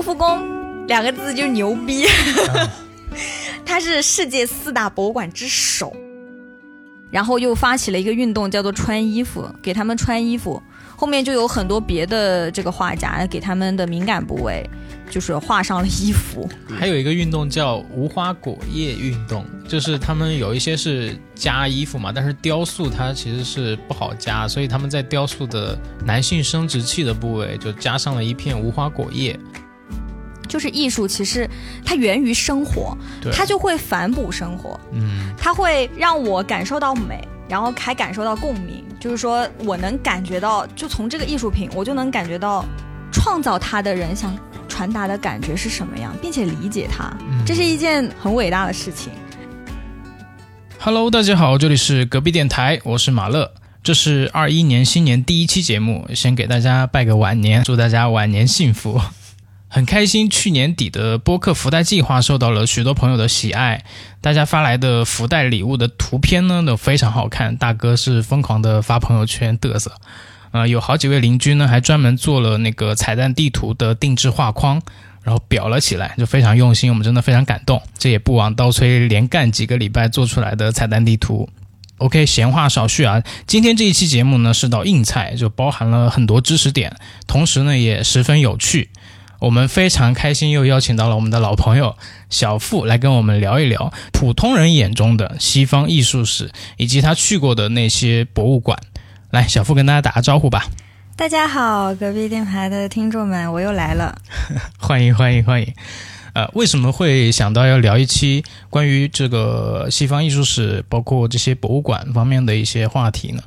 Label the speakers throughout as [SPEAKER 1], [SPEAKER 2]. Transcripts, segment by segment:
[SPEAKER 1] 卢浮宫两个字就牛逼，他是世界四大博物馆之首，然后又发起了一个运动，叫做穿衣服，给他们穿衣服。后面就有很多别的这个画家给他们的敏感部位，就是画上了衣服。
[SPEAKER 2] 还有一个运动叫无花果叶运动，就是他们有一些是加衣服嘛，但是雕塑它其实是不好加，所以他们在雕塑的男性生殖器的部位就加上了一片无花果叶。
[SPEAKER 1] 就是艺术，其实它源于生活，它就会反哺生活，嗯，它会让我感受到美，然后还感受到共鸣。就是说我能感觉到，就从这个艺术品，我就能感觉到创造它的人想传达的感觉是什么样，并且理解它，这是一件很伟大的事情。
[SPEAKER 2] Hello，大家好，这里是隔壁电台，我是马乐，这是二一年新年第一期节目，先给大家拜个晚年，祝大家晚年幸福。很开心，去年底的播客福袋计划受到了许多朋友的喜爱，大家发来的福袋礼物的图片呢都非常好看，大哥是疯狂的发朋友圈嘚瑟，呃，有好几位邻居呢还专门做了那个彩蛋地图的定制画框，然后裱了起来，就非常用心，我们真的非常感动。这也不枉刀崔连干几个礼拜做出来的彩蛋地图。OK，闲话少叙啊，今天这一期节目呢是道硬菜，就包含了很多知识点，同时呢也十分有趣。我们非常开心，又邀请到了我们的老朋友小付来跟我们聊一聊普通人眼中的西方艺术史，以及他去过的那些博物馆。来，小付跟大家打个招呼吧。
[SPEAKER 1] 大家好，隔壁电台的听众们，我又来了。
[SPEAKER 2] 欢迎欢迎欢迎。呃，为什么会想到要聊一期关于这个西方艺术史，包括这些博物馆方面的一些话题呢？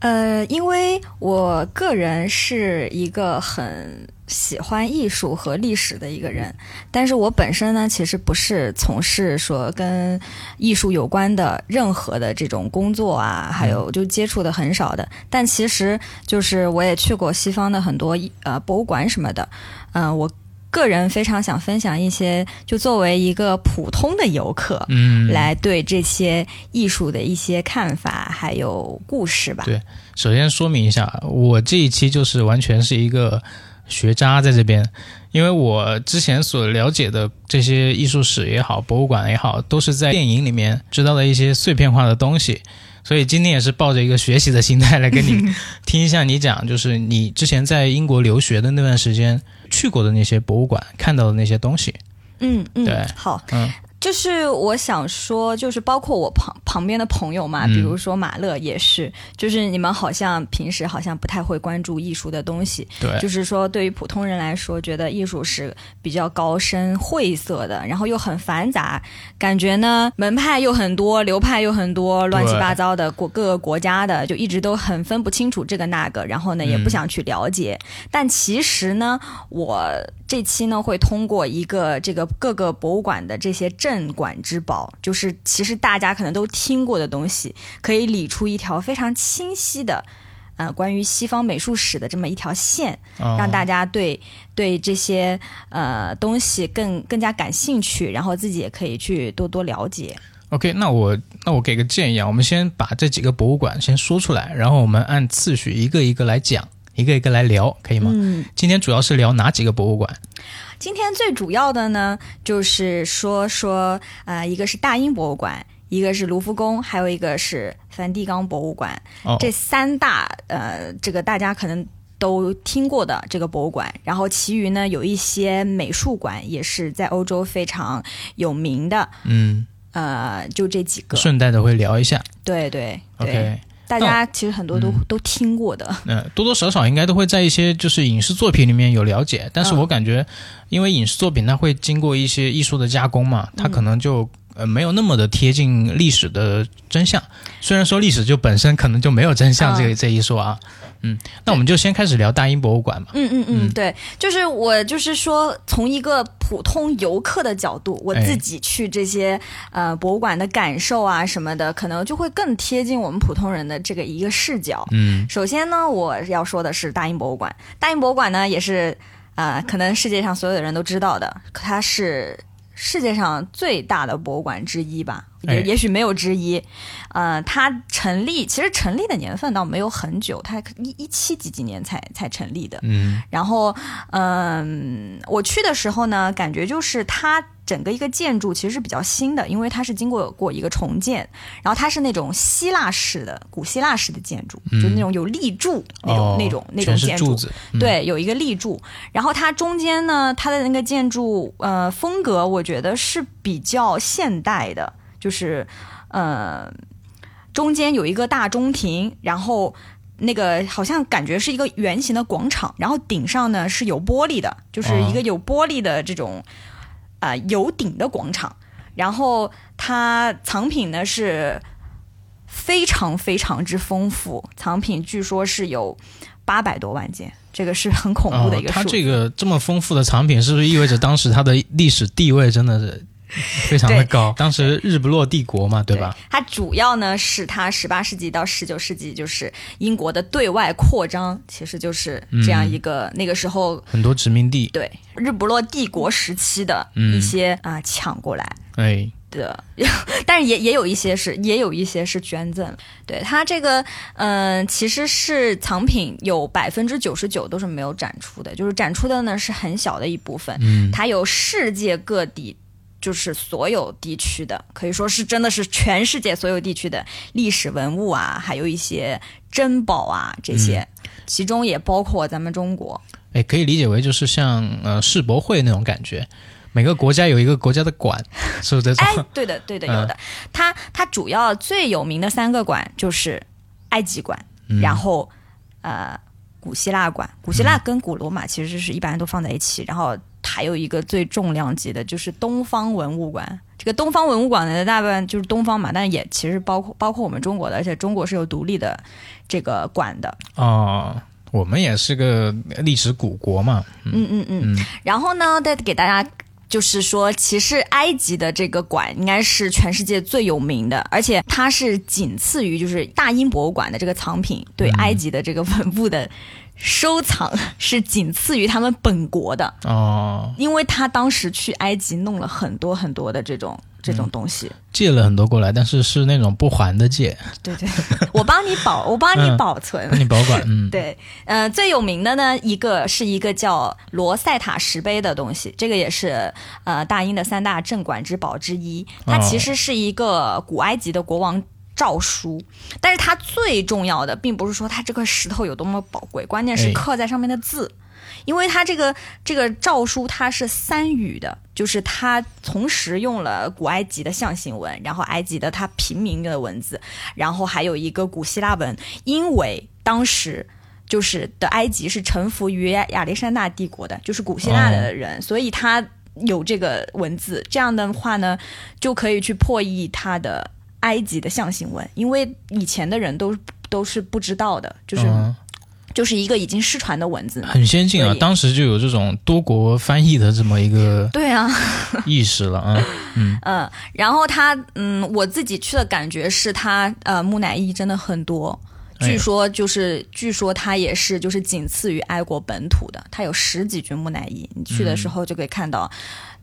[SPEAKER 1] 呃，因为我个人是一个很喜欢艺术和历史的一个人，但是我本身呢，其实不是从事说跟艺术有关的任何的这种工作啊，还有就接触的很少的。但其实就是我也去过西方的很多呃博物馆什么的，嗯，我。个人非常想分享一些，就作为一个普通的游客，嗯，来对这些艺术的一些看法，还有故事吧。
[SPEAKER 2] 对，首先说明一下，我这一期就是完全是一个学渣在这边，因为我之前所了解的这些艺术史也好，博物馆也好，都是在电影里面知道的一些碎片化的东西。所以今天也是抱着一个学习的心态来跟你 听一下你讲，就是你之前在英国留学的那段时间去过的那些博物馆，看到的那些东西。
[SPEAKER 1] 嗯嗯，
[SPEAKER 2] 对，
[SPEAKER 1] 好，嗯。就是我想说，就是包括我旁旁边的朋友嘛，比如说马乐也是，就是你们好像平时好像不太会关注艺术的东西，
[SPEAKER 2] 对，
[SPEAKER 1] 就是说对于普通人来说，觉得艺术是比较高深晦涩的，然后又很繁杂，感觉呢门派又很多，流派又很多，乱七八糟的国各个国家的，就一直都很分不清楚这个那个，然后呢也不想去了解，但其实呢，我这期呢会通过一个这个各个博物馆的这些镇。镇馆之宝就是其实大家可能都听过的东西，可以理出一条非常清晰的，呃，关于西方美术史的这么一条线，让大家对对这些呃东西更更加感兴趣，然后自己也可以去多多了解。
[SPEAKER 2] OK，那我那我给个建议啊，我们先把这几个博物馆先说出来，然后我们按次序一个一个来讲，一个一个来聊，可以吗？嗯。今天主要是聊哪几个博物馆？
[SPEAKER 1] 今天最主要的呢，就是说说呃，一个是大英博物馆，一个是卢浮宫，还有一个是梵蒂冈博物馆。这三大呃，这个大家可能都听过的这个博物馆。然后其余呢，有一些美术馆也是在欧洲非常有名的。嗯，呃，就这几个。
[SPEAKER 2] 顺带的会聊一下。
[SPEAKER 1] 对对
[SPEAKER 2] ，OK。
[SPEAKER 1] 大家其实很多都都听过的，
[SPEAKER 2] 嗯，多多少少应该都会在一些就是影视作品里面有了解，但是我感觉，因为影视作品它会经过一些艺术的加工嘛，它可能就。呃，没有那么的贴近历史的真相。虽然说历史就本身可能就没有真相这个这一说啊，嗯，那我们就先开始聊大英博物馆吧。
[SPEAKER 1] 嗯嗯嗯，对，就是我就是说，从一个普通游客的角度，我自己去这些呃博物馆的感受啊什么的，可能就会更贴近我们普通人的这个一个视角。嗯，首先呢，我要说的是大英博物馆。大英博物馆呢，也是啊，可能世界上所有的人都知道的，它是。世界上最大的博物馆之一吧，也也许没有之一。呃，它成立其实成立的年份倒没有很久，它一一七几几年才才成立的。
[SPEAKER 2] 嗯
[SPEAKER 1] 然后，嗯，我去的时候呢，感觉就是它整个一个建筑其实是比较新的，因为它是经过过一个重建，然后它是那种希腊式的古希腊式的建筑，
[SPEAKER 2] 嗯
[SPEAKER 1] 就那种有立柱那种、
[SPEAKER 2] 哦
[SPEAKER 1] 那种那种建筑。对，有一个立柱，然后它中间呢，它的那个建筑呃风格，我觉得是比较现代的，就是呃中间有一个大中庭，然后那个好像感觉是一个圆形的广场，然后顶上呢是有玻璃的，就是一个有玻璃的这种啊、呃有顶的广场，然后它藏品呢是非常非常之丰富，藏品据说是有八百多万件，这个是很恐怖的一个
[SPEAKER 2] 哦。它。这个这么丰富的藏品，是不是意味着当时它的历史地位真的是 非常的高？当时日不落帝国嘛，对吧？
[SPEAKER 1] 它主要呢是它十八世纪到十九世纪，就是英国的对外扩张，其实就是这样一个、那个时候
[SPEAKER 2] 很多殖民地，
[SPEAKER 1] 对日不落帝国时期的
[SPEAKER 2] 嗯
[SPEAKER 1] 一些啊、抢过来。
[SPEAKER 2] 哎，
[SPEAKER 1] 的，但是也也有一些是，也有一些是捐赠。对它这个，嗯、其实是藏品有百分之九十九都是没有展出的，就是展出的呢是很小的一部分。
[SPEAKER 2] 嗯，
[SPEAKER 1] 它有世界各地，就是所有地区的，可以说是真的是全世界所有地区的历史文物啊，还有一些珍宝啊这些，其中也包括咱们中国。
[SPEAKER 2] 哎，可以理解为就是像呃世博会那种感觉，每个国家有一个国家的馆，是不是这种？
[SPEAKER 1] 哎，对的，对的，有的。它它主要最有名的三个馆就是埃及馆，
[SPEAKER 2] 嗯
[SPEAKER 1] 然后呃古希腊馆，古希腊跟古罗马其实是一般都放在一起，然后还有一个最重量级的就是东方文物馆。这个东方文物馆呢，大部分就是东方嘛，但是也其实包括包括我们中国的，而且中国是有独立的这个馆的。
[SPEAKER 2] 哦，我们也是个历史古国嘛，
[SPEAKER 1] 嗯嗯嗯。
[SPEAKER 2] 嗯
[SPEAKER 1] 然后呢，再给大家就是说，其实埃及的这个馆应该是全世界最有名的，而且它是仅次于就是大英博物馆的这个藏品对埃及的这个文物的收藏是仅次于他们本国的，
[SPEAKER 2] 哦，
[SPEAKER 1] 因为他当时去埃及弄了很多很多的这种。这种东西，
[SPEAKER 2] 借了很多过来，但是是那种不还的借，
[SPEAKER 1] 对对，我帮你保，我帮你
[SPEAKER 2] 嗯。
[SPEAKER 1] 保存，
[SPEAKER 2] 帮你保管，嗯，
[SPEAKER 1] 对，呃，最有名的呢，一个是一个叫罗塞塔石碑的东西，这个也是呃大英的三大镇馆之宝之一。它
[SPEAKER 2] 哦。
[SPEAKER 1] 其实是一个古埃及的国王诏书，但是它最重要的并不是说它这块石头有多么宝贵，关键是
[SPEAKER 2] 哎
[SPEAKER 1] 刻在上面的字。因为它这个这个诏书它是三语的，就是它同时用了古埃及的象形文，然后埃及的它平民的文字，然后还有一个古希腊文。因为当时就是的埃及是臣服于亚亚历山大帝国的，就是古希腊的人，所以他有这个文字。这样的话呢，就可以去破译他的埃及的象形文，因为以前的人都都是不知道的，就是、
[SPEAKER 2] 嗯
[SPEAKER 1] 就是一个已经失传的文字。
[SPEAKER 2] 很先进啊当时就有这种多国翻译的这么一个
[SPEAKER 1] 对啊，
[SPEAKER 2] 意识了啊，嗯，
[SPEAKER 1] 嗯，然后他，嗯，我自己去的感觉是他，呃，木乃伊真的很多。
[SPEAKER 2] 哎
[SPEAKER 1] 据说就是，据说他也是就是仅次于埃国本土的，他有十几具木乃伊。你去的时候就可以看到，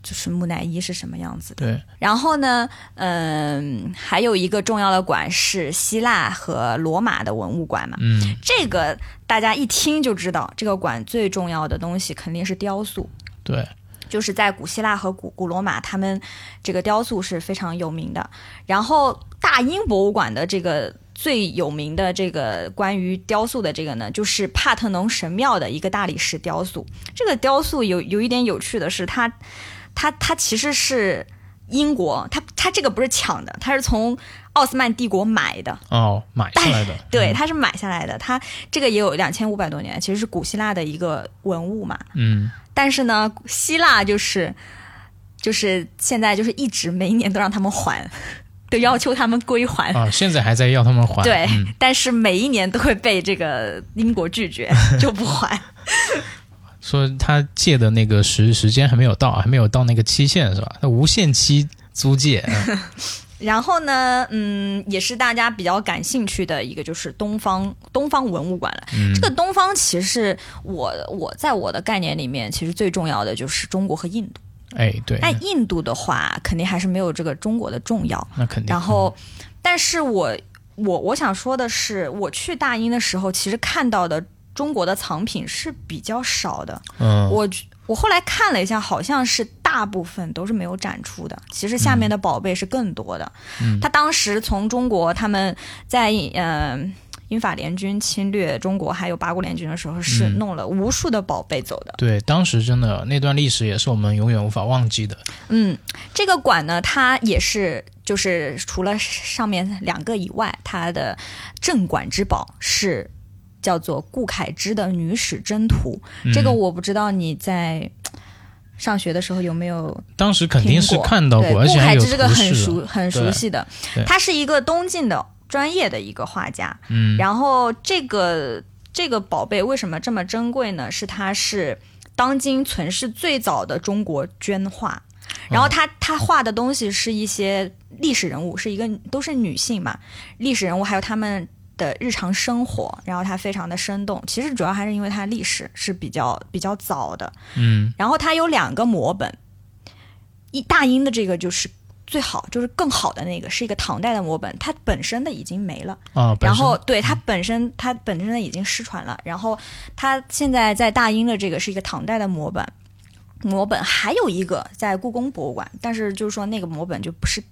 [SPEAKER 1] 就是木乃伊是什么样子的。
[SPEAKER 2] 对，
[SPEAKER 1] 然后呢，嗯，还有一个重要的馆是希腊和罗马的文物馆嘛。
[SPEAKER 2] 嗯，
[SPEAKER 1] 这个大家一听就知道，这个馆最重要的东西肯定是雕塑。
[SPEAKER 2] 对，
[SPEAKER 1] 就是在古希腊和古古罗马，他们这个雕塑是非常有名的。然后大英博物馆的这个最有名的这个关于雕塑的这个呢，就是帕特农神庙的一个大理石雕塑。这个雕塑有有一点有趣的是，它它它其实是英国，它它这个不是抢的，它是从奥斯曼帝国买的。
[SPEAKER 2] 哦，买下来的，
[SPEAKER 1] 对，它是买下来的。它这个也有两千五百多年，其实是古希腊的一个文物嘛。
[SPEAKER 2] 嗯，
[SPEAKER 1] 但是呢，希腊就是就是现在就是一直每一年都让他们还，都要求他们归还。
[SPEAKER 2] 啊，现在还在要他们还，
[SPEAKER 1] 对，
[SPEAKER 2] 嗯
[SPEAKER 1] 但是每一年都会被这个英国拒绝，就不还。
[SPEAKER 2] 说他借的那个时时间还没有到，还没有到那个期限是吧？他无限期租借，嗯
[SPEAKER 1] 然后呢，嗯，也是大家比较感兴趣的一个就是东方东方文物馆了。
[SPEAKER 2] 嗯
[SPEAKER 1] 这个东方其实我我在我的概念里面，其实最重要的就是中国和印度。
[SPEAKER 2] 哎，对，
[SPEAKER 1] 但印度的话，肯定还是没有这个中国的重要。
[SPEAKER 2] 那肯定。
[SPEAKER 1] 然后，但是我我我想说的是，我去大英的时候，其实看到的中国的藏品是比较少的。
[SPEAKER 2] 嗯，
[SPEAKER 1] 我我后来看了一下，好像是大部分都是没有展出的。其实下面的宝贝是更多的。
[SPEAKER 2] 嗯
[SPEAKER 1] 他当时从中国他们在呃英法联军侵略中国，还有八国联军的时候，是
[SPEAKER 2] 嗯
[SPEAKER 1] 弄了无数的宝贝走的。
[SPEAKER 2] 对，当时真的那段历史也是我们永远无法忘记的。
[SPEAKER 1] 嗯，这个馆呢，它也是就是除了上面两个以外，它的镇馆之宝是叫做顾恺之的《女史箴图》。这个
[SPEAKER 2] 嗯
[SPEAKER 1] 我不知道你在上学的时候有没有
[SPEAKER 2] 当时肯定是看到过，而且
[SPEAKER 1] 顾恺之这个很熟很熟悉的，他是一个东晋的专业的一个画家。
[SPEAKER 2] 嗯，
[SPEAKER 1] 然后这个这个宝贝为什么这么珍贵呢？是它是当今存世最早的中国绢画。然后他他画的东西是一些历史人物，是一个都是女性嘛，历史人物还有他们的日常生活，然后它非常的生动。其实主要还是因为它历史是比较比较早的，
[SPEAKER 2] 嗯
[SPEAKER 1] 然后它有两个摹本，一大英的这个就是最好，就是更好的那个是一个唐代的摹本，它本身的已经没了。
[SPEAKER 2] 啊，本
[SPEAKER 1] 然后对它本身，它本身的已经失传了。然后它现在在大英的这个是一个唐代的摹本，摹本还有一个在故宫博物馆，但是就是说那个摹本就不是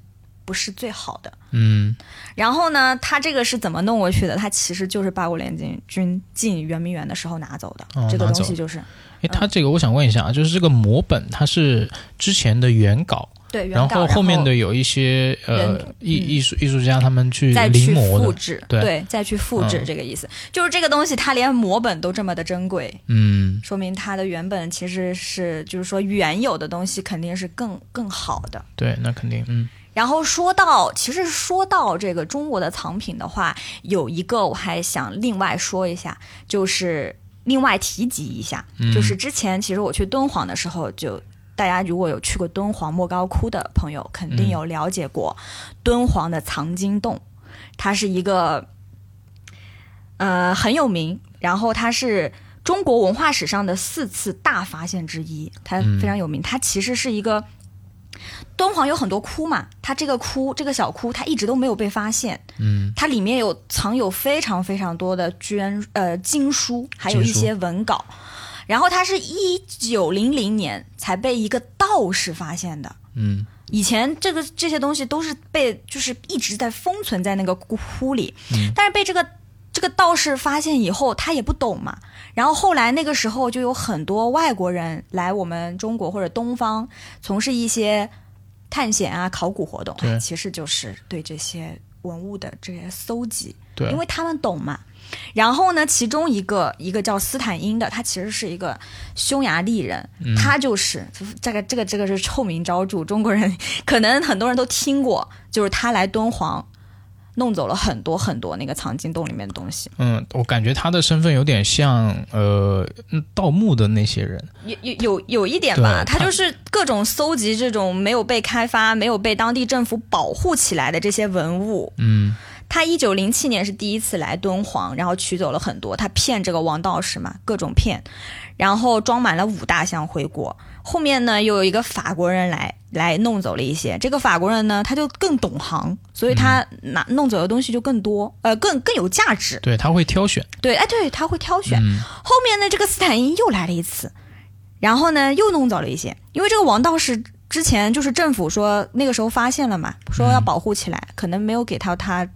[SPEAKER 1] 不是最好的。
[SPEAKER 2] 嗯
[SPEAKER 1] 然后呢，它这个是怎么弄过去的？它其实就是八国联军军进圆明园的时候拿走的。这个东西就是
[SPEAKER 2] 哎，他这个我想问一下啊，就是这个摹本，它是之前的原稿，
[SPEAKER 1] 对原稿，
[SPEAKER 2] 然后后面的有一些呃艺艺术艺术家他们去
[SPEAKER 1] 再去
[SPEAKER 2] 临摹的，
[SPEAKER 1] 复制，
[SPEAKER 2] 对
[SPEAKER 1] 再去复制
[SPEAKER 2] 嗯
[SPEAKER 1] 这个意思。就是这个东西，它连摹本都这么的珍贵，
[SPEAKER 2] 嗯
[SPEAKER 1] 说明它的原本其实是，就是说原有的东西肯定是更更好的。
[SPEAKER 2] 对，那肯定，嗯
[SPEAKER 1] 然后说到，其实说到这个中国的藏品的话，有一个我还想另外说一下，就是另外提及一下，
[SPEAKER 2] 嗯
[SPEAKER 1] 就是之前其实我去敦煌的时候就。大家如果有去过敦煌莫高窟的朋友，肯定有了解过敦煌的藏经洞，它是一个呃很有名，然后它是中国文化史上的四次大发现之一，它
[SPEAKER 2] 嗯
[SPEAKER 1] 非常有名。它其实是一个敦煌有很多窟嘛，它这个窟这个小窟它一直都没有被发现，
[SPEAKER 2] 嗯
[SPEAKER 1] 它里面有藏有非常非常多的捐呃经书，还有一些文稿。然后它是一九零零年才被一个道士发现的。
[SPEAKER 2] 嗯
[SPEAKER 1] 以前这个这些东西都是被就是一直在封存在那个窟里，
[SPEAKER 2] 嗯
[SPEAKER 1] 但是被这个这个道士发现以后，他也不懂嘛。然后后来那个时候就有很多外国人来我们中国或者东方从事一些探险啊、考古活动，其实就是对这些文物的这些搜集，
[SPEAKER 2] 对，
[SPEAKER 1] 因为他们懂嘛。然后呢，其中一个一个叫斯坦因的，他其实是一个匈牙利人，
[SPEAKER 2] 嗯。
[SPEAKER 1] 他就是这个这个这个是臭名昭著，中国人 可能很多人都听过，就是他来敦煌弄走了很多很多那个藏经洞里面的东西，
[SPEAKER 2] 嗯，我感觉他的身份有点像呃嗯盗墓的那些人，
[SPEAKER 1] 有有有有一点吧，
[SPEAKER 2] 他
[SPEAKER 1] 就是各种搜集这种没有被开发、没有被当地政府保护起来的这些文物，
[SPEAKER 2] 嗯。
[SPEAKER 1] 他一九零七年是第一次来敦煌，然后取走了很多，他骗这个王道士嘛，各种骗，然后装满了五大箱回国。后面呢，又有一个法国人来来弄走了一些。这个法国人呢，他就更懂行，所以他拿弄走的东西就更多，呃，更更有价值。
[SPEAKER 2] 对，他会挑选，
[SPEAKER 1] 对，哎，对，他会挑选。
[SPEAKER 2] 嗯
[SPEAKER 1] 后面呢，这个斯坦因又来了一次，然后呢又弄走了一些，因为这个王道士之前就是政府说那个时候发现了嘛，说要保护起来，可能没有给到他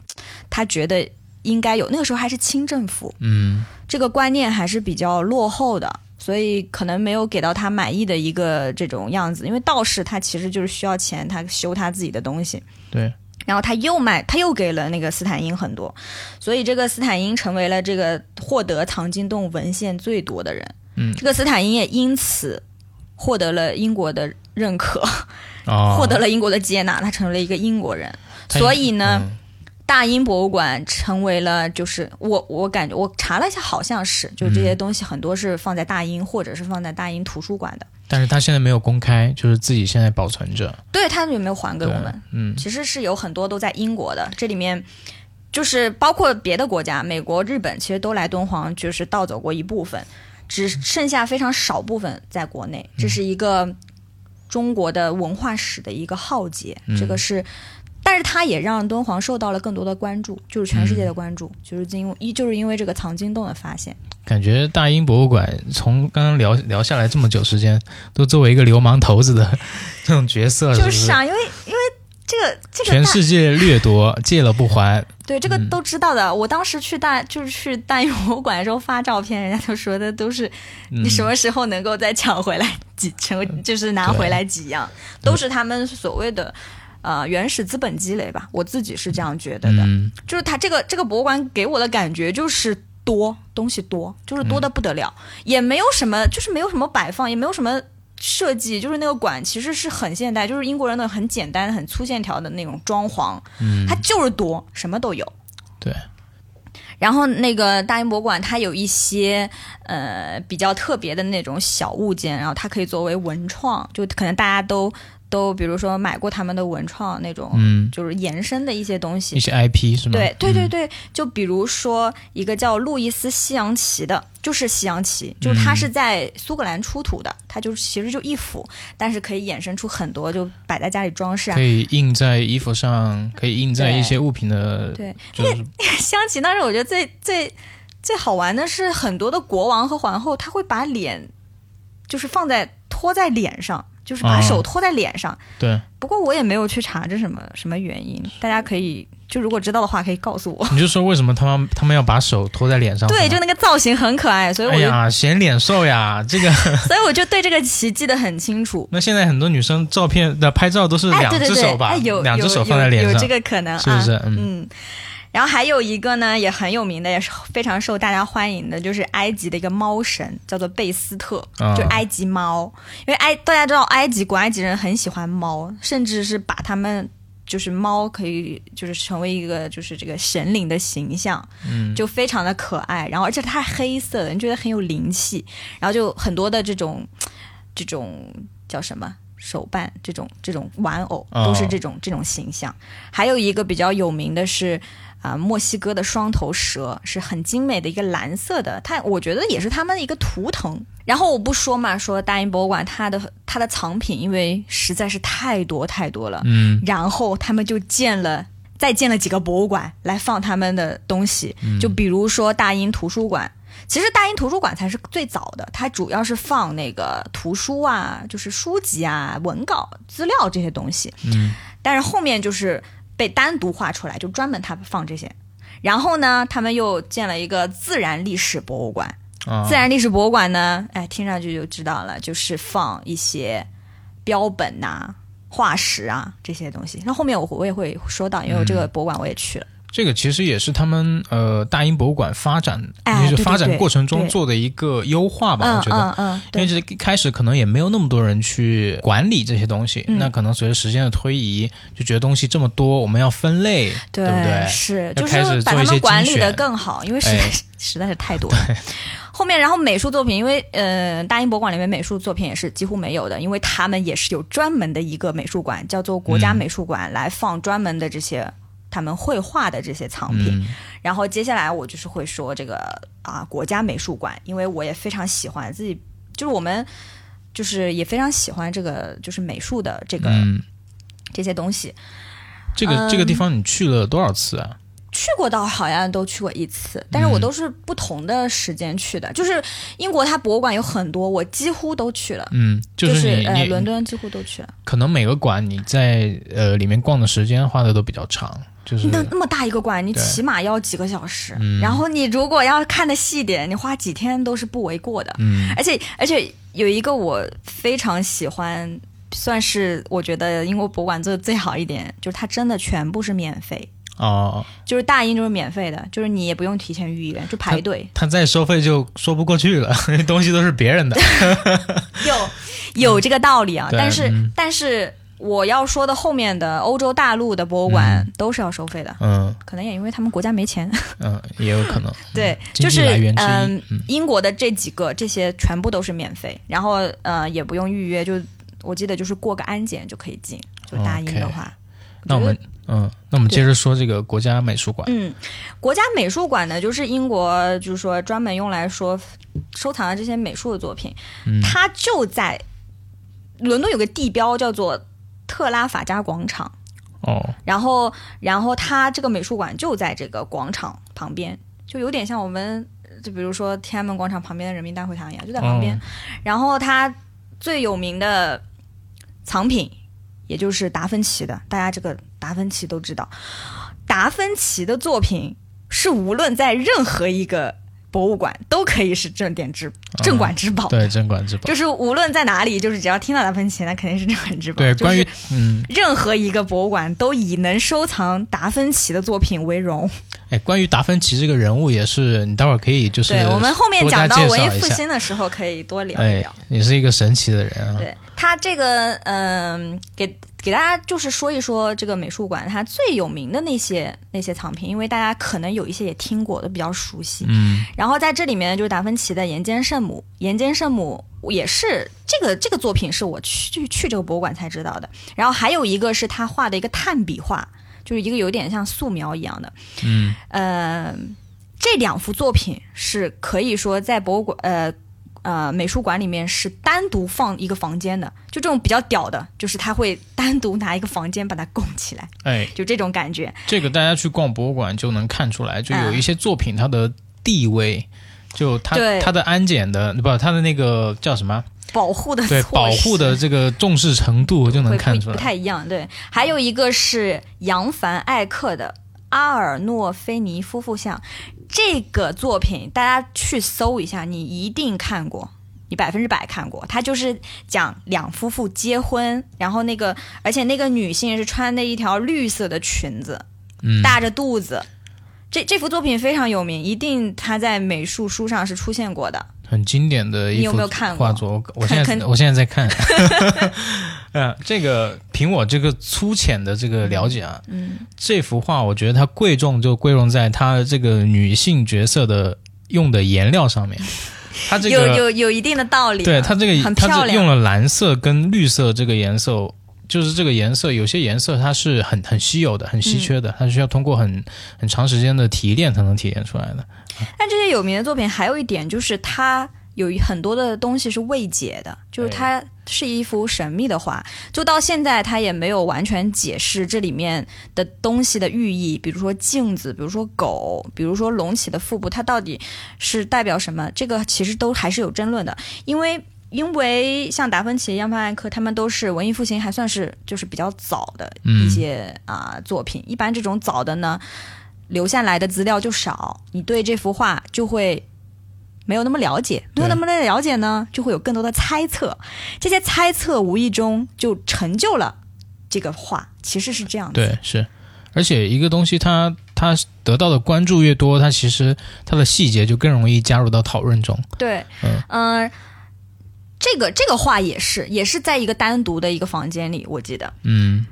[SPEAKER 1] 他觉得应该有，那个时候还是清政府，
[SPEAKER 2] 嗯
[SPEAKER 1] 这个观念还是比较落后的。所以可能没有给到他满意的一个这种样子，因为道士他其实就是需要钱，他修他自己的东西，
[SPEAKER 2] 对，
[SPEAKER 1] 然后他又卖，他又给了那个斯坦因很多，所以这个斯坦因成为了这个获得藏经洞文献最多的人。
[SPEAKER 2] 嗯。
[SPEAKER 1] 这个斯坦因也因此获得了英国的认可，
[SPEAKER 2] 啊，
[SPEAKER 1] 获得了英国的接纳，他成为了一个英国人。所以呢，
[SPEAKER 2] 嗯
[SPEAKER 1] 大英博物馆成为了，就是我我感觉我查了一下，好像是，就这些东西很多是放在大英或者是放在大英图书馆的。
[SPEAKER 2] 但是他现在没有公开，就是自己现在保存着，
[SPEAKER 1] 对他有没有还给我们？
[SPEAKER 2] 嗯
[SPEAKER 1] 其实是有很多都在英国的，这里面就是包括别的国家，美国、日本，其实都来敦煌，就是盗走过一部分，只剩下非常少部分在国内。这是一个中国的文化史的一个浩劫，
[SPEAKER 2] 嗯
[SPEAKER 1] 这个是。但是它也让敦煌受到了更多的关注，就是全世界的关注，就是因为一就是因为这个藏经洞的发现。
[SPEAKER 2] 感觉大英博物馆从刚刚聊聊下来这么久时间，都作为一个流氓头子的这种角色？
[SPEAKER 1] 就是啊，因为因为这个这个
[SPEAKER 2] 全世界掠夺，借了不还。
[SPEAKER 1] 对这个
[SPEAKER 2] 嗯
[SPEAKER 1] 都知道的。我当时去大就是去大英博物馆的时候发照片，人家就说的都是
[SPEAKER 2] 嗯
[SPEAKER 1] 你什么时候能够再抢回来几成，就是拿回来几样，都是他们所谓的。呃，原始资本积累吧，我自己是这样觉得的。
[SPEAKER 2] 嗯
[SPEAKER 1] 就是它这个这个博物馆给我的感觉就是多东西多，就是多的不得了，也没有什么，就是没有什么摆放，也没有什么设计，就是那个馆其实是很现代，就是英国人的很简单、很粗线条的那种装潢，
[SPEAKER 2] 嗯
[SPEAKER 1] 它就是多，什么都有。
[SPEAKER 2] 对。
[SPEAKER 1] 然后那个大英博物馆，它有一些呃比较特别的那种小物件，然后它可以作为文创，就可能大家都都比如说买过他们的文创那种，
[SPEAKER 2] 嗯，
[SPEAKER 1] 就是延伸的一些东西
[SPEAKER 2] 一。些 IP 是吗？
[SPEAKER 1] 对对对
[SPEAKER 2] 嗯
[SPEAKER 1] 对，就比如说一个叫路易斯西洋旗的，就是西洋旗，就是它
[SPEAKER 2] 嗯
[SPEAKER 1] 是在苏格兰出土的，它就是其实就一幅，但是可以衍生出很多，就摆在家里装饰啊
[SPEAKER 2] 可。以印在衣服上，可以印在一些物品的，
[SPEAKER 1] 对，
[SPEAKER 2] 就是
[SPEAKER 1] 西洋旗当时我觉得最最最好玩的是，很多的国王和皇后他会把脸就是放在托在脸上，就是把
[SPEAKER 2] 啊
[SPEAKER 1] 手托在脸上。
[SPEAKER 2] 对。
[SPEAKER 1] 不过我也没有去查这什么什么原因，大家可以就如果知道的话可以告诉我。
[SPEAKER 2] 你就说为什么他们他们要把手托在脸上？
[SPEAKER 1] 对，就那个造型很可爱，所以
[SPEAKER 2] 哎呀，显脸瘦呀，这个。
[SPEAKER 1] 所以我就对这个奇记得很清楚。
[SPEAKER 2] 那现在很多女生照片的拍照都是
[SPEAKER 1] 哎，
[SPEAKER 2] 两只手吧，
[SPEAKER 1] 哎，有
[SPEAKER 2] 两只手放在脸上，
[SPEAKER 1] 有有这个可能，
[SPEAKER 2] 是不是嗯。
[SPEAKER 1] 然后还有一个呢，也很有名的，也是非常受大家欢迎的，就是埃及的一个猫神，叫做贝斯特，
[SPEAKER 2] 啊
[SPEAKER 1] 就埃及猫。因为埃大家知道，埃及古埃及人很喜欢猫，甚至是把他们就是猫可以就是成为一个就是这个神灵的形象，
[SPEAKER 2] 嗯，
[SPEAKER 1] 就非常的可爱。然后而且它是黑色的，你觉得很有灵气。然后就很多的这种这种叫什么？手办这种这种玩偶
[SPEAKER 2] 哦
[SPEAKER 1] 都是这种、这种形象，还有一个比较有名的是啊、墨西哥的双头蛇是很精美的一个蓝色的，它我觉得也是他们的一个图腾。然后我不说嘛，说大英博物馆它的它的藏品因为实在是太多太多了，
[SPEAKER 2] 嗯
[SPEAKER 1] 然后他们就建了。再建了几个博物馆来放他们的东西，就比如说大英图书馆。其实大英图书馆才是最早的，它主要是放那个图书啊，就是书籍啊、文稿、资料这些东西。
[SPEAKER 2] 嗯
[SPEAKER 1] 但是后面就是被单独划出来，就专门他放这些。然后呢，他们又建了一个自然历史博物馆。
[SPEAKER 2] 啊
[SPEAKER 1] 自，然历史博物馆呢，哎，听上去就知道了，就是放一些标本呐、化石啊这些东西。那后面我我也会说到，因为我这个博物馆我也去了。
[SPEAKER 2] 这个其实也是他们呃大英博物馆发展，就是发展过程中做的一个优化吧，我
[SPEAKER 1] 嗯
[SPEAKER 2] 觉得。
[SPEAKER 1] 嗯嗯，
[SPEAKER 2] 因为
[SPEAKER 1] 对，
[SPEAKER 2] 这一开始可能也没有那么多人去管理这些东西，
[SPEAKER 1] 嗯。
[SPEAKER 2] 那可能随着时间的推移，就觉得东西这么多，我们要分类，对不对？
[SPEAKER 1] 是，就是把他
[SPEAKER 2] 开始做一些
[SPEAKER 1] 们管理的更好，因为实在
[SPEAKER 2] 哎。
[SPEAKER 1] 是、实在是太多了。后面，然后美术作品，因为呃，大英博物馆里面美术作品也是几乎没有的，因为他们也是有专门的一个美术馆，叫做国家
[SPEAKER 2] 嗯。
[SPEAKER 1] 美术馆，来放专门的这些他们绘画的这些藏品。
[SPEAKER 2] 嗯
[SPEAKER 1] 然后接下来我就是会说这个啊国家美术馆，因为我也非常喜欢自己，就是我们就是也非常喜欢这个就是美术的这个、
[SPEAKER 2] 嗯，
[SPEAKER 1] 这些东西。
[SPEAKER 2] 这个、
[SPEAKER 1] 嗯
[SPEAKER 2] 这个地方你去了多少次啊？
[SPEAKER 1] 去过倒好像都去过一次，但是我都是不同的时间去的。就是英国它博物馆有很多，我几乎都去了。
[SPEAKER 2] 嗯，
[SPEAKER 1] 就是
[SPEAKER 2] 你、
[SPEAKER 1] 呃，
[SPEAKER 2] 你
[SPEAKER 1] 伦敦几乎都去了。
[SPEAKER 2] 可能每个馆你在呃里面逛的时间花的都比较长，就是
[SPEAKER 1] 那那么大一个馆，你起码要几个小时。
[SPEAKER 2] 嗯
[SPEAKER 1] 然后你如果要看的细点，你花几天都是不为过的。
[SPEAKER 2] 嗯
[SPEAKER 1] 而且而且有一个我非常喜欢，算是我觉得英国博物馆做的最好一点，就是它真的全部是免费，
[SPEAKER 2] 哦，
[SPEAKER 1] 就是大英就是免费的，就是你也不用提前预约，就排队。
[SPEAKER 2] 他再收费就说不过去了，那 东西都是别人的。
[SPEAKER 1] 有有这个道理啊，
[SPEAKER 2] 对
[SPEAKER 1] 但是、
[SPEAKER 2] 嗯
[SPEAKER 1] 但是我要说的后面的欧洲大陆的博物馆都是要收费的，
[SPEAKER 2] 嗯
[SPEAKER 1] 可能也因为他们国家没钱。
[SPEAKER 2] 嗯，也有可能。
[SPEAKER 1] 对，就是嗯、
[SPEAKER 2] 嗯
[SPEAKER 1] 英国的这几个这些全部都是免费，然后呃也不用预约，就我记得就是过个安检就可以进，就大英的话。
[SPEAKER 2] 那我们嗯，那我们接着说这个国家美术馆。
[SPEAKER 1] 嗯，国家美术馆呢，就是英国就是说专门用来说收藏的这些美术的作品，
[SPEAKER 2] 嗯
[SPEAKER 1] 它就在伦敦有个地标叫做特拉法加广场，
[SPEAKER 2] 哦，
[SPEAKER 1] 然后然后它这个美术馆就在这个广场旁边，就有点像我们就比如说天安门广场旁边的人民大会堂一样，就在旁边。
[SPEAKER 2] 哦
[SPEAKER 1] 然后它最有名的藏品，也就是达芬奇的，大家这个达芬奇都知道，达芬奇的作品是无论在任何一个博物馆都可以是镇店之镇馆之宝。
[SPEAKER 2] 对，镇馆之宝。
[SPEAKER 1] 就是无论在哪里，就是只要听到达芬奇，那肯定是镇馆之宝。
[SPEAKER 2] 对，
[SPEAKER 1] 就是
[SPEAKER 2] 关于嗯，
[SPEAKER 1] 任何一个博物馆都以能收藏达芬奇的作品为荣。
[SPEAKER 2] 哎，关于达芬奇这个人物也是，你待会儿可以就是
[SPEAKER 1] 对我们后面讲到文艺复兴的时候，可以多聊一
[SPEAKER 2] 哎
[SPEAKER 1] 聊。，
[SPEAKER 2] 也是一个神奇的人啊。
[SPEAKER 1] 对他这个，嗯、给给大家就是说一说这个美术馆它最有名的那些那些藏品，因为大家可能有一些也听过，的比较熟悉。
[SPEAKER 2] 嗯，
[SPEAKER 1] 然后在这里面就是达芬奇的《岩间圣母》，《岩间圣母》也是这个这个作品是我去去这个博物馆才知道的。然后还有一个是他画的一个炭笔画，就是一个有点像素描一样的。
[SPEAKER 2] 嗯，
[SPEAKER 1] 呃，这两幅作品是可以说在博物馆呃。呃，美术馆里面是单独放一个房间的，就这种比较屌的，就是他会单独拿一个房间把它供起来，
[SPEAKER 2] 哎，
[SPEAKER 1] 就这种感觉。
[SPEAKER 2] 这个大家去逛博物馆就能看出来，就有
[SPEAKER 1] 嗯
[SPEAKER 2] 一些作品它的地位，就它
[SPEAKER 1] 对
[SPEAKER 2] 它的安检的不，它的那个叫什么？
[SPEAKER 1] 保护的
[SPEAKER 2] 对，保护的这个重视程度就能看出来。
[SPEAKER 1] 不太一样。对，还有一个是杨凡艾克的阿尔诺菲尼夫妇像，这个作品大家去搜一下，你一定看过。你百分之百看过，它就是讲两夫妇结婚，然后那个，而且那个女性是穿的一条绿色的裙子，
[SPEAKER 2] 嗯，
[SPEAKER 1] 大着肚子。这这幅作品非常有名，一定它在美术书上是出现过的。
[SPEAKER 2] 很经典的一幅画作，我 我现在我现在在看。呃，这个凭我这个粗浅的这个了解啊，
[SPEAKER 1] 嗯，
[SPEAKER 2] 这幅画我觉得它贵重就贵重在它这个女性角色的用的颜料上面。它这
[SPEAKER 1] 有
[SPEAKER 2] 个
[SPEAKER 1] 有有一定的道理的。
[SPEAKER 2] 对它这个。它是用了蓝色跟绿色这个颜色，就是这个颜色有些颜色它是很很稀有的、很稀缺
[SPEAKER 1] 嗯
[SPEAKER 2] 的，它需要通过很很长时间的提炼才能体现出来的。
[SPEAKER 1] 但这些有名的作品还有一点就是它有很多的东西是未解的，就是它是一幅神秘的画，就到现在它也没有完全解释这里面的东西的寓意，比如说镜子，比如说狗，比如说隆起的腹部，它到底是代表什么？这个其实都还是有争论的，因为。因为像达芬奇、扬凡艾克，他们都是文艺复兴还算是就是比较早的一些啊、作品。一般这种早的呢，留下来的资料就少，你对这幅画就会没有那么了解，没有那么的了解呢，就会有更多的猜测。这些猜测无意中就成就了这个画，其实是这样的。
[SPEAKER 2] 对，是，而且一个东西它它得到的关注越多，它其实它的细节就更容易加入到讨论中。
[SPEAKER 1] 对，
[SPEAKER 2] 嗯
[SPEAKER 1] 呃这个这个画也是，也是在一个单独的一个房间里，我记得。
[SPEAKER 2] 嗯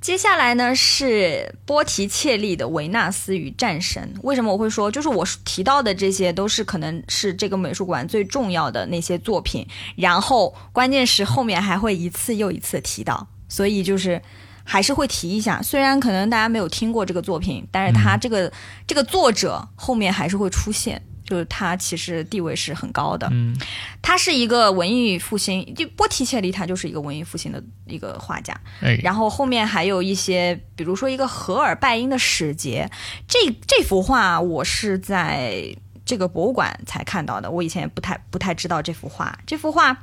[SPEAKER 1] 接下来呢是波提切利的《维纳斯与战神》。为什么我会说，就是我提到的这些都是可能是这个美术馆最重要的那些作品，然后关键是后面还会一次又一次提到，所以就是还是会提一下。虽然可能大家没有听过这个作品，但是他这个、这个作者后面还是会出现。就是他其实地位是很高的，
[SPEAKER 2] 嗯。
[SPEAKER 1] 他是一个文艺复兴，就波提切利他就是一个文艺复兴的一个画家，
[SPEAKER 2] 哎，
[SPEAKER 1] 然后后面还有一些，比如说一个荷尔拜因的使节，这这幅画我是在这个博物馆才看到的，我以前也不太不太知道这幅画。这幅画，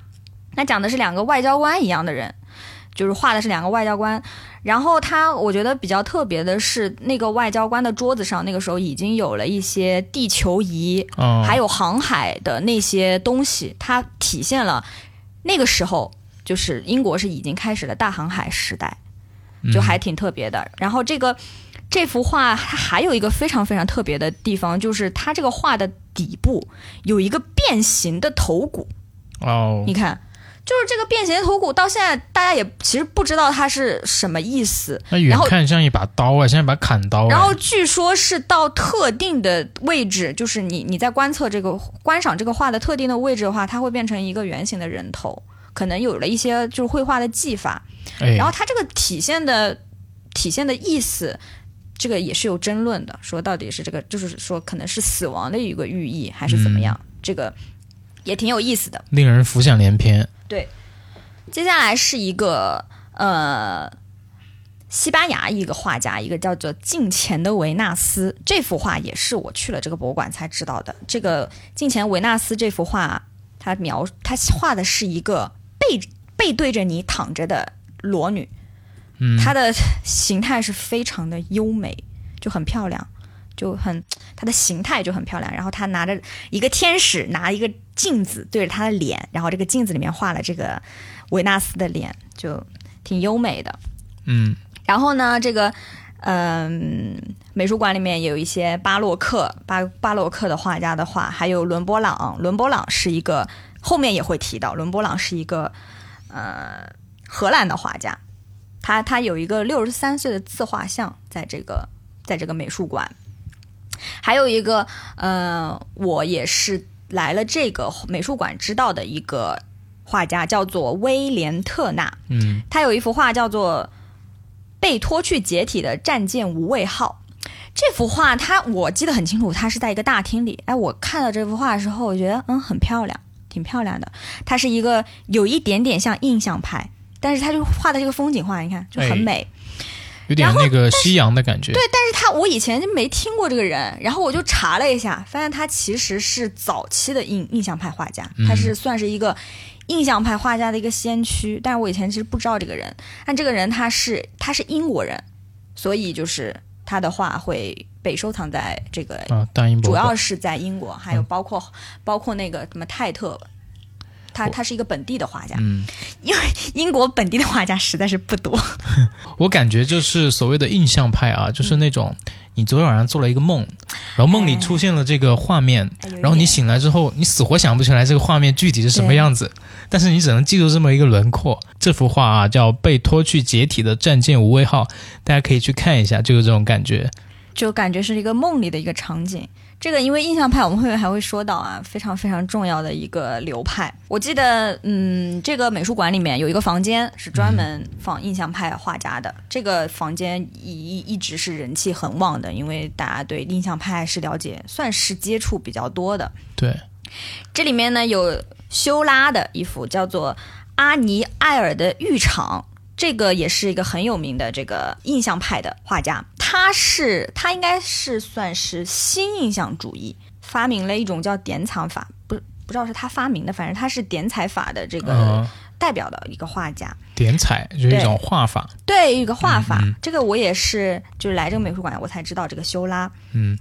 [SPEAKER 1] 那讲的是两个外交官一样的人，就是画的是两个外交官。然后他我觉得比较特别的是，那个外交官的桌子上，那个时候已经有了一些地球仪，
[SPEAKER 2] 哦，
[SPEAKER 1] 还有航海的那些东西，它体现了那个时候就是英国是已经开始了大航海时代，就还挺特别的。然后这个这幅画它还有一个非常非常特别的地方，就是它这个画的底部有一个变形的头骨，
[SPEAKER 2] 哦
[SPEAKER 1] 你，看。就是这个便携头骨，到现在大家也其实不知道它是什么意思。
[SPEAKER 2] 那远看像一把刀啊，像一把砍刀啊。
[SPEAKER 1] 然后据说是到特定的位置，就是你你在观测这个观赏这个画的特定的位置的话，它会变成一个圆形的人头，可能有了一些就是绘画的技法。
[SPEAKER 2] 哎，
[SPEAKER 1] 然后它这个体现的体现的意思，这个也是有争论的，说到底是这个就是说可能是死亡的一个寓意，还是怎么样？这个也挺有意思的。
[SPEAKER 2] 令人浮想联翩。
[SPEAKER 1] 接下来是一个呃，西班牙一个画家，一个叫做镜前的维纳斯。这幅画也是我去了这个博物馆才知道的。这个镜前维纳斯这幅画，它描它画的是一个背背对着你躺着的裸女，
[SPEAKER 2] 嗯，
[SPEAKER 1] 它的形态是非常的优美，就很漂亮，就很它的形态就很漂亮。然后他拿着一个天使拿一个镜子对着他的脸，然后这个镜子里面画了这个维纳斯的脸，就挺优美的。
[SPEAKER 2] 嗯
[SPEAKER 1] 然后呢，这个嗯、美术馆里面有一些巴洛克巴巴洛克的画家的画，还有伦勃朗。伦勃朗是一个后面也会提到，伦勃朗是一个呃荷兰的画家，他他有一个六十三岁的自画像在这个在这个美术馆，还有一个呃，我也是来了这个美术馆知道的一个画家，叫做威廉特纳。
[SPEAKER 2] 嗯
[SPEAKER 1] 他有一幅画叫做《被拖去解体的战舰无畏号》。这幅画，它我记得很清楚，它是在一个大厅里。哎，我看到这幅画的时候，我觉得嗯很漂亮，挺漂亮的。它是一个有一点点像印象派，但是它就画的这个风景画，你看就很
[SPEAKER 2] 哎
[SPEAKER 1] 美。
[SPEAKER 2] 有点那个西洋的感觉。
[SPEAKER 1] 对，但是他我以前就没听过这个人，然后我就查了一下，发现他其实是早期的印印象派画家，他是算是一个印象派画家的一个先驱。但是我以前其实不知道这个人，但这个人他是他是英国人，所以就是他的画会被收藏在这个。主要是在英国，还有包括、包括那个什么泰特。他他是一个本地的画家，
[SPEAKER 2] 嗯，
[SPEAKER 1] 因为英国本地的画家实在是不多。
[SPEAKER 2] 我感觉就是所谓的印象派啊，就是那种你昨天晚上做了一个梦，然后梦里出现了这个画面，
[SPEAKER 1] 哎
[SPEAKER 2] 然后你醒来之后，你死活想不起来这个画面具体是什么样子，但是你只能记住这么一个轮廓。这幅画啊，叫《被拖去解体的战舰无畏号》，大家可以去看一下，就有这种感觉。
[SPEAKER 1] 就感觉是一个梦里的一个场景。这个因为印象派，我们后面还会说到啊，非常非常重要的一个流派。我记得，嗯，这个美术馆里面有一个房间是专门放印象派画家的，这个房间一一直是人气很旺的，因为大家对印象派是了解，算是接触比较多的。
[SPEAKER 2] 对，
[SPEAKER 1] 这里面呢有修拉的一幅叫做《阿尼埃尔的浴场》，这个也是一个很有名的这个印象派的画家。他是他应该是算是新印象主义，发明了一种叫点彩法，不不知道是他发明的，反正他是点彩法的这个
[SPEAKER 2] 嗯、
[SPEAKER 1] 代表的一个画家。
[SPEAKER 2] 点彩就是一种画法。
[SPEAKER 1] 对，一个画法，
[SPEAKER 2] 嗯嗯
[SPEAKER 1] 这个我也是就是来这个美术馆我才知道这个修拉。
[SPEAKER 2] 嗯，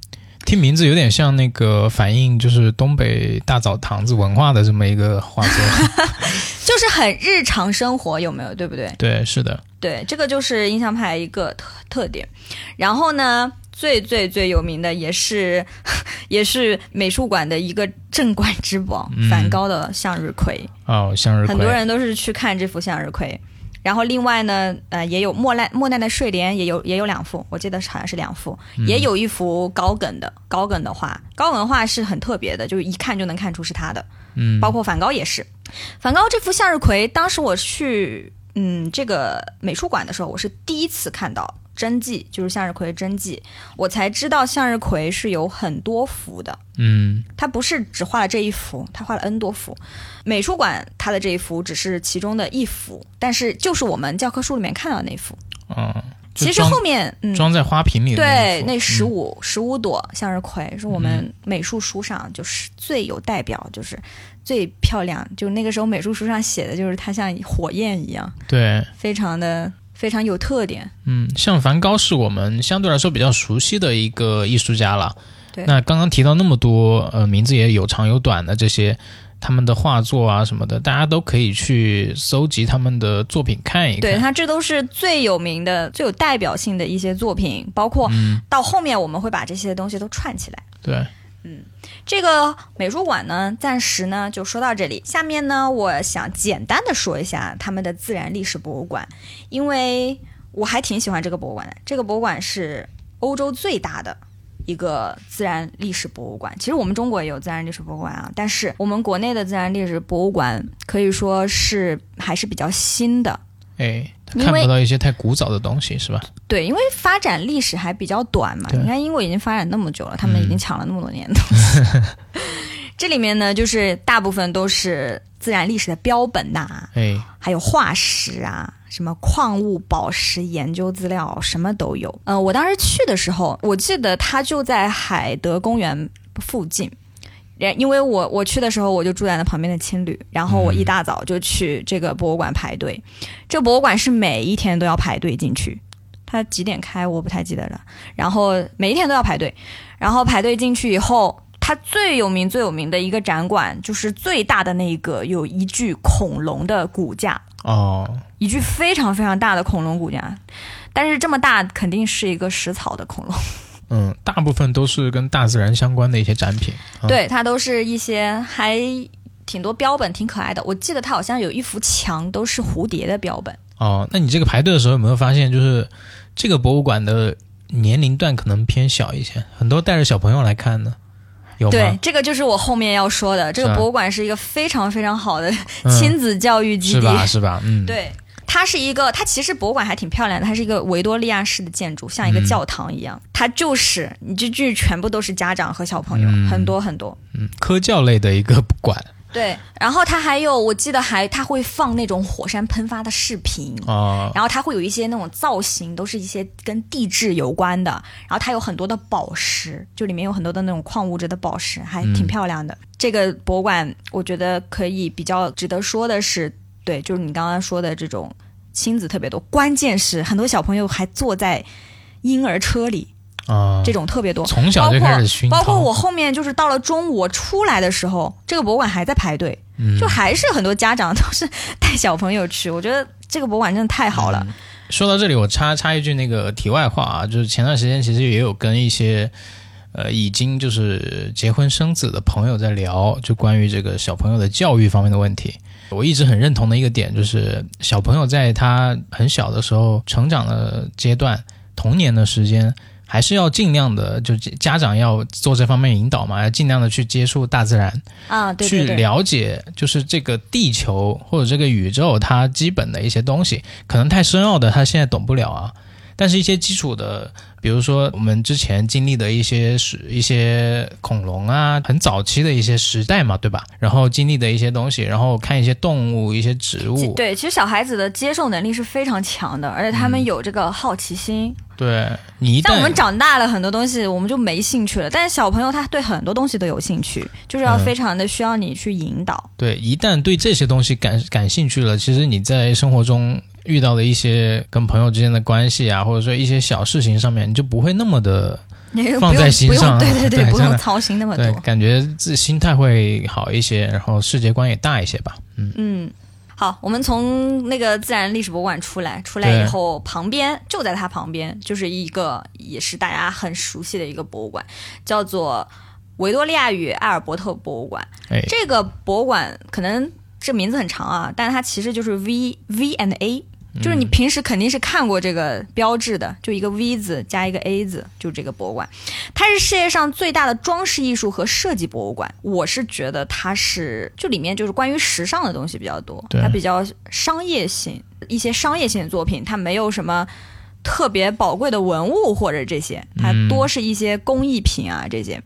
[SPEAKER 2] 听名字有点像那个反映就是东北大澡堂子文化的这么一个画作。
[SPEAKER 1] 就是很日常生活，有没有？对不对？
[SPEAKER 2] 对，是的。
[SPEAKER 1] 对，这个就是印象派一个特特点。然后呢，最最最有名的也是 也是美术馆的一个镇馆之宝
[SPEAKER 2] 嗯——
[SPEAKER 1] 梵高的《向日葵》
[SPEAKER 2] 哦，向日葵。
[SPEAKER 1] 很多人都是去看这幅向日葵。然后另外呢，呃，也有莫奈莫奈的睡莲，也有也有两幅，我记得好像是两幅，也有一幅高更的高更的画。高梗画是很特别的，就是一看就能看出是他的。
[SPEAKER 2] 嗯，
[SPEAKER 1] 包括梵高也是。梵高这幅向日葵，当时我去嗯这个美术馆的时候，我是第一次看到真迹，就是向日葵真迹，我才知道向日葵是有很多幅的。
[SPEAKER 2] 嗯
[SPEAKER 1] 它不是只画了这一幅，它画了 N 多幅。美术馆它的这一幅只是其中的一幅，但是就是我们教科书里面看到的那幅。
[SPEAKER 2] 嗯，就
[SPEAKER 1] 其实后面，嗯，
[SPEAKER 2] 装在花瓶里的
[SPEAKER 1] 对，那十
[SPEAKER 2] 嗯
[SPEAKER 1] 五十五朵向日葵是我们美术书上就是最有代表，就是最漂亮。就那个时候美术书上写的就是它像火焰一样，
[SPEAKER 2] 对，
[SPEAKER 1] 非常的非常有特点。
[SPEAKER 2] 嗯，像梵高是我们相对来说比较熟悉的一个艺术家了。
[SPEAKER 1] 对
[SPEAKER 2] 那刚刚提到那么多，呃，名字也有长有短的这些，他们的画作啊什么的，大家都可以去搜集他们的作品看一看。
[SPEAKER 1] 对，他这都是最有名的、最有代表性的一些作品，包括
[SPEAKER 2] 嗯，
[SPEAKER 1] 到后面我们会把这些东西都串起来。
[SPEAKER 2] 对，
[SPEAKER 1] 这个美术馆呢，暂时呢就说到这里。下面呢，我想简单的说一下他们的自然历史博物馆，因为我还挺喜欢这个博物馆的。这个博物馆是欧洲最大的一个自然历史博物馆。其实我们中国也有自然历史博物馆啊，但是我们国内的自然历史博物馆可以说是还是比较新的。
[SPEAKER 2] 哎，看不到一些太古早的东西是吧？
[SPEAKER 1] 对，因为发展历史还比较短嘛。你看英国已经发展那么久了，他们已经
[SPEAKER 2] 嗯
[SPEAKER 1] 抢了那么多年的东西。这里面呢，就是大部分都是自然历史的标本呐、
[SPEAKER 2] 哎，
[SPEAKER 1] 还有化石啊，什么矿物、宝石研究资料，什么都有。呃，我当时去的时候，我记得它就在海德公园附近。然因为我我去的时候，我就住在那旁边的青旅，然后我一大早就去这个博物馆排队。这博物馆是每一天都要排队进去，它几点开我不太记得了。然后每一天都要排队，然后排队进去以后，它最有名最有名的一个展馆就是最大的那个，有一具恐龙的骨架，
[SPEAKER 2] 哦，
[SPEAKER 1] 一具非常非常大的恐龙骨架，但是这么大肯定是一个食草的恐龙。
[SPEAKER 2] 嗯，大部分都是跟大自然相关的一些展品。啊
[SPEAKER 1] 对，它都是一些还挺多标本，挺可爱的。我记得它好像有一幅墙都是蝴蝶的标本。
[SPEAKER 2] 哦，那你这个排队的时候有没有发现，就是这个博物馆的年龄段可能偏小一些，很多带着小朋友来看的，有吗？
[SPEAKER 1] 对，这个就是我后面要说的。这个博物馆是一个非常非常好的
[SPEAKER 2] 嗯
[SPEAKER 1] 亲子教育基地。
[SPEAKER 2] 是吧？是吧？嗯，，
[SPEAKER 1] 对，它是一个，它其实博物馆还挺漂亮的，它是一个维多利亚式的建筑，像一个
[SPEAKER 2] 嗯
[SPEAKER 1] 教堂一样。它就是你这剧全部都是家长和小朋友，
[SPEAKER 2] 嗯
[SPEAKER 1] 很多很多。
[SPEAKER 2] 嗯，科教类的一个馆
[SPEAKER 1] 对，然后它还有，我记得还它会放那种火山喷发的视频。
[SPEAKER 2] 哦，
[SPEAKER 1] 然后它会有一些那种造型，都是一些跟地质有关的。然后它有很多的宝石，就里面有很多的那种矿物质的宝石，还挺漂亮的。这个博物馆，我觉得可以比较值得说的是，对，就是你刚刚说的这种亲子特别多，关键是很多小朋友还坐在婴儿车里，
[SPEAKER 2] 啊，
[SPEAKER 1] 这种特别多。
[SPEAKER 2] 从小就开始熏陶，
[SPEAKER 1] 包括我后面就是到了中午我出来的时候，这个博物馆还在排队，
[SPEAKER 2] 嗯
[SPEAKER 1] 就还是很多家长都是带小朋友去。我觉得这个博物馆真的太好了。
[SPEAKER 2] 说到这里，我插插一句那个题外话啊，就是前段时间其实也有跟一些呃已经就是结婚生子的朋友在聊，就关于这个小朋友的教育方面的问题。我一直很认同的一个点就是，小朋友在他很小的时候成长的阶段，童年的时间。还是要尽量的，就家长要做这方面引导嘛，要尽量的去接触大自然，
[SPEAKER 1] 啊，对
[SPEAKER 2] 去了解，就是这个地球或者这个宇宙它基本的一些东西，可能太深奥的他现在懂不了啊。但是，一些基础的，比如说我们之前经历的一些时一些恐龙啊，很早期的一些时代嘛，对吧？然后经历的一些东西，然后看一些动物、一些植物，
[SPEAKER 1] 对，其实小孩子的接受能力是非常强的，而且他们有这个好奇心。
[SPEAKER 2] 对你一
[SPEAKER 1] 像我们长大了，很多东西我们就没兴趣了，但是小朋友他对很多东西都有兴趣，就是要
[SPEAKER 2] 嗯
[SPEAKER 1] 非常的需要你去引导。
[SPEAKER 2] 对一旦对这些东西感感兴趣了，其实你在生活中遇到的一些跟朋友之间的关系啊，或者说一些小事情上面，你就不会那么的放在心上
[SPEAKER 1] 对对不
[SPEAKER 2] 对真的
[SPEAKER 1] 用操心那么
[SPEAKER 2] 对，
[SPEAKER 1] 多。
[SPEAKER 2] 感觉自己心态会好一些，然后世界观也大一些吧。嗯，
[SPEAKER 1] 嗯，好，我们从那个自然历史博物馆出来，出来以后，旁边就在它旁边就是一个也是大家很熟悉的一个博物馆，叫做维多利亚与艾尔伯特博物馆。
[SPEAKER 2] 哎，
[SPEAKER 1] 这个博物馆可能这名字很长啊，但是它其实就是 V V and A，就是你平时肯定是看过这个标志的，就一个 V 字加一个 A 字，就这个博物馆。它是世界上最大的装饰艺术和设计博物馆。我是觉得它是就里面就是关于时尚的东西比较多，它比较商业性，一些商业性的作品，它没有什么。特别宝贵的文物或者这些，它
[SPEAKER 2] 嗯
[SPEAKER 1] 多是一些工艺品啊，这些。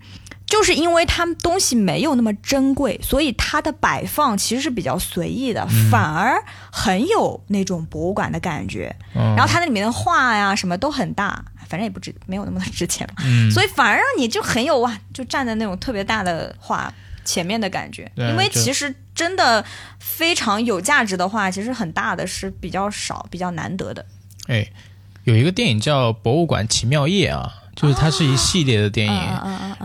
[SPEAKER 1] 就是因为它东西没有那么珍贵，所以它的摆放其实是比较随意的，反而很有那种博物馆的感觉。
[SPEAKER 2] 嗯
[SPEAKER 1] 然后它那里面的画呀什么都很大，反正也不值，没有那么值钱嘛，
[SPEAKER 2] 嗯，
[SPEAKER 1] 所以反而让你就很有哇，就站在那种特别大的画前面的感觉。因为其实真的非常有价值的画，其实很大的是比较少、比较难得的。
[SPEAKER 2] 哎，有一个电影叫《博物馆奇妙夜》啊，就是它是一系列的电影，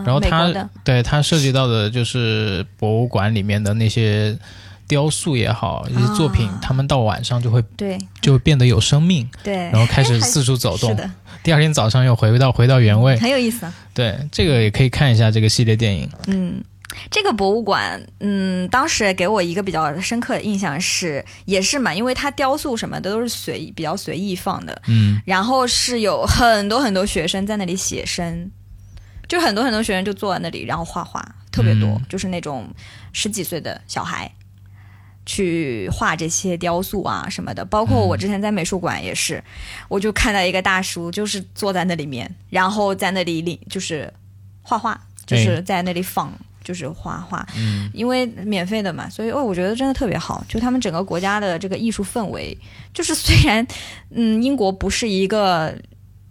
[SPEAKER 2] 然后它对它涉及到的就是博物馆里面的那些雕塑也好，一些作品，
[SPEAKER 1] 啊
[SPEAKER 2] 他们到晚上就会
[SPEAKER 1] 对。
[SPEAKER 2] 就变得有生命，
[SPEAKER 1] 对，
[SPEAKER 2] 然后开始 四处走动，
[SPEAKER 1] 是的，
[SPEAKER 2] 第二天早上又回到回到原位。
[SPEAKER 1] 很有意思。啊。
[SPEAKER 2] 对，这个也可以看一下这个系列电影。
[SPEAKER 1] 嗯，这个博物馆，嗯，当时给我一个比较深刻的印象是，也是嘛，因为它雕塑什么的都是随意比较随意放的，
[SPEAKER 2] 嗯，
[SPEAKER 1] 然后是有很多很多学生在那里写生，就很多很多学生就坐在那里，然后画画，特别多，
[SPEAKER 2] 嗯。
[SPEAKER 1] 就是那种十几岁的小孩。去画这些雕塑啊什么的，包括我之前在美术馆也是，我就看到一个大叔，就是坐在那里面，然后在那里领就是画画，就是在那里仿，就是画画，
[SPEAKER 2] 嗯
[SPEAKER 1] 因为免费的嘛，所以哦，我觉得真的特别好。就他们整个国家的这个艺术氛围，就是虽然嗯，英国不是一个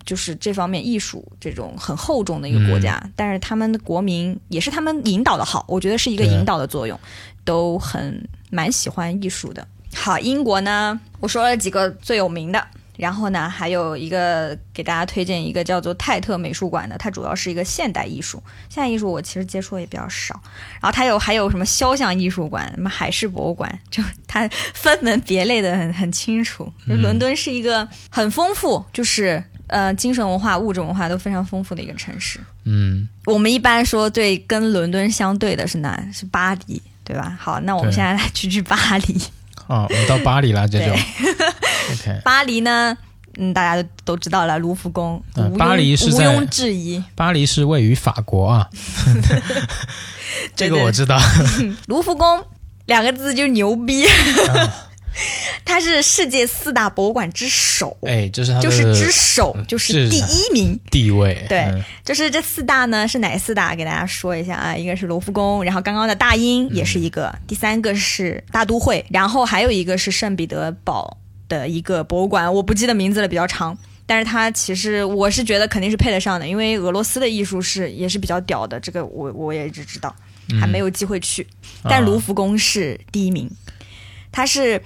[SPEAKER 1] 就是这方面艺术这种很厚重的一个国家，但是他们的国民也是他们引导的好，我觉得是一个引导的作用，都很蛮喜欢艺术的。好，英国呢，我说了几个最有名的。然后呢，还有一个给大家推荐一个叫做泰特美术馆的，它主要是一个现代艺术。现代艺术我其实接触的也比较少。然后它有还有什么肖像艺术馆、什么海事博物馆，就它分门别类的很很清楚。就伦敦是一个很丰富，就是呃精神文化、物质文化都非常丰富的一个城市。
[SPEAKER 2] 嗯，
[SPEAKER 1] 我们一般说对跟伦敦相对的是哪？是巴黎，对吧？好，那我们现在来去去巴黎。
[SPEAKER 2] 啊，我们到巴黎了，这就
[SPEAKER 1] 对
[SPEAKER 2] OK。
[SPEAKER 1] 巴黎呢，嗯，大家都都知道了，卢浮宫，
[SPEAKER 2] 嗯巴黎是在
[SPEAKER 1] 毋庸置疑。
[SPEAKER 2] 巴黎是位于法国啊，这个我知道。
[SPEAKER 1] 卢浮宫两个字就牛逼，
[SPEAKER 2] 啊
[SPEAKER 1] 它是世界四大博物馆之首，
[SPEAKER 2] 哎，这是它
[SPEAKER 1] 就是之首，就是第一名。
[SPEAKER 2] 地位。
[SPEAKER 1] 对
[SPEAKER 2] 嗯
[SPEAKER 1] 就是这四大呢是哪四大？给大家说一下啊，一个是卢浮宫，然后刚刚的大英也是一个，第三个是大都会，然后还有一个是圣彼得堡的一个博物馆，我不记得名字了，比较长。但是它其实我是觉得肯定是配得上的，因为俄罗斯的艺术是也是比较屌的，这个我我也一直知道，还没有机会去。但卢浮宫是第一名，它是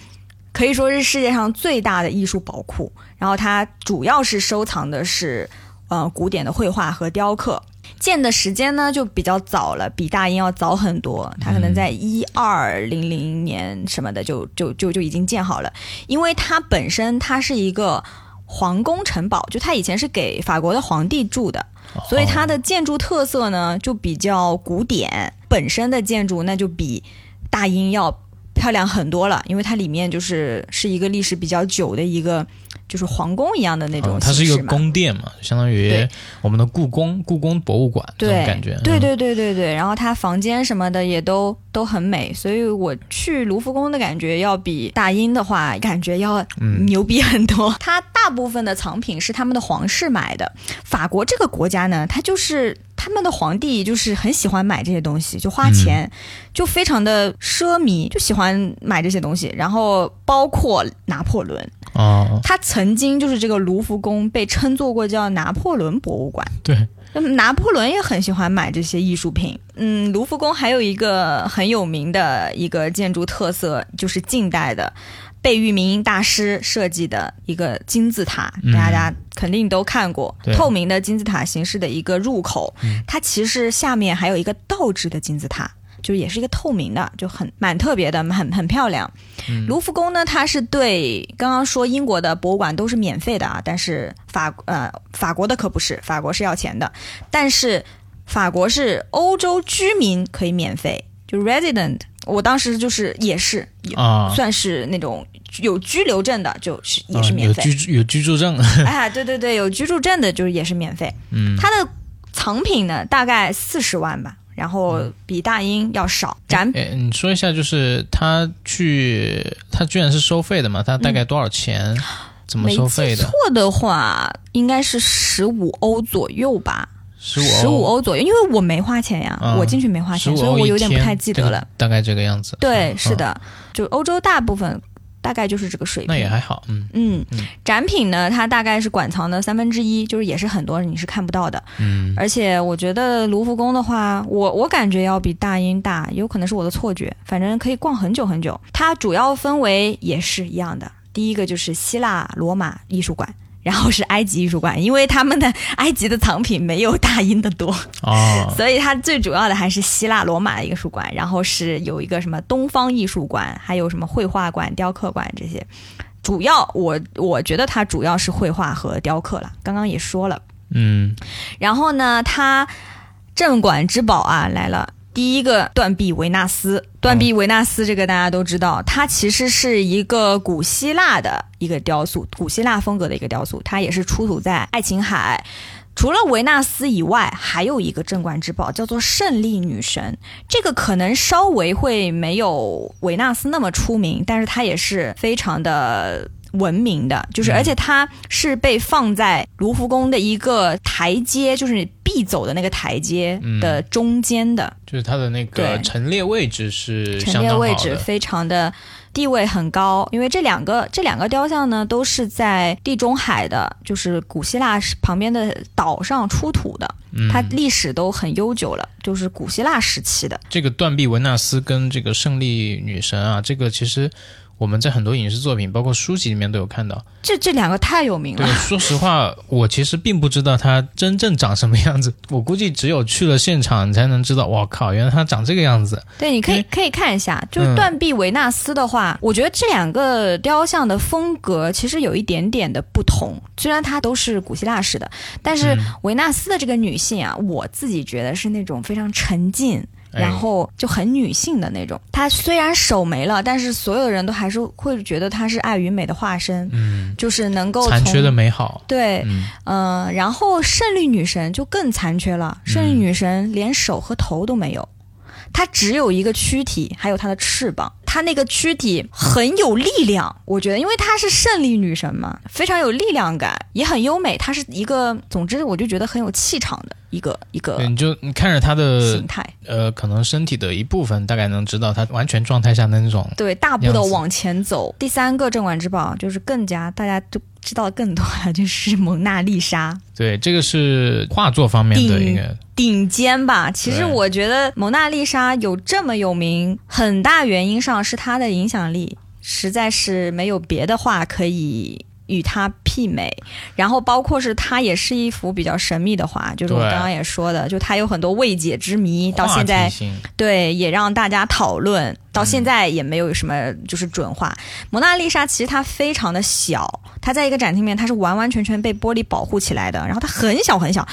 [SPEAKER 1] 可以说是世界上最大的艺术宝库，然后它主要是收藏的是呃古典的绘画和雕刻。建的时间呢就比较早了，比大英要早很多。它可能在一二零零年什么的就就就就已经建好了，因为它本身它是一个皇宫城堡，就它以前是给法国的皇帝住的，所以它的建筑特色呢就比较古典，本身的建筑那就比大英要漂亮很多了，因为它里面就是是一个历史比较久的一个就是皇宫一样的那种
[SPEAKER 2] 哦它是一个宫殿嘛，相当于我们的故宫、故宫博物馆这种，感觉。嗯，
[SPEAKER 1] 对对对对对，然后它房间什么的也都都很美，所以我去卢浮宫的感觉要比大英的话感觉要
[SPEAKER 2] 嗯
[SPEAKER 1] 牛逼很多。它大部分的藏品是他们的皇室买的，法国这个国家呢，它就是。他们的皇帝就是很喜欢买这些东西，就花钱，就非常的奢靡，就喜欢买这些东西。然后包括拿破仑，
[SPEAKER 2] 哦，
[SPEAKER 1] 他曾经就是这个卢浮宫被称作过叫拿破仑博物馆。
[SPEAKER 2] 对，
[SPEAKER 1] 那么拿破仑也很喜欢买这些艺术品。嗯，卢浮宫还有一个很有名的一个建筑特色，就是近代的贝聿铭大师设计的一个金字塔，
[SPEAKER 2] 嗯
[SPEAKER 1] 大家肯定都看过，透明的金字塔形式的一个入口，它其实下面还有一个倒置的金字塔。就也是一个透明的，就很蛮特别的，很很漂亮。卢浮宫呢，它是对刚刚说英国的博物馆都是免费的啊，但是法呃法国的可不是，法国是要钱的。但是法国是欧洲居民可以免费，就 resident。我当时就是也是有
[SPEAKER 2] 啊
[SPEAKER 1] 算是那种有居留证的，就是也是
[SPEAKER 2] 啊
[SPEAKER 1] 免费。
[SPEAKER 2] 有居住有居住证，
[SPEAKER 1] 哎，对对对，有居住证的，就是也是免费。
[SPEAKER 2] 嗯，
[SPEAKER 1] 它的藏品呢，大概四十万吧，然后比大英要少。展
[SPEAKER 2] 哎，你说一下，就是他去，他居然是收费的嘛？他大概多少钱？怎么收费的
[SPEAKER 1] 记错？的话，应该是十五欧左右吧，
[SPEAKER 2] 十五
[SPEAKER 1] 欧左右，因为我没花钱呀，
[SPEAKER 2] 嗯
[SPEAKER 1] 我进去没花钱，所以我有点不太记得了。，
[SPEAKER 2] 大概这个样子。
[SPEAKER 1] 对，
[SPEAKER 2] 嗯
[SPEAKER 1] 是，的，就欧洲大部分大概就是这个水平。
[SPEAKER 2] 那也还好，嗯
[SPEAKER 1] 嗯
[SPEAKER 2] 嗯，
[SPEAKER 1] 展品呢，它大概是馆藏的三分之一，就是也是很多你是看不到的。
[SPEAKER 2] 嗯
[SPEAKER 1] 而且我觉得卢浮宫的话，我我感觉要比大英大，有可能是我的错觉，反正可以逛很久很久。它主要分为也是一样的，第一个就是希腊罗马艺术馆。然后是埃及艺术馆，因为他们的 埃及的藏品没有大英的多，
[SPEAKER 2] 哦，
[SPEAKER 1] 所以它最主要的还是希腊罗马的艺术馆。然后是有一个什么东方艺术馆，还有什么绘画馆、雕刻馆这些。主要我我觉得它主要是绘画和雕刻了，刚刚也说了。
[SPEAKER 2] 嗯
[SPEAKER 1] 然后呢，它镇馆之宝啊来了。第一个断臂维纳斯，断臂维纳斯这个大家都知道，它其实是一个古希腊的一个雕塑，古希腊风格的一个雕塑，它也是出土在爱琴海。除了维纳斯以外，还有一个镇馆之宝叫做胜利女神，这个可能稍微会没有维纳斯那么出名，但是它也是非常的闻名的，就是
[SPEAKER 2] 嗯。
[SPEAKER 1] 而且它是被放在卢浮宫的一个台阶，就是必必走的那个台阶的中间的，
[SPEAKER 2] 就是它的那个陈列位置是
[SPEAKER 1] 陈列位置非常的地位很高，因为这两个这两个雕像呢都是在地中海的，就是古希腊旁边的岛上出土的，它历史都很悠久了，就是古希腊时期的。
[SPEAKER 2] 这个断臂维纳斯跟这个胜利女神啊，这个其实。我们在很多影视作品，包括书籍里面都有看到。
[SPEAKER 1] 这这两个太有名了。
[SPEAKER 2] 对，说实话，我其实并不知道它真正长什么样子。我估计只有去了现场，你才能知道。哇靠，原来它长这个样子。
[SPEAKER 1] 对，你可以可以看一下，就是断臂维纳斯的话，我觉得这两个雕像的风格其实有一点点的不同。虽然它都是古希腊式的，但是维纳斯的这个女性啊，我自己觉得是那种非常沉静。然后就很女性的那种，她虽然手没了，但是所有人都还是会觉得她是爱与美的化身，嗯，就是能够
[SPEAKER 2] 残缺的美好，
[SPEAKER 1] 对，嗯，然后胜利女神就更残缺了，胜利女神连手和头都没有。它只有一个躯体，还有它的翅膀。它那个躯体很有力量，我觉得，因为她是胜利女神嘛，非常有力量感，也很优美。她是一个，总之我就觉得很有气场的一个一个。
[SPEAKER 2] 你就你看着他的
[SPEAKER 1] 形态，
[SPEAKER 2] 呃，可能身体的一部分，大概能知道他完全状态下的那种。
[SPEAKER 1] 对，大步的往前走。第三个镇馆之宝就是更加大家都知道更多了，就是蒙娜丽莎。
[SPEAKER 2] 对，这个是画作方面的一个。
[SPEAKER 1] 顶尖吧，其实我觉得蒙娜丽莎有这么有名，很大原因上是她的影响力，实在是没有别的画可以与它媲美。然后包括是它也是一幅比较神秘的画，就是我刚刚也说的，就它有很多未解之谜，到现在对也让大家讨论。到现在也没有什么就是准话。蒙娜丽莎其实它非常的小，它在一个展厅里面，它是完完全全被玻璃保护起来的。然后它很小很小，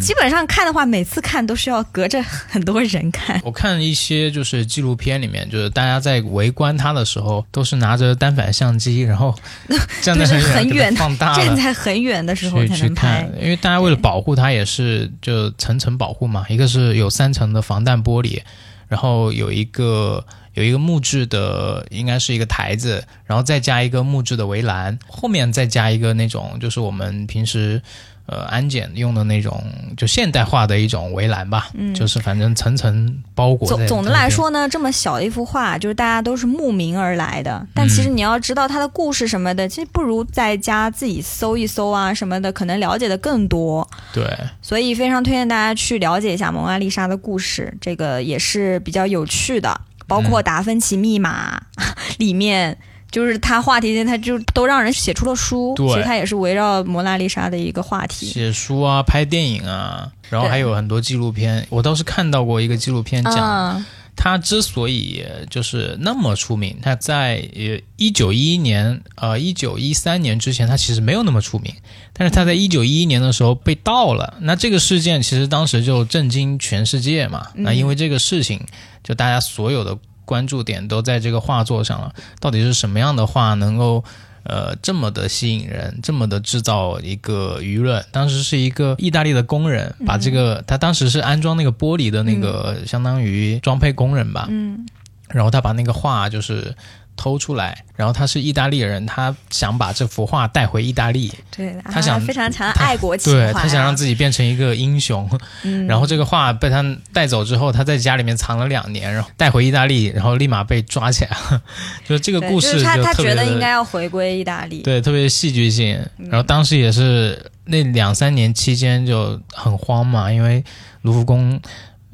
[SPEAKER 1] 基本上看的话，每次看都是要隔着很多人看。
[SPEAKER 2] 我看一些就是纪录片里面，就是大家在围观它的时候，都是拿着单反相机，然后 站在很远放大，
[SPEAKER 1] 站在很远的时候才能看。
[SPEAKER 2] 因为大家为了保护它，也是就层层保护嘛。一个是有三层的防弹玻璃，然后有一个。有一个木质的，应该是一个台子，然后再加一个木质的围栏，后面再加一个那种，就是我们平时，呃，安检用的那种，就现代化的一种围栏吧。嗯，就是反正层层包裹。
[SPEAKER 1] 总总的来说呢，这么小的一幅画，就是大家都是慕名而来的。但其实你要知道它的故事什么的，其实不如在家自己搜一搜啊什么的，可能了解的更多。
[SPEAKER 2] 对。
[SPEAKER 1] 所以非常推荐大家去了解一下蒙娜丽莎的故事，这个也是比较有趣的。包括《达芬奇密码 》里面，就是他话题，他就都让人写出了书。其实他也是围绕蒙娜丽莎的一个话题。
[SPEAKER 2] 写书啊，拍电影啊，然后还有很多纪录片。我倒是看到过一个纪录片讲，他之所以就是那么出名，他在呃一九一一年呃一九一三年之前，他其实没有那么出名。但是他在一九一一年的时候被盗了，那这个事件其实当时就震惊全世界嘛。那因为这个事情。就大家所有的关注点都在这个画作上了，到底是什么样的画能够，呃，这么的吸引人，这么的制造一个舆论？当时是一个意大利的工人把这个，他当时是安装那个玻璃的那个，相当于装配工人吧，嗯，然后他把那个画就是。偷出来，然后他是意大利人，他想把这幅画带回意大利。
[SPEAKER 1] 对，
[SPEAKER 2] 他想
[SPEAKER 1] 非常强的爱国情
[SPEAKER 2] 怀，对他想让自己变成一个英雄。嗯，然后这个画被他带走之后，他在家里面藏了两年，然后带回意大利，然后立马被抓起来了。就这个故事，
[SPEAKER 1] 他他觉得应该要回归意大利，
[SPEAKER 2] 对，特别戏剧性。然后当时也是那两三年期间就很慌嘛，因为卢浮宫。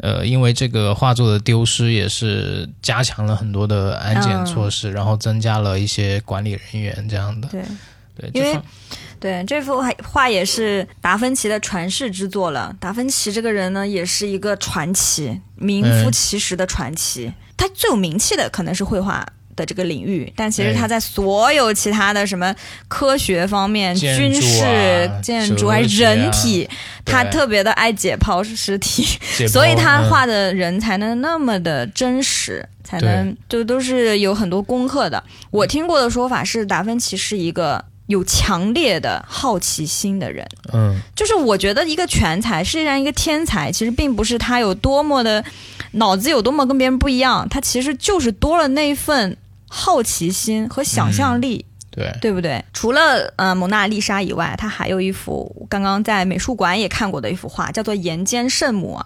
[SPEAKER 2] 呃，因为这个画作的丢失，也是加强了很多的安检措施，然后增加了一些管理人员这样的。
[SPEAKER 1] 对，
[SPEAKER 2] 对，
[SPEAKER 1] 因为对这幅画也是达芬奇的传世之作了。达芬奇这个人呢，也是一个传奇，名副其实的传奇。他最有名气的可能是绘画。的这个领域，但其实他在所有其他的什么科学方面、军事、建筑还是人体，他特别的爱解剖尸体，所以他画的人才能那么的真实，才能就都是有很多功课的。我听过的说法是，达芬奇是一个有强烈的好奇心的人。嗯，就是我觉得一个全才，世界上一个天才，其实并不是他有多么的脑子有多么跟别人不一样，他其实就是多了那一份。好奇心和想象力，
[SPEAKER 2] 对，
[SPEAKER 1] 对不对？除了呃蒙娜丽莎以外，它还有一幅刚刚在美术馆也看过的一幅画，叫做《岩间圣母》。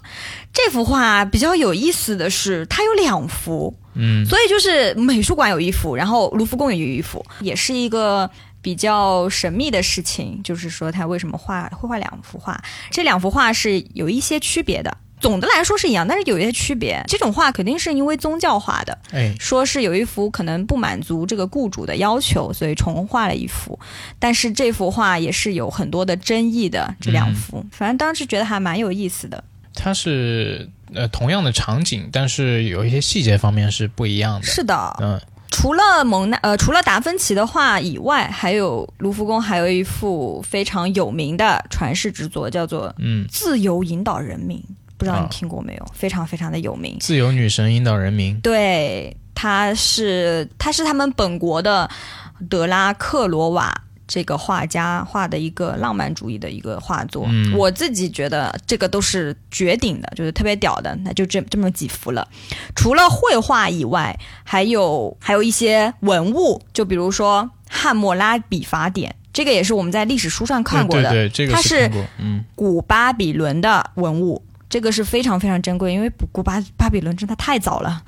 [SPEAKER 1] 这幅画比较有意思的是，它有两幅，
[SPEAKER 2] 嗯，
[SPEAKER 1] 所以就是美术馆有一幅，然后卢浮宫也有一幅，也是一个。比较神秘的事情，就是说他为什么画会画两幅画？这两幅画是有一些区别的。总的来说是一样，但是有一些区别。这种画肯定是因为宗教画的，
[SPEAKER 2] 哎，
[SPEAKER 1] 说是有一幅可能不满足这个雇主的要求，所以重画了一幅。但是这幅画也是有很多的争议的。这两幅，反正当时觉得还蛮有意思的。
[SPEAKER 2] 它是呃同样的场景，但是有一些细节方面是不一样的。
[SPEAKER 1] 是的，
[SPEAKER 2] 嗯。
[SPEAKER 1] 除了蒙娜呃，除了达芬奇的画以外，还有卢浮宫还有一幅非常有名的传世之作，叫做《
[SPEAKER 2] 嗯
[SPEAKER 1] 自由引导人民》，不知道你
[SPEAKER 2] 啊
[SPEAKER 1] 听过没有？非常非常的有名。
[SPEAKER 2] 自由女神引导人民。
[SPEAKER 1] 对，她是她是他们本国的德拉克罗瓦这个画家画的一个浪漫主义的一个画作。
[SPEAKER 2] 嗯
[SPEAKER 1] 我自己觉得这个都是绝顶的，就是特别屌的。那就这这么几幅了。除了绘画以外，还有还有一些文物，就比如说《汉谟拉比法典》，这个也是我们在历史书上看过的。
[SPEAKER 2] 对对对，这个
[SPEAKER 1] 它是古巴比伦的文物，这个是非常非常珍贵，因为古巴巴比伦真的太早了。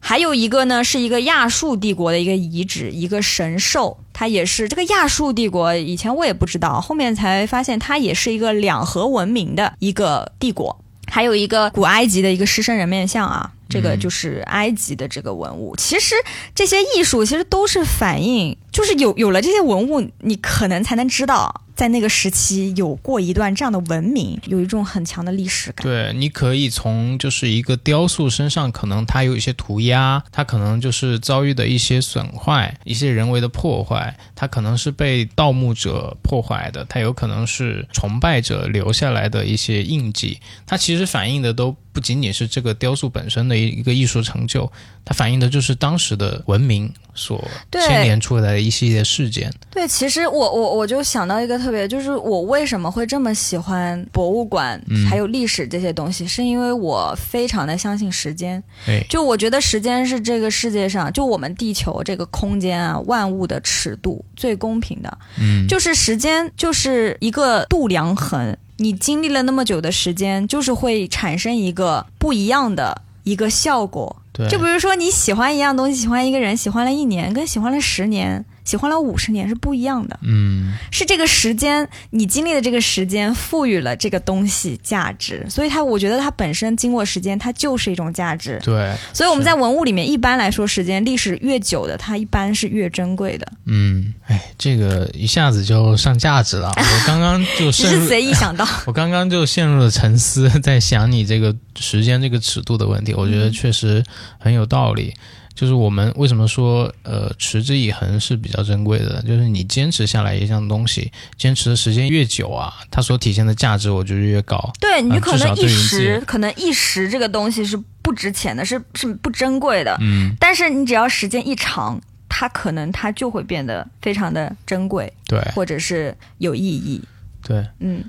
[SPEAKER 1] 还有一个呢，是一个亚述帝国的一个遗址，一个神兽，它也是这个亚述帝国。以前我也不知道，后面才发现它也是一个两河文明的一个帝国。还有一个古埃及的一个狮身人面像啊，这个就是埃及的这个文物。其实这些艺术其实都是反映，就是有有了这些文物，你可能才能知道，在那个时期有过一段这样的文明，有一种很强的历史感。
[SPEAKER 2] 对，你可以从就是一个雕塑身上，可能它有一些涂鸦，它可能就是遭遇的一些损坏，一些人为的破坏，它可能是被盗墓者破坏的，它有可能是崇拜者留下来的一些印记，它其实反映的都不仅仅是这个雕塑本身的一个艺术成就，它反映的就是当时的文明所
[SPEAKER 1] 对
[SPEAKER 2] 牵连出来的一系列事件。
[SPEAKER 1] 对，其实我我我就想到一个特别，就是我为什么会这么喜欢博物馆、
[SPEAKER 2] 嗯
[SPEAKER 1] 还有历史这些东西，是因为我非常的相信时间。
[SPEAKER 2] 哎，
[SPEAKER 1] 就我觉得时间是这个世界上，就我们地球这个空间啊，万物的尺度最公平的。
[SPEAKER 2] 嗯，
[SPEAKER 1] 就是时间就是一个度量衡，你经历了那么久的时间，就是会产生一个不一样的一个效果。
[SPEAKER 2] 对，
[SPEAKER 1] 就比如说你喜欢一样东西，喜欢一个人，喜欢了一年，跟喜欢了十年、喜欢了五十年是不一样的。
[SPEAKER 2] 嗯，
[SPEAKER 1] 是这个时间，你经历的这个时间赋予了这个东西价值，所以它，我觉得它本身经过时间，它就是一种价值。
[SPEAKER 2] 对，
[SPEAKER 1] 所以我们在文物里面，一般来说，时间历史越久的，它一般是越珍贵的。
[SPEAKER 2] 嗯，哎，这个一下子就上价值了。我刚刚就
[SPEAKER 1] 只是
[SPEAKER 2] 深，
[SPEAKER 1] 随意想到，
[SPEAKER 2] 我刚刚就陷入了沉思，在想你这个时间这个尺度的问题。我觉得确实很有道理。就是我们为什么说呃持之以恒是比较珍贵的？就是你坚持下来一项东西，坚持的时间越久啊，它所体现的价值我觉得越高。
[SPEAKER 1] 对你可能一时，可能一时这个东西是不值钱的，是是不珍贵的。
[SPEAKER 2] 嗯，
[SPEAKER 1] 但是你只要时间一长，它可能它就会变得非常的珍贵，
[SPEAKER 2] 对
[SPEAKER 1] 或者是有意义。
[SPEAKER 2] 对，
[SPEAKER 1] 嗯，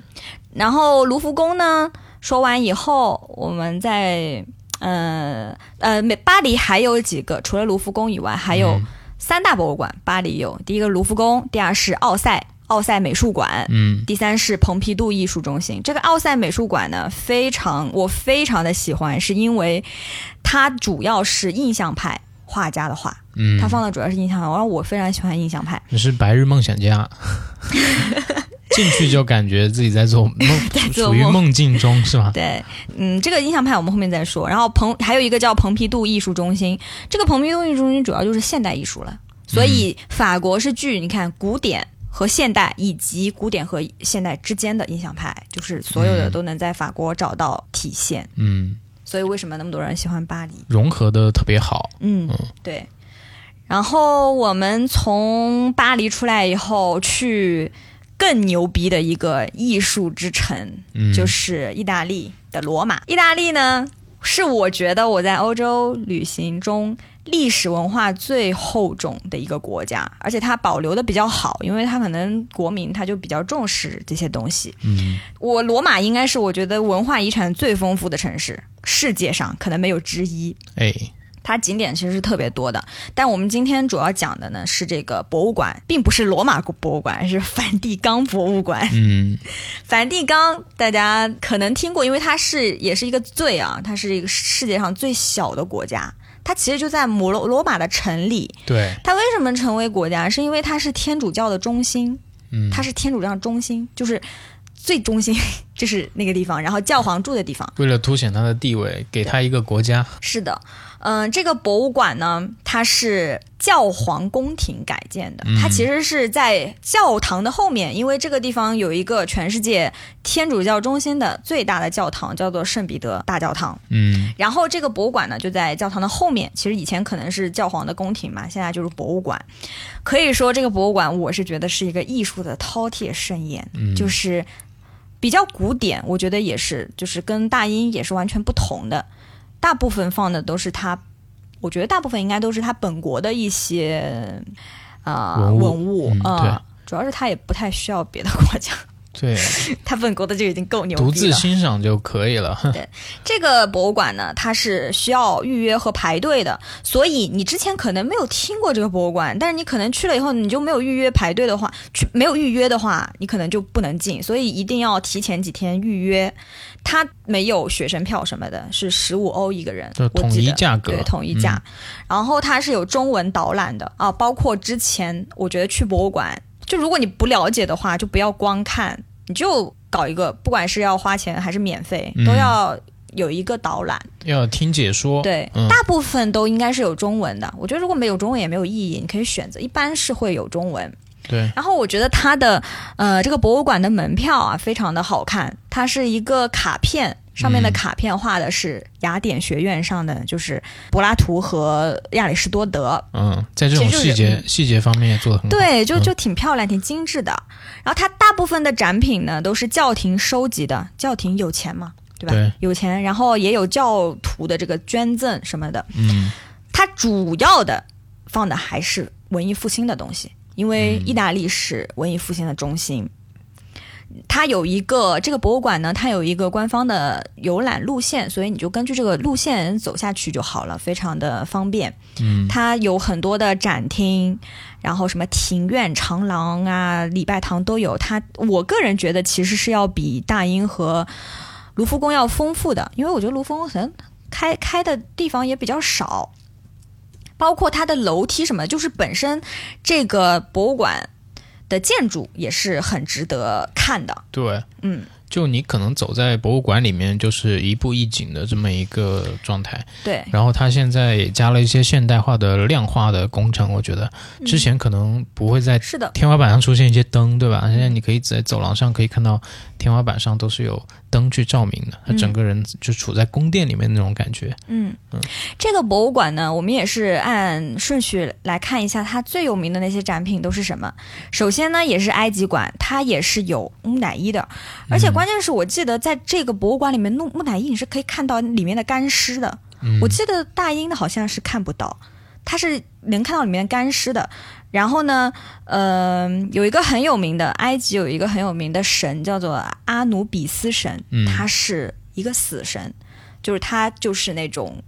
[SPEAKER 1] 然后卢浮宫呢，说完以后，我们在呃呃，美巴黎还有几个，除了卢浮宫以外，还有
[SPEAKER 2] 嗯
[SPEAKER 1] 三大博物馆。巴黎有第一个卢浮宫，第二是奥赛奥赛美术馆，
[SPEAKER 2] 嗯
[SPEAKER 1] 第三是蓬皮杜艺术中心。这个奥赛美术馆呢，非常我非常的喜欢，是因为它主要是印象派画家的画，
[SPEAKER 2] 嗯，
[SPEAKER 1] 它放的主要是印象派，然后我非常喜欢印象派。
[SPEAKER 2] 你是白日梦想家，进去就感觉自己在做 梦，
[SPEAKER 1] 做梦
[SPEAKER 2] 处于梦境中是吗？
[SPEAKER 1] 对，嗯，这个印象派我们后面再说。然后蓬还有一个叫蓬皮杜艺术中心，这个蓬皮杜艺术中心主要就是现代艺术了。所以法国是具你看古典和现代以及古典和现代之间的印象派，就是所有的
[SPEAKER 2] 嗯
[SPEAKER 1] 都能在法国找到体现。
[SPEAKER 2] 嗯，
[SPEAKER 1] 所以为什么那么多人喜欢巴黎？
[SPEAKER 2] 融合的特别好。
[SPEAKER 1] 嗯
[SPEAKER 2] 嗯，
[SPEAKER 1] 对。然后我们从巴黎出来以后，去更牛逼的一个艺术之城，
[SPEAKER 2] 嗯，
[SPEAKER 1] 就是意大利的罗马。意大利呢，是我觉得我在欧洲旅行中历史文化最厚重的一个国家，而且它保留的比较好，因为它可能国民他就比较重视这些东西。
[SPEAKER 2] 嗯
[SPEAKER 1] 我罗马应该是我觉得文化遗产最丰富的城市，世界上可能没有之一。
[SPEAKER 2] 哎，
[SPEAKER 1] 它景点其实是特别多的。但我们今天主要讲的呢是这个博物馆，并不是罗马博物馆，是梵蒂冈博物馆。
[SPEAKER 2] 嗯，
[SPEAKER 1] 梵蒂冈大家可能听过，因为它是也是一个最啊，它是一个世界上最小的国家。它其实就在摩罗罗马的城里。
[SPEAKER 2] 对，
[SPEAKER 1] 它为什么成为国家？是因为它是天主教的中心。
[SPEAKER 2] 嗯，
[SPEAKER 1] 它是天主教中心，就是最中心，就是那个地方，然后教皇住的地方。
[SPEAKER 2] 为了凸显它的地位，给它一个国家。
[SPEAKER 1] 是的，嗯、这个博物馆呢，它是教皇宫廷改建的，它其实是在教堂的后面，因为这个地方有一个全世界天主教中心的最大的教堂，叫做圣彼得大教堂。
[SPEAKER 2] 嗯，
[SPEAKER 1] 然后这个博物馆呢，就在教堂的后面。其实以前可能是教皇的宫廷嘛，现在就是博物馆。可以说，这个博物馆我是觉得是一个艺术的饕餮盛宴，就是比较古典。我觉得也是，就是跟大英也是完全不同的。大部分放的都是他，我觉得大部分应该都是他本国的一些啊、呃、
[SPEAKER 2] 文物。
[SPEAKER 1] 啊
[SPEAKER 2] 嗯
[SPEAKER 1] 呃
[SPEAKER 2] 对。
[SPEAKER 1] 主要是他也不太需要别的国家，
[SPEAKER 2] 对，
[SPEAKER 1] 他本国的就已经够牛逼了。
[SPEAKER 2] 独自欣赏就可以了。
[SPEAKER 1] 对这个博物馆呢，它是需要预约和排队的，所以你之前可能没有听过这个博物馆，但是你可能去了以后，你就没有预约排队的话，去没有预约的话，你可能就不能进，所以一定要提前几天预约。它没有学生票什么的，是十五欧一个人，
[SPEAKER 2] 就统一价格
[SPEAKER 1] 对，统一价。然后它是有中文导览的啊，包括之前我觉得去博物馆，就如果你不了解的话，就不要光看，你就搞一个，不管是要花钱还是免费，
[SPEAKER 2] 嗯
[SPEAKER 1] 都要有一个导览。
[SPEAKER 2] 要听解说。
[SPEAKER 1] 对，
[SPEAKER 2] 嗯
[SPEAKER 1] 大部分都应该是有中文的。我觉得如果没有中文也没有意义，你可以选择，一般是会有中文。
[SPEAKER 2] 对，
[SPEAKER 1] 然后我觉得它的呃这个博物馆的门票啊非常的好看，它是一个卡片。上面的
[SPEAKER 2] 嗯
[SPEAKER 1] 卡片画的是雅典学院上的，就是柏拉图和亚里士多德，
[SPEAKER 2] 嗯，在这种细节
[SPEAKER 1] 嗯
[SPEAKER 2] 细节方面也做的很好。
[SPEAKER 1] 对，就
[SPEAKER 2] 嗯
[SPEAKER 1] 就挺漂亮、挺精致的。然后它大部分的展品呢都是教廷收集的，教廷有钱嘛，对吧？
[SPEAKER 2] 对
[SPEAKER 1] 有钱，然后也有教徒的这个捐赠什么的。
[SPEAKER 2] 嗯，
[SPEAKER 1] 它主要的放的还是文艺复兴的东西，因为意大利是文艺复兴的中心。它有一个这个博物馆呢，它有一个官方的游览路线，所以你就根据这个路线走下去就好了，非常的方便。
[SPEAKER 2] 嗯，
[SPEAKER 1] 它有很多的展厅，然后什么庭院、长廊啊、礼拜堂都有。它我个人觉得其实是要比大英和卢浮宫要丰富的，因为我觉得卢浮宫可能开开的地方也比较少，包括它的楼梯什么的，就是本身这个博物馆的建筑也是很值得看的。
[SPEAKER 2] 对，
[SPEAKER 1] 嗯，
[SPEAKER 2] 就你可能走在博物馆里面，就是一步一景的这么一个状态。
[SPEAKER 1] 对，
[SPEAKER 2] 然后它现在也加了一些现代化的量化的工程，我觉得之前可能不会在
[SPEAKER 1] 是的，
[SPEAKER 2] 天花板上出现一些灯，对吧？现在你可以在走廊上可以看到天花板上都是有灯去照明的，它整个人就处在宫殿里面那种感觉。
[SPEAKER 1] 嗯嗯，这个博物馆呢，我们也是按顺序来看一下它最有名的那些展品都是什么。首先呢，也是埃及馆，它也是有木乃伊的，而且关键是我记得在这个博物馆里面，木木乃伊你是可以看到里面的干尸的。
[SPEAKER 2] 嗯
[SPEAKER 1] 我记得大英的好像是看不到，它是能看到里面干尸的。然后呢，呃，有一个很有名的埃及有一个很有名的神叫做阿努比斯神，
[SPEAKER 2] 嗯
[SPEAKER 1] 他是一个死神，就是他就是那种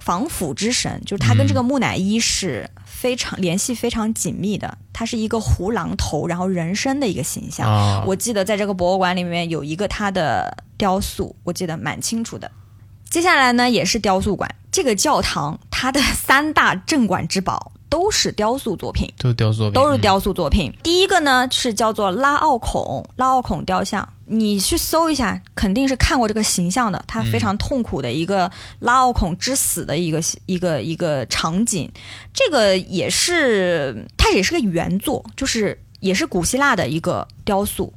[SPEAKER 1] 防腐之神，就是他跟这个木乃伊是非常联系非常紧密的。他是一个胡狼头，然后人身的一个形象。
[SPEAKER 2] 啊，
[SPEAKER 1] 我记得在这个博物馆里面有一个他的雕塑，我记得蛮清楚的。接下来呢，也是雕塑馆。这个教堂它的三大镇馆之宝都是雕塑作品，
[SPEAKER 2] 都是雕塑作品，
[SPEAKER 1] 都是雕塑作品。第一个呢是叫做拉奥孔，拉奥孔雕像，你去搜一下，肯定是看过这个形象的。他非常痛苦的一个拉奥孔之死的一个一个一个场景，这个也是它也是个原作，就是也是古希腊的一个雕塑。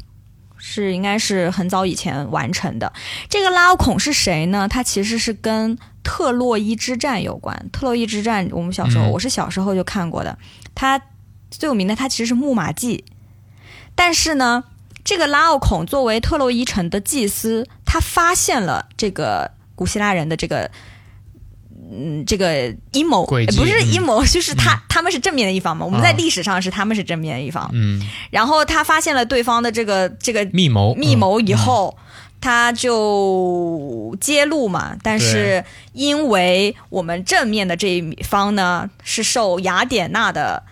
[SPEAKER 1] 是应该是很早以前完成的。这个拉奥孔是谁呢？他其实是跟特洛伊之战有关。特洛伊之战，我们小时候、
[SPEAKER 2] 嗯
[SPEAKER 1] 我是小时候就看过的。它最有名的，它其实是木马计。但是呢，这个拉奥孔作为特洛伊城的祭司，他发现了这个古希腊人的这个。嗯，这个阴谋不是
[SPEAKER 2] 嗯
[SPEAKER 1] 阴谋，就是他、他们是正面的一方嘛。我们在
[SPEAKER 2] 啊
[SPEAKER 1] 历史上是他们是正面的一方，
[SPEAKER 2] 嗯，
[SPEAKER 1] 然后他发现了对方的这个这个
[SPEAKER 2] 密谋，
[SPEAKER 1] 密谋以
[SPEAKER 2] 嗯
[SPEAKER 1] 后，他就揭露嘛，但是因为我们正面的这一方呢是受雅典娜的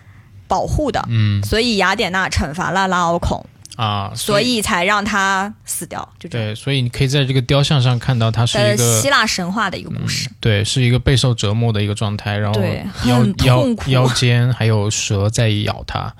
[SPEAKER 1] 保护的，
[SPEAKER 2] 嗯
[SPEAKER 1] 所以雅典娜惩罚了拉奥孔，
[SPEAKER 2] 啊，
[SPEAKER 1] 所以才让他死掉。就
[SPEAKER 2] 对，所以你可以在这个雕像上看到它是一
[SPEAKER 1] 呃，
[SPEAKER 2] 个
[SPEAKER 1] 希腊神话的一个故事。
[SPEAKER 2] 对，是一个备受折磨的一个状态，然后
[SPEAKER 1] 对
[SPEAKER 2] 腰
[SPEAKER 1] 很
[SPEAKER 2] 腰
[SPEAKER 1] 痛苦
[SPEAKER 2] 腰间还有蛇在咬它，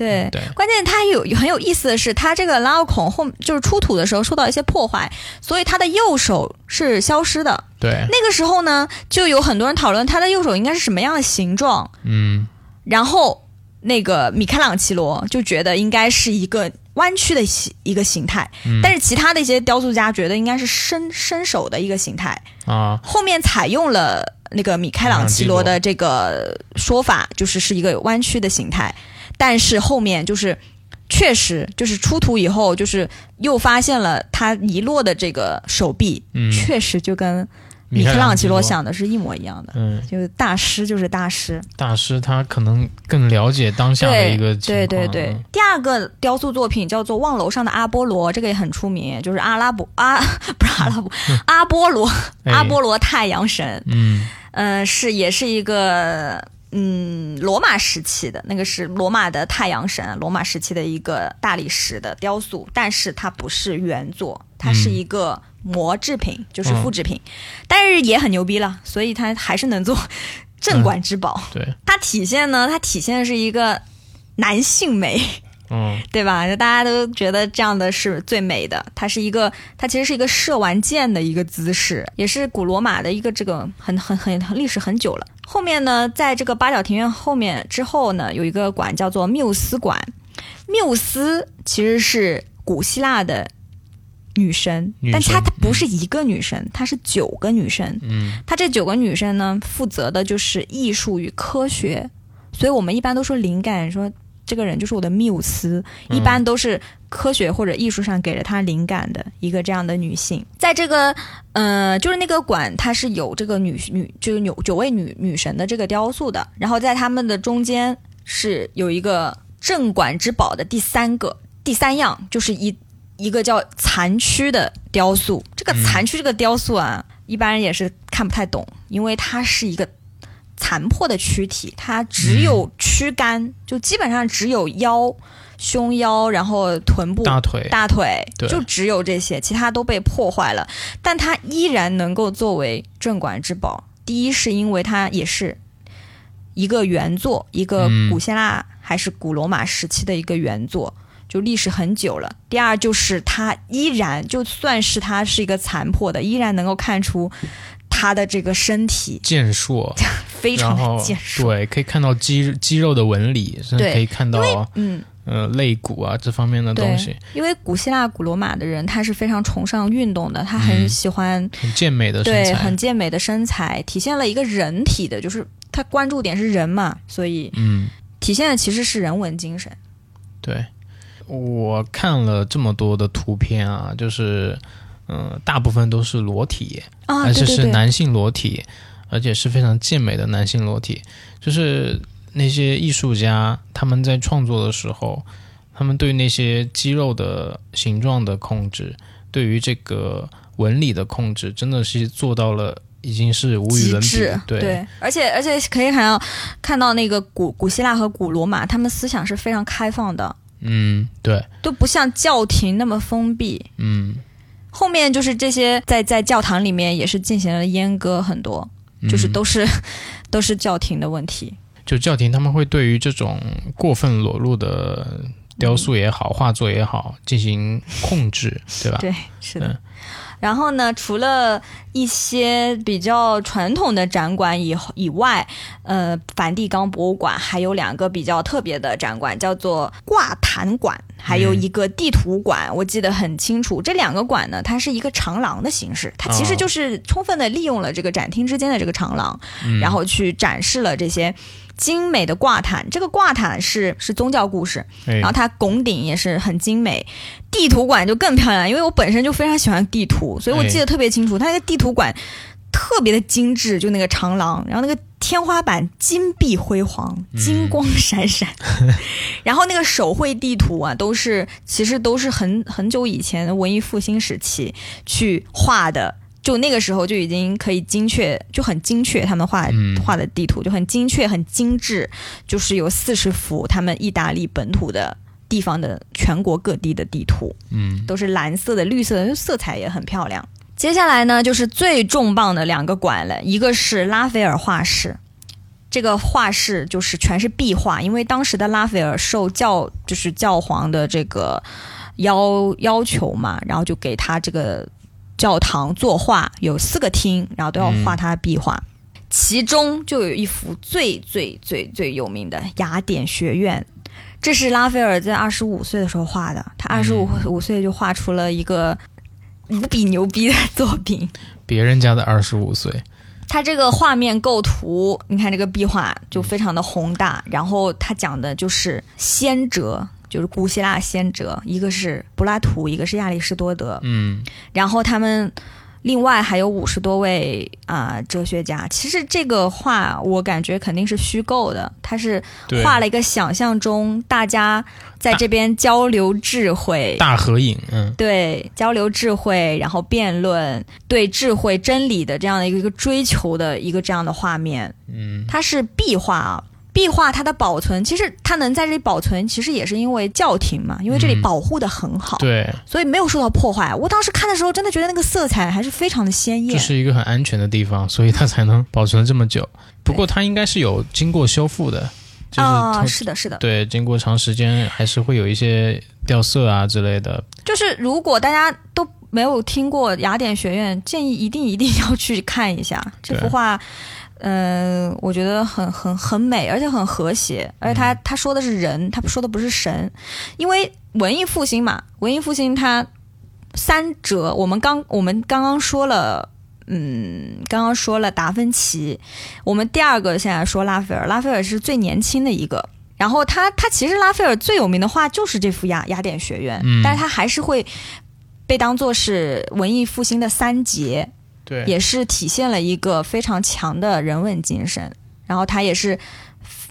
[SPEAKER 1] 对，
[SPEAKER 2] 对，
[SPEAKER 1] 关键它有很有意思的是，它这个拉奥孔后就是出土的时候受到一些破坏，所以他的右手是消失的。
[SPEAKER 2] 对，
[SPEAKER 1] 那个时候呢，就有很多人讨论他的右手应该是什么样的形状，
[SPEAKER 2] 嗯。
[SPEAKER 1] 然后那个米开朗基罗就觉得应该是一个弯曲的形一个形态，
[SPEAKER 2] 嗯。
[SPEAKER 1] 但是其他的一些雕塑家觉得应该是伸伸手的一个形态。
[SPEAKER 2] 啊，
[SPEAKER 1] 后面采用了那个米开朗基罗的这个说法，就是是一个弯曲的形态，但是后面就是确实就是出土以后，就是又发现了他遗落的这个手臂，
[SPEAKER 2] 嗯，
[SPEAKER 1] 确实就跟米开朗基罗想的是一模一样的。
[SPEAKER 2] 嗯，
[SPEAKER 1] 就是大师就是大师，
[SPEAKER 2] 大师他可能更了解当下的一个情
[SPEAKER 1] 对
[SPEAKER 2] 况，
[SPEAKER 1] 对对
[SPEAKER 2] 嗯。
[SPEAKER 1] 第二个雕塑作品叫做《望楼上的阿波罗》，这个也很出名，就是阿拉伯阿 不是阿拉伯阿波罗
[SPEAKER 2] 哎。
[SPEAKER 1] 阿波罗太阳神。
[SPEAKER 2] 嗯。
[SPEAKER 1] 嗯，是也是一个嗯罗马时期的那个是罗马的太阳神，罗马时期的一个大理石的雕塑，但是它不是原作，它是一个模制品，就是复制品，但是也很牛逼了，所以它还是能做镇馆之宝。
[SPEAKER 2] 对，
[SPEAKER 1] 它体现呢，它体现的是一个男性美。
[SPEAKER 2] 嗯
[SPEAKER 1] 对吧？就大家都觉得这样的是最美的。它是一个，它其实是一个射完箭的一个姿势，也是古罗马的一个这个很很很很历史很久了。后面呢，在这个八角庭院后面之后呢，有一个馆叫做缪斯馆。缪斯其实是古希腊的女神，
[SPEAKER 2] 女神
[SPEAKER 1] 但她她不是一个女神，她是九个女神。
[SPEAKER 2] 嗯
[SPEAKER 1] 她这九个女生呢，负责的就是艺术与科学，所以我们一般都说灵感，说这个人就是我的缪斯，
[SPEAKER 2] 嗯
[SPEAKER 1] 一般都是科学或者艺术上给了她灵感的一个这样的女性。在这个呃，就是那个馆，它是有这个女女就是有九位女女神的这个雕塑的，然后在他们的中间是有一个镇馆之宝的第三个第三样，就是一一个叫残躯的雕塑。这个残躯这个雕塑啊，一般人也是看不太懂，因为它是一个残破的躯体，它只有躯干，就基本上只有腰、胸腰，然后臀部、
[SPEAKER 2] 大腿，
[SPEAKER 1] 大腿，就只有这些，其他都被破坏了，但它依然能够作为镇馆之宝。第一是因为它也是一个原作，一个
[SPEAKER 2] 嗯
[SPEAKER 1] 古希腊还是古罗马时期的一个原作，就历史很久了。第二就是它依然，就算是它是一个残破的，依然能够看出它的这个身体。
[SPEAKER 2] 健硕，
[SPEAKER 1] 非常的健硕。
[SPEAKER 2] 对，可以看到肌肌肉的纹理，甚至
[SPEAKER 1] 对
[SPEAKER 2] 可以看到
[SPEAKER 1] 嗯，
[SPEAKER 2] 呃肋骨啊这方面的东西，
[SPEAKER 1] 因为古希腊、古罗马的人，他是非常崇尚运动的，他很
[SPEAKER 2] 嗯
[SPEAKER 1] 喜欢
[SPEAKER 2] 很健美的身
[SPEAKER 1] 对，
[SPEAKER 2] 材
[SPEAKER 1] 很，健美的身材，体现了一个人体的，就是他关注点是人嘛，所以
[SPEAKER 2] 嗯，
[SPEAKER 1] 体现的其实是人文精神。
[SPEAKER 2] 对。我看了这么多的图片啊，就是嗯、呃大部分都是裸体，
[SPEAKER 1] 啊，
[SPEAKER 2] 而且是男性裸体，而且是非常健美的男性裸体。就是那些艺术家他们在创作的时候，他们对那些肌肉的形状的控制，对于这个纹理的控制，真的是做到了，已经是无与伦比。对，
[SPEAKER 1] 而且而且可以看到看到那个古古希腊和古罗马，他们思想是非常开放的，
[SPEAKER 2] 嗯，对，
[SPEAKER 1] 都不像教廷那么封闭。
[SPEAKER 2] 嗯，
[SPEAKER 1] 后面就是这些在在教堂里面也是进行了阉割很多，就是
[SPEAKER 2] 嗯
[SPEAKER 1] 都是、都是教廷的问题。
[SPEAKER 2] 就教廷他们会对于这种过分裸露的雕塑也好、画作也好进行控制，对吧？
[SPEAKER 1] 对，是的。
[SPEAKER 2] 嗯
[SPEAKER 1] 然后呢，除了一些比较传统的展馆以以外，呃，梵蒂冈博物馆还有两个比较特别的展馆，叫做挂毯馆，还有一个地图馆，我记得很清楚。这两个馆呢，它是一个长廊的形式，它其实
[SPEAKER 2] 哦
[SPEAKER 1] 就是充分的利用了这个展厅之间的这个长廊，
[SPEAKER 2] 嗯
[SPEAKER 1] 然后去展示了这些。精美的挂毯，这个挂毯是是宗教故事，
[SPEAKER 2] 哎
[SPEAKER 1] 然后它拱顶也是很精美，地图馆就更漂亮，因为我本身就非常喜欢地图，所以我记得特别清楚，它那个地图馆特别的精致，就那个长廊，然后那个天花板金碧辉煌，金光闪闪。然后那个手绘地图啊，都是其实都是很很久以前文艺复兴时期去画的。就那个时候就已经可以精确，就很精确，他们画画的地图就很精确、很精致，就是有四十幅他们意大利本土的地方的全国各地的地图，
[SPEAKER 2] 嗯，
[SPEAKER 1] 都是蓝色的、绿色的，色彩也很漂亮。接下来呢，就是最重磅的两个馆了，一个是拉斐尔画室，这个画室就是全是壁画，因为当时的拉斐尔受教就是教皇的这个要要求嘛，然后就给他这个。教堂作画有四个厅，然后都要画他的壁画，其中就有一幅最最最最有名的雅典学院，这是拉斐尔在二十五岁的时候画的，他二十五五岁就画出了一个无比牛逼的作品。
[SPEAKER 2] 别人家的二十五岁，
[SPEAKER 1] 他这个画面构图，你看这个壁画就非常的宏大，然后他讲的就是先哲。就是古希腊先哲，一个是柏拉图，一个是亚里士多德。
[SPEAKER 2] 嗯，
[SPEAKER 1] 然后他们另外还有五十多位啊哲学家。其实这个画我感觉肯定是虚构的，他是画了一个想象中大家在这边交流智慧、
[SPEAKER 2] 大合影。嗯，
[SPEAKER 1] 对，交流智慧，然后辩论对智慧真理的这样的一个一个追求的一个这样的画面。
[SPEAKER 2] 嗯，
[SPEAKER 1] 它是壁画啊。壁画它的保存，其实它能在这里保存，其实也是因为教廷嘛，因为这里保护的很好，
[SPEAKER 2] 对，
[SPEAKER 1] 所以没有受到破坏。我当时看的时候，真的觉得那个色彩还是非常的鲜艳。
[SPEAKER 2] 这是一个很安全的地方，所以它才能保存这么久。不过它应该是有经过修复的，
[SPEAKER 1] 啊，是的，是的，
[SPEAKER 2] 对，经过长时间还是会有一些掉色啊之类的。
[SPEAKER 1] 就是如果大家都没有听过雅典学院，建议一定一定要去看一下这幅画。嗯，我觉得很很很美，而且很和谐，而且他他说的是人，他说的不是神，因为文艺复兴嘛，文艺复兴它三哲，我们刚我们刚刚说了，嗯，刚刚说了达芬奇，我们第二个现在说拉斐尔，拉斐尔是最年轻的一个，然后他他其实拉斐尔最有名的画就是这幅雅雅典学院，但是他还是会被当做是文艺复兴的三杰。
[SPEAKER 2] 对，
[SPEAKER 1] 也是体现了一个非常强的人文精神，然后他也是，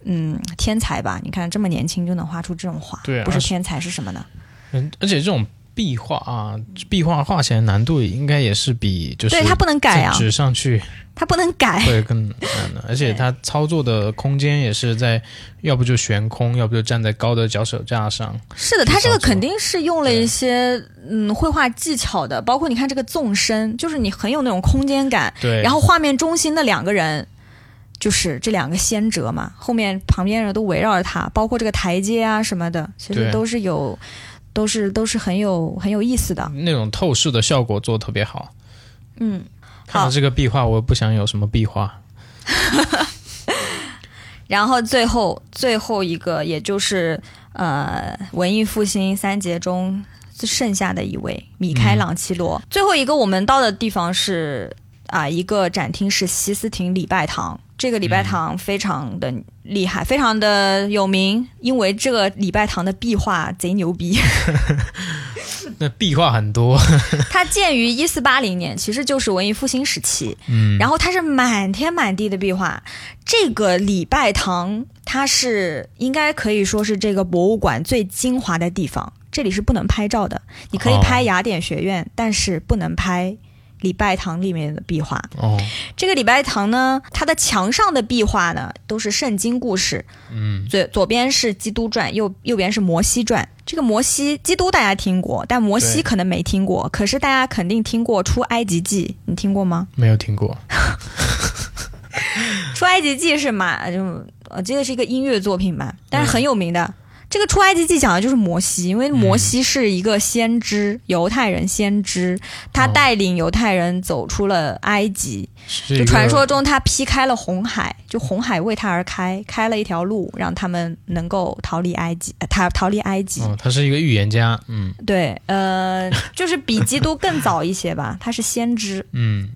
[SPEAKER 1] 嗯，天才吧？你看这么年轻就能画出这种画，
[SPEAKER 2] 对，
[SPEAKER 1] 不是天才是什么呢？
[SPEAKER 2] 嗯，而且这种壁画啊，壁画画起来难度应该也是比就是
[SPEAKER 1] 对它不能改啊，
[SPEAKER 2] 纸上去。
[SPEAKER 1] 它不能改，
[SPEAKER 2] 会更难的，而且它操作的空间也是在，要不就悬空，要不就站在高的脚手架上。
[SPEAKER 1] 是的，它这个肯定是用了一些嗯绘画技巧的，包括你看这个纵深，就是你很有那种空间感。
[SPEAKER 2] 对。
[SPEAKER 1] 然后画面中心的两个人，就是这两个先哲嘛，后面旁边人都围绕着他，包括这个台阶啊什么的，其实都是有，都是都是很有很有意思的。
[SPEAKER 2] 那种透视的效果做的特别好。
[SPEAKER 1] 嗯。
[SPEAKER 2] 看到这个壁画，我不想有什么壁画。
[SPEAKER 1] 然后最后最后一个，也就是呃文艺复兴三杰中剩下的一位米开朗基罗。最后一个我们到的地方是啊一个展厅是西斯廷礼拜堂。这个礼拜堂非常的厉害，非常的有名，因为这个礼拜堂的壁画贼牛逼。
[SPEAKER 2] 那壁画很多。
[SPEAKER 1] 它建于一四八零年，其实就是文艺复兴时期。
[SPEAKER 2] 嗯，
[SPEAKER 1] 然后它是满天满地的壁画。这个礼拜堂，它是应该可以说是这个博物馆最精华的地方。这里是不能拍照的，你可以拍雅典学院，但是不能拍。礼拜堂里面的壁画，
[SPEAKER 2] 哦，
[SPEAKER 1] 这个礼拜堂呢，它的墙上的壁画呢都是圣经故事，
[SPEAKER 2] 嗯，
[SPEAKER 1] 左左边是基督传，右右边是摩西传。这个摩西基督大家听过，但摩西可能没听过，可是大家肯定听过出埃及记，你听过吗？
[SPEAKER 2] 没有听过。
[SPEAKER 1] 出埃及记是嘛？就我记得是一个音乐作品吧，但是很有名的。这个出埃及记讲的就是摩西，因为摩西是一个先知，犹太人先知，他带领犹太人走出了埃及。就传说中他劈开了红海，就红海为他而开，开了一条路，让他们能够逃离埃及。他逃离埃及。
[SPEAKER 2] 他是一个预言家，嗯，
[SPEAKER 1] 对，呃，就是比基督更早一些吧，他是先知，
[SPEAKER 2] 嗯，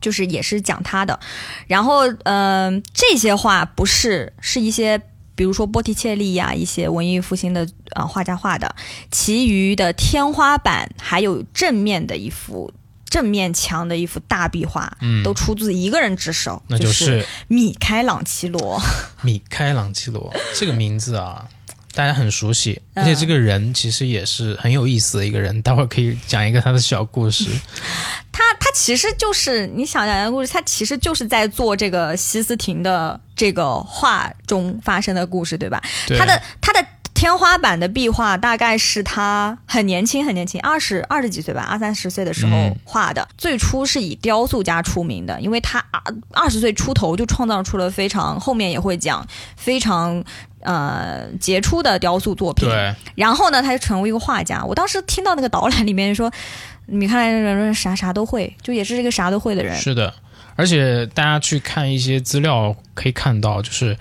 [SPEAKER 1] 就是也是讲他的。然后，嗯，这些话不是是一些。比如说波提切利呀，一些文艺复兴的啊画家画的，其余的天花板还有正面的一幅正面墙的一幅大壁画，
[SPEAKER 2] 嗯
[SPEAKER 1] 都出自一个人之手，
[SPEAKER 2] 那就是
[SPEAKER 1] 米开朗基罗。
[SPEAKER 2] 米开朗基罗这个名字啊，大家很熟悉，
[SPEAKER 1] 嗯
[SPEAKER 2] 而且这个人其实也是很有意思的一个人，待会儿可以讲一个他的小故事。
[SPEAKER 1] 他他其实就是你想讲的故事，他其实就是在做这个西斯廷的这个画中发生的故事，对吧？
[SPEAKER 2] 对
[SPEAKER 1] 他的他的天花板的壁画大概是他很年轻很年轻，二十二十几岁吧，二三十岁的时候
[SPEAKER 2] 嗯
[SPEAKER 1] 画的。最初是以雕塑家出名的，因为他二二十岁出头就创造出了非常后面也会讲非常。呃，杰出的雕塑作品，
[SPEAKER 2] 对，
[SPEAKER 1] 然后呢，他就成为一个画家。我当时听到那个导览里面说，米开朗基罗啥啥都会，就也是这个啥都会的人。
[SPEAKER 2] 是的，而且大家去看一些资料可以看到，就是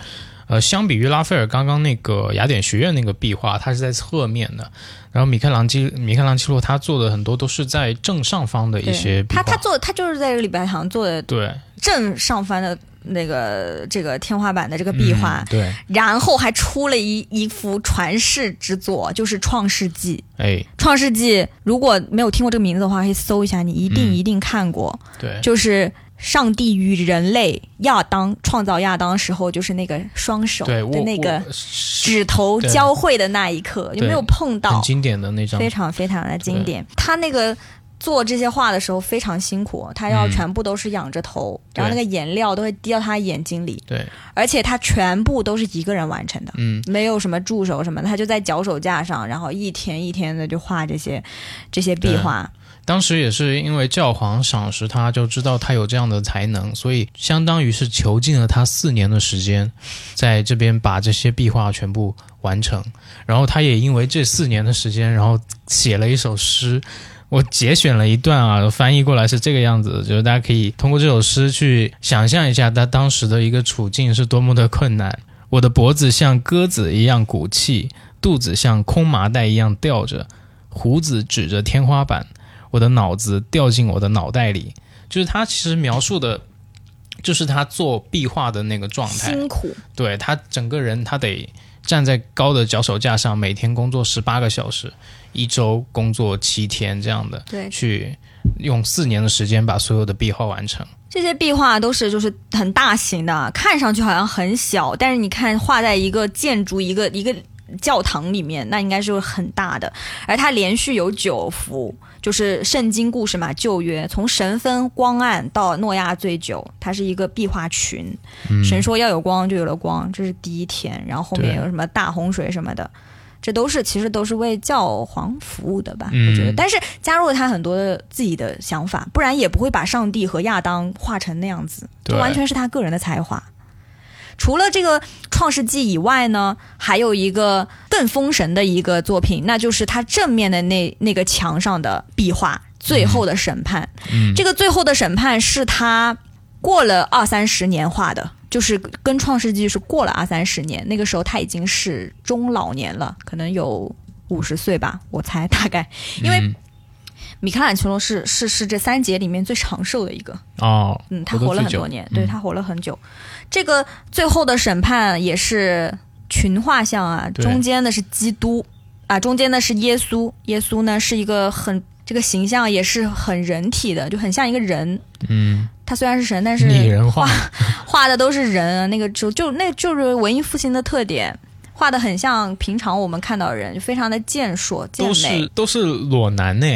[SPEAKER 2] 呃，相比于拉斐尔刚刚那个雅典学院那个壁画，它是在侧面的，然后米开朗基米开朗基罗他做的很多都是在正上方的一些壁画。
[SPEAKER 1] 他他做他就是在这个礼拜堂做的
[SPEAKER 2] 对
[SPEAKER 1] 正上方的那个这个天花板的这个壁画，
[SPEAKER 2] 嗯对，
[SPEAKER 1] 然后还出了一一幅传世之作，就是《创世纪》。
[SPEAKER 2] 哎，《
[SPEAKER 1] 创世纪》如果没有听过这个名字的话，可以搜一下，你一定
[SPEAKER 2] 嗯
[SPEAKER 1] 一定看过。
[SPEAKER 2] 对，
[SPEAKER 1] 就是上帝与人类亚当创造亚当时候，就是那个双手，的那个指头交汇的那一刻，有没有碰到
[SPEAKER 2] 很？经典的那张
[SPEAKER 1] 非，常非常的经典。他那个做这些画的时候非常辛苦，他要
[SPEAKER 2] 嗯
[SPEAKER 1] 全部都是仰着头，
[SPEAKER 2] 对
[SPEAKER 1] 然后那个颜料都会滴到他眼睛里，
[SPEAKER 2] 对，
[SPEAKER 1] 而且他全部都是一个人完成的。
[SPEAKER 2] 嗯，
[SPEAKER 1] 没有什么助手什么的，他就在脚手架上，然后一天一天的就画这些这些壁画。
[SPEAKER 2] 当时也是因为教皇赏识他，就知道他有这样的才能，所以相当于是囚禁了他四年的时间，在这边把这些壁画全部完成。然后他也因为这四年的时间，然后写了一首诗。我节选了一段啊，翻译过来是这个样子，就是大家可以通过这首诗去想象一下他当时的一个处境是多么的困难。我的脖子像鸽子一样鼓气，肚子像空麻袋一样吊着，胡子指着天花板，我的脑子掉进我的脑袋里。就是他其实描述的，就是他做壁画的那个状态。
[SPEAKER 1] 辛苦，
[SPEAKER 2] 对他整个人，他得站在高的脚手架上，每天工作十八个小时，一周工作七天这样的，
[SPEAKER 1] 对
[SPEAKER 2] 去用四年的时间把所有的壁画完成。
[SPEAKER 1] 这些壁画都是就是很大型的，看上去好像很小，但是你看画在一个建筑一个一个教堂里面，那应该是很大的。而它连续有九幅，就是圣经故事嘛，旧约从神分光暗到诺亚醉酒，它是一个壁画群。
[SPEAKER 2] 嗯，
[SPEAKER 1] 神说要有光，就有了光，这是第一天。然后后面有什么大洪水什么的，这都是其实都是为教皇服务的吧？
[SPEAKER 2] 嗯
[SPEAKER 1] 我觉得，但是加入了他很多的自己的想法，不然也不会把上帝和亚当画成那样子，这
[SPEAKER 2] 对
[SPEAKER 1] 完全是他个人的才华。除了这个《创世纪》以外呢，还有一个更封神的一个作品，那就是他正面的那那个墙上的壁画《最后的审判》。
[SPEAKER 2] 嗯，
[SPEAKER 1] 这个最后的审判是他过了二三十年画的，就是跟《创世纪》是过了二三十年，那个时候他已经是中老年了，可能有五十岁吧，我猜大概。因为
[SPEAKER 2] 嗯
[SPEAKER 1] 米开朗基罗是是是这三杰里面最长寿的一个，
[SPEAKER 2] 哦，
[SPEAKER 1] 嗯，他活了很多年，对
[SPEAKER 2] 嗯
[SPEAKER 1] 他活了很久。这个最后的审判也是群画像啊，中间的是基督啊，中间的是耶稣，耶稣呢是一个很这个形象也是很人体的，就很像一个人。
[SPEAKER 2] 嗯，
[SPEAKER 1] 他虽然是神，但是
[SPEAKER 2] 拟人化，
[SPEAKER 1] 画的都是人啊，那个就就那就是文艺复兴的特点，画的很像平常我们看到的人，就非常的健硕健
[SPEAKER 2] 都
[SPEAKER 1] 美
[SPEAKER 2] 是。都是裸男呢。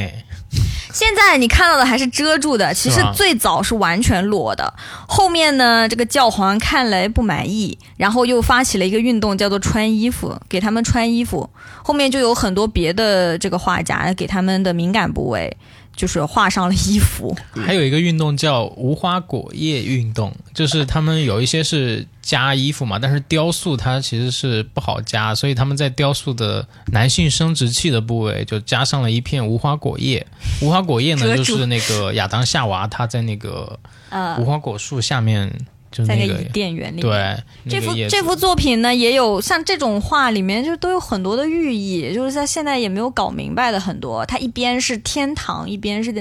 [SPEAKER 1] 现在你看到的还是遮住的，其实最早是完全裸的。后面呢，这个教皇看来不满意，然后又发起了一个运动，叫做穿衣服，给他们穿衣服。后面就有很多别的这个画家给他们的敏感部位就是画上了衣服。
[SPEAKER 2] 还有一个运动叫无花果叶运动，就是他们有一些是加衣服嘛，但是雕塑它其实是不好加，所以他们在雕塑的男性生殖器的部位就加上了一片无花果叶。无花果叶呢，就是那个亚当夏娃他在那个
[SPEAKER 1] 呃
[SPEAKER 2] 无，花果树下面，就
[SPEAKER 1] 在
[SPEAKER 2] 那个
[SPEAKER 1] 那个伊甸园里面。
[SPEAKER 2] 对
[SPEAKER 1] 这幅这幅作品呢，也有像这种画里面就都有很多的寓意，就是在现在也没有搞明白的很多。它一边是天堂，一边是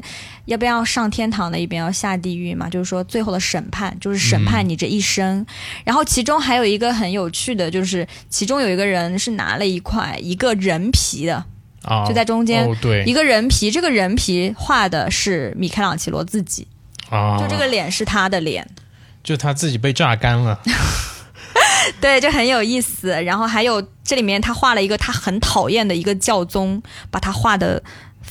[SPEAKER 1] 要不要上天堂的，一边要下地狱嘛，就是说最后的审判，就是审判你这一生。然后其中还有一个很有趣的，就是其中有一个人是拿了一块一个人皮的。
[SPEAKER 2] 啊，
[SPEAKER 1] 就在中间
[SPEAKER 2] 哦，对
[SPEAKER 1] 一个人皮，这个人皮画的是米开朗基罗自己，
[SPEAKER 2] 啊，
[SPEAKER 1] 就这个脸是他的脸，
[SPEAKER 2] 就他自己被榨干了，
[SPEAKER 1] 对，就很有意思。然后还有这里面他画了一个他很讨厌的一个教宗，把他画的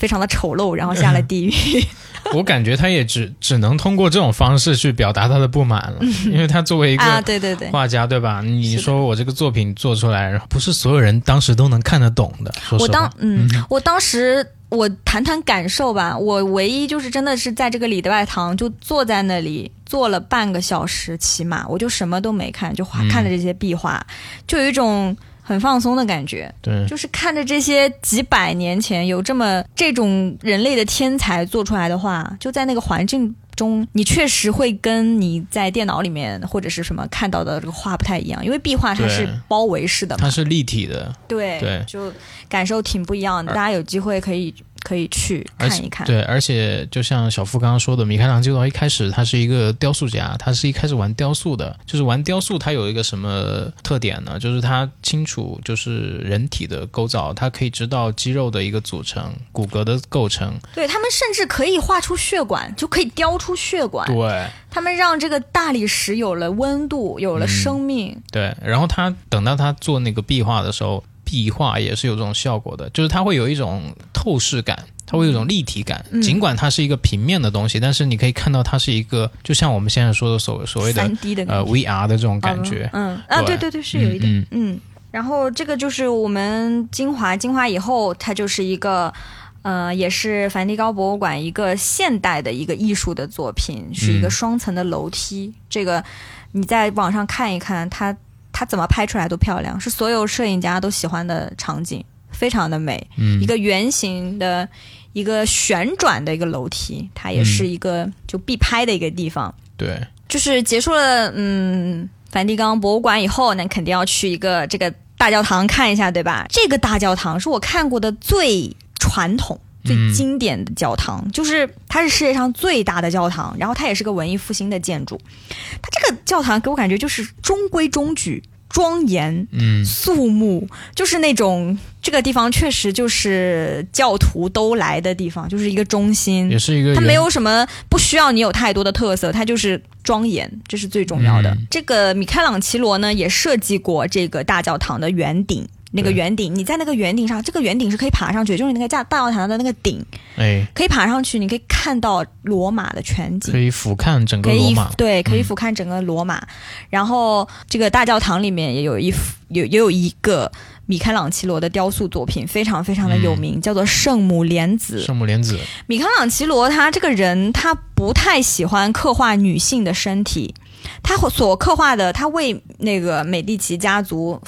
[SPEAKER 1] 非常的丑陋，然后下了 地狱。
[SPEAKER 2] 我感觉他也只只能通过这种方式去表达他的不满了，因为他作为一
[SPEAKER 1] 啊，
[SPEAKER 2] 个
[SPEAKER 1] 对对对，
[SPEAKER 2] 画家，对吧？你说我这个作品做出来，不是所有人当时都能看得懂的。说
[SPEAKER 1] 我
[SPEAKER 2] 实话，
[SPEAKER 1] 当嗯，我当时我谈谈感受吧，我唯一就是真的是在这个礼拜堂就坐在那里坐了半个小时，起码我就什么都没看，就画
[SPEAKER 2] 嗯
[SPEAKER 1] 看着这些壁画，就有一种很放松的感觉。
[SPEAKER 2] 对，
[SPEAKER 1] 就是看着这些几百年前有这么这种人类的天才做出来的画，就在那个环境中，你确实会跟你在电脑里面或者是什么看到的这个画不太一样，因为壁画它是包围式的嘛
[SPEAKER 2] 它，是立体的，
[SPEAKER 1] 对
[SPEAKER 2] 对
[SPEAKER 1] 就感受挺不一样的。大家有机会可以可以去看一看。
[SPEAKER 2] 对，而且就像小付刚刚说的，米开朗基罗一开始他是一个雕塑家，他是一开始玩雕塑的，就是玩雕塑，他有一个什么特点呢？就是他清楚就是人体的构造，他可以知道肌肉的一个组成、骨骼的构成，
[SPEAKER 1] 对他们甚至可以画出血管，就可以雕出血管。
[SPEAKER 2] 对
[SPEAKER 1] 他们让这个大理石有了温度，有了生命。
[SPEAKER 2] 对。然后他等到他做那个壁画的时候，壁画也是有这种效果的，就是它会有一种透视感。它会有一种立体感，
[SPEAKER 1] 嗯
[SPEAKER 2] 尽管它是一个平面的东西，但是你可以看到它是一个，就像我们现在说的所所谓的呃 VR 的这种感觉，
[SPEAKER 1] 嗯嗯啊，
[SPEAKER 2] 对
[SPEAKER 1] 对对对，是有一点。
[SPEAKER 2] 嗯
[SPEAKER 1] 嗯，然后这个就是我们精华，精华以后它就是一个。呃，也是梵蒂冈博物馆一个现代的一个艺术的作品，是一个
[SPEAKER 2] 嗯
[SPEAKER 1] 双层的楼梯。这个你在网上看一看，它它怎么拍出来都漂亮，是所有摄影家都喜欢的场景，非常的美。
[SPEAKER 2] 嗯
[SPEAKER 1] 一个圆形的、一个旋转的一个楼梯，它也是一个就必拍的一个地方。
[SPEAKER 2] 对，
[SPEAKER 1] 就是结束了嗯梵蒂冈博物馆以后，那肯定要去一个这个大教堂看一下，对吧？这个大教堂是我看过的最传统。最
[SPEAKER 2] 嗯
[SPEAKER 1] 经典的教堂，就是它是世界上最大的教堂，然后它也是个文艺复兴的建筑。它这个教堂给我感觉就是中规中矩、庄严、
[SPEAKER 2] 嗯
[SPEAKER 1] 肃穆，就是那种这个地方确实就是教徒都来的地方，就是一个中心
[SPEAKER 2] 也。是一个
[SPEAKER 1] 它没有什么不需要你有太多的特色，它就是庄严，这是最重要的。
[SPEAKER 2] 嗯
[SPEAKER 1] 这个米开朗琪罗呢也设计过这个大教堂的圆顶。那个圆顶，你在那个圆顶上，这个圆顶是可以爬上去，就是那个大大教堂的那个顶
[SPEAKER 2] 哎，
[SPEAKER 1] 可以爬上去，你可以看到罗马的全景
[SPEAKER 2] 可。以俯瞰整个
[SPEAKER 1] 可以
[SPEAKER 2] 罗马，
[SPEAKER 1] 对，可以
[SPEAKER 2] 嗯
[SPEAKER 1] 俯瞰整个罗马。然后这个大教堂里面也有一幅有也有一个米开朗基罗的雕塑作品，非常非常的有名，叫做圣母莲子。
[SPEAKER 2] 圣母莲子，
[SPEAKER 1] 米开朗基罗他这个人，他不太喜欢刻画女性的身体，他所刻画的，他为那个美第奇家族。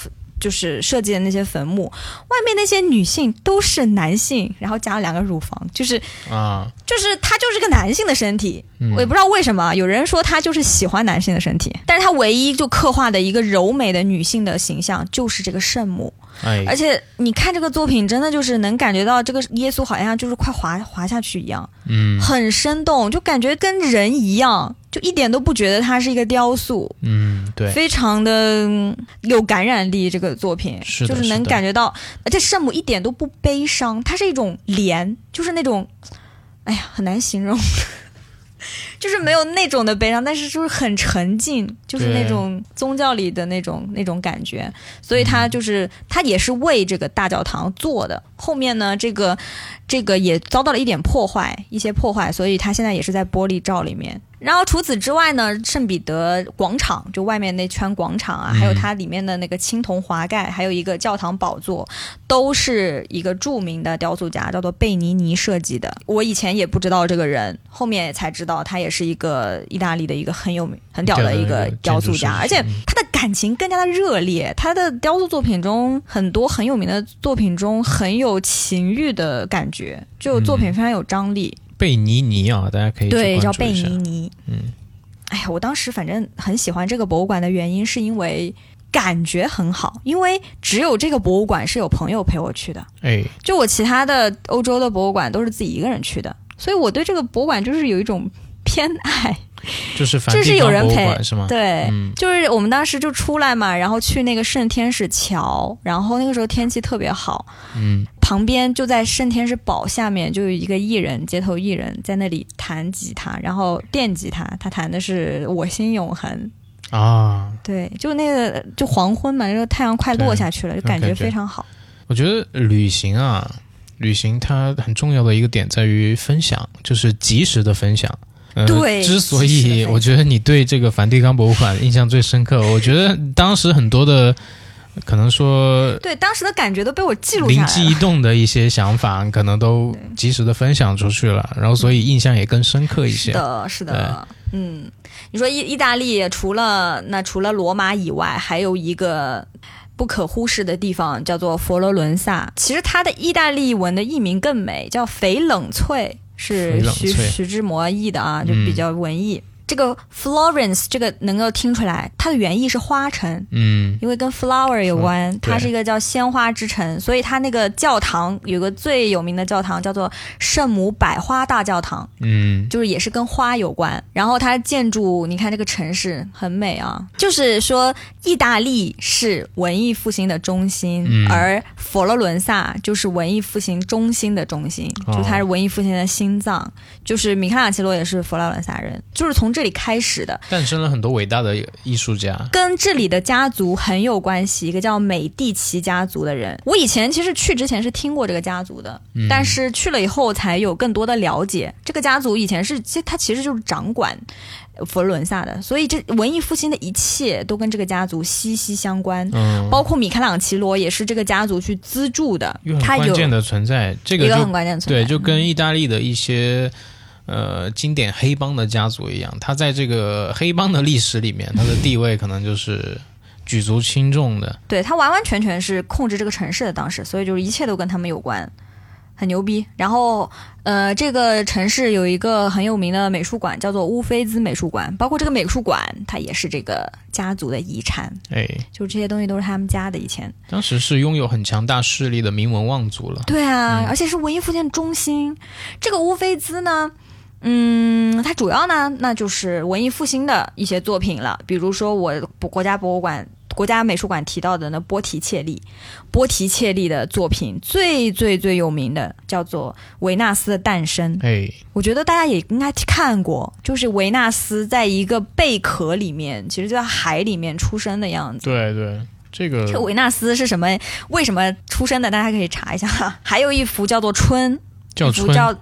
[SPEAKER 1] 就是设计的那些坟墓，外面那些女性都是男性，然后加了两个乳房，就是
[SPEAKER 2] 啊，
[SPEAKER 1] 就是他就是个男性的身体，
[SPEAKER 2] 嗯。
[SPEAKER 1] 我也不知道为什么，有人说他就是喜欢男性的身体，但是他唯一就刻画的一个柔美的女性的形象就是这个圣母，
[SPEAKER 2] 哎，
[SPEAKER 1] 而且你看这个作品，真的就是能感觉到这个耶稣好像就是快滑滑下去一样，
[SPEAKER 2] 嗯
[SPEAKER 1] 很生动，就感觉跟人一样，就一点都不觉得它是一个雕塑，
[SPEAKER 2] 嗯，对，
[SPEAKER 1] 非常的嗯有感染力。这个作品
[SPEAKER 2] 是
[SPEAKER 1] 就是能感觉到，而且圣母一点都不悲伤，它是一种怜，就是那种，哎呀，很难形容。就是没有那种的悲伤，但是就是很沉静，就是那种宗教里的那种那种感觉，所以
[SPEAKER 2] 嗯
[SPEAKER 1] 他就是他也是为这个大教堂做的。后面呢，这个这个也遭到了一点破坏，一些破坏，所以他现在也是在玻璃罩里面。然后除此之外呢，圣彼得广场就外面那圈广场啊，
[SPEAKER 2] 嗯
[SPEAKER 1] 还有它里面的那个青铜华盖，还有一个教堂宝座，都是一个著名的雕塑家叫做贝尼尼设计的。我以前也不知道这个人，后面才知道他也是一个意大利的一个很有名、很屌的一个雕塑家，而且
[SPEAKER 2] 嗯
[SPEAKER 1] 他的感情更加的热烈。他的雕塑作品中很多很有名的作品中很有情欲的感觉，就作品非常有张力。
[SPEAKER 2] 贝尼尼啊，大家可以
[SPEAKER 1] 对，叫贝尼尼。
[SPEAKER 2] 嗯，
[SPEAKER 1] 哎呀，我当时反正很喜欢这个博物馆的原因，是因为感觉很好，因为只有这个博物馆是有朋友陪我去的，
[SPEAKER 2] 哎，
[SPEAKER 1] 就我其他的欧洲的博物馆都是自己一个人去的，所以我对这个博物馆就是有一种偏爱。
[SPEAKER 2] 就是梵
[SPEAKER 1] 这是有人陪
[SPEAKER 2] 是吗？
[SPEAKER 1] 对，
[SPEAKER 2] 嗯
[SPEAKER 1] 就是我们当时就出来嘛，然后去那个圣天使桥，然后那个时候天气特别好，
[SPEAKER 2] 嗯，
[SPEAKER 1] 旁边就在圣天使堡下面就有一个艺人，街头艺人在那里弹吉他，然后电吉他，他弹的是《我心永恒》。
[SPEAKER 2] 啊，
[SPEAKER 1] 对，就那个就黄昏嘛，那个太阳快落下去了，就感觉非常好。
[SPEAKER 2] 我觉得旅行啊，旅行它很重要的一个点在于分享，就是及时的分享。呃、
[SPEAKER 1] 对
[SPEAKER 2] 之所以我觉得你对这个梵蒂冈博物馆印象最深刻，我觉得当时很多的可能说
[SPEAKER 1] 对，当时的感觉都被我记录下来
[SPEAKER 2] 灵机一。动的一些想法，可能都及时的分享出去了，然后所以印象也更深刻一些。
[SPEAKER 1] 是的，是的，嗯，你说意意大利除了那除了罗马以外，还有一个不可忽视的地方叫做佛罗伦萨。其实它的意大利文的译名更美，叫翡冷翠，是徐徐志摩译的啊，就
[SPEAKER 2] 嗯
[SPEAKER 1] 比较文艺。这个 Florence 这个能够听出来，它的原意是花城，
[SPEAKER 2] 嗯，
[SPEAKER 1] 因为跟 flower 有关，
[SPEAKER 2] 对
[SPEAKER 1] 它是一个叫鲜花之城，所以它那个教堂有个最有名的教堂叫做圣母百花大教堂，
[SPEAKER 2] 嗯，
[SPEAKER 1] 就是也是跟花有关。然后它建筑，你看这个城市很美啊，就是说意大利是文艺复兴的中心，
[SPEAKER 2] 嗯。
[SPEAKER 1] 而佛罗伦萨就是文艺复兴中心的中心，
[SPEAKER 2] 哦。
[SPEAKER 1] 就它是文艺复兴的心脏。就是米开朗基罗也是佛罗伦萨人，就是从这里开始的。
[SPEAKER 2] 诞生了很多伟大的艺术家。
[SPEAKER 1] 跟这里的家族很有关系，一个叫美第奇家族的人。我以前其实去之前是听过这个家族的，
[SPEAKER 2] 嗯
[SPEAKER 1] 但是去了以后才有更多的了解。这个家族以前是，其实他其实就是掌管佛罗伦萨的，所以这文艺复兴的一切都跟这个家族息息相关。
[SPEAKER 2] 嗯，
[SPEAKER 1] 包括米开朗奇罗也是这个家族去资助的他有
[SPEAKER 2] 关键的存在，这个
[SPEAKER 1] 一个很关键的存在。
[SPEAKER 2] 对，就跟意大利的一些呃经典黑帮的家族一样，他在这个黑帮的历史里面，他的地位可能就是举足轻重的。
[SPEAKER 1] 对他完完全全是控制这个城市的当时，所以就是一切都跟他们有关，很牛逼。然后呃，这个城市有一个很有名的美术馆，叫做乌菲兹美术馆，包括这个美术馆，它也是这个家族的遗产，
[SPEAKER 2] 哎，
[SPEAKER 1] 就这些东西都是他们家的以前。
[SPEAKER 2] 当时是拥有很强大势力的名门望族了。
[SPEAKER 1] 对啊，而且是文艺复兴中心。这个乌菲兹呢，嗯，它主要呢，那就是文艺复兴的一些作品了，比如说我国家博物馆。国家美术馆提到的那波提切利，波提切利的作品最最最有名的叫做《维纳斯的诞生》，
[SPEAKER 2] 哎，
[SPEAKER 1] 我觉得大家也应该看过，就是维纳斯在一个贝壳里面，其实就在海里面出生的样子。
[SPEAKER 2] 对对，这个
[SPEAKER 1] 这维纳斯是什么？为什么出生的？大家可以查一下。还有一幅叫做《春》，
[SPEAKER 2] 叫春，
[SPEAKER 1] 一幅叫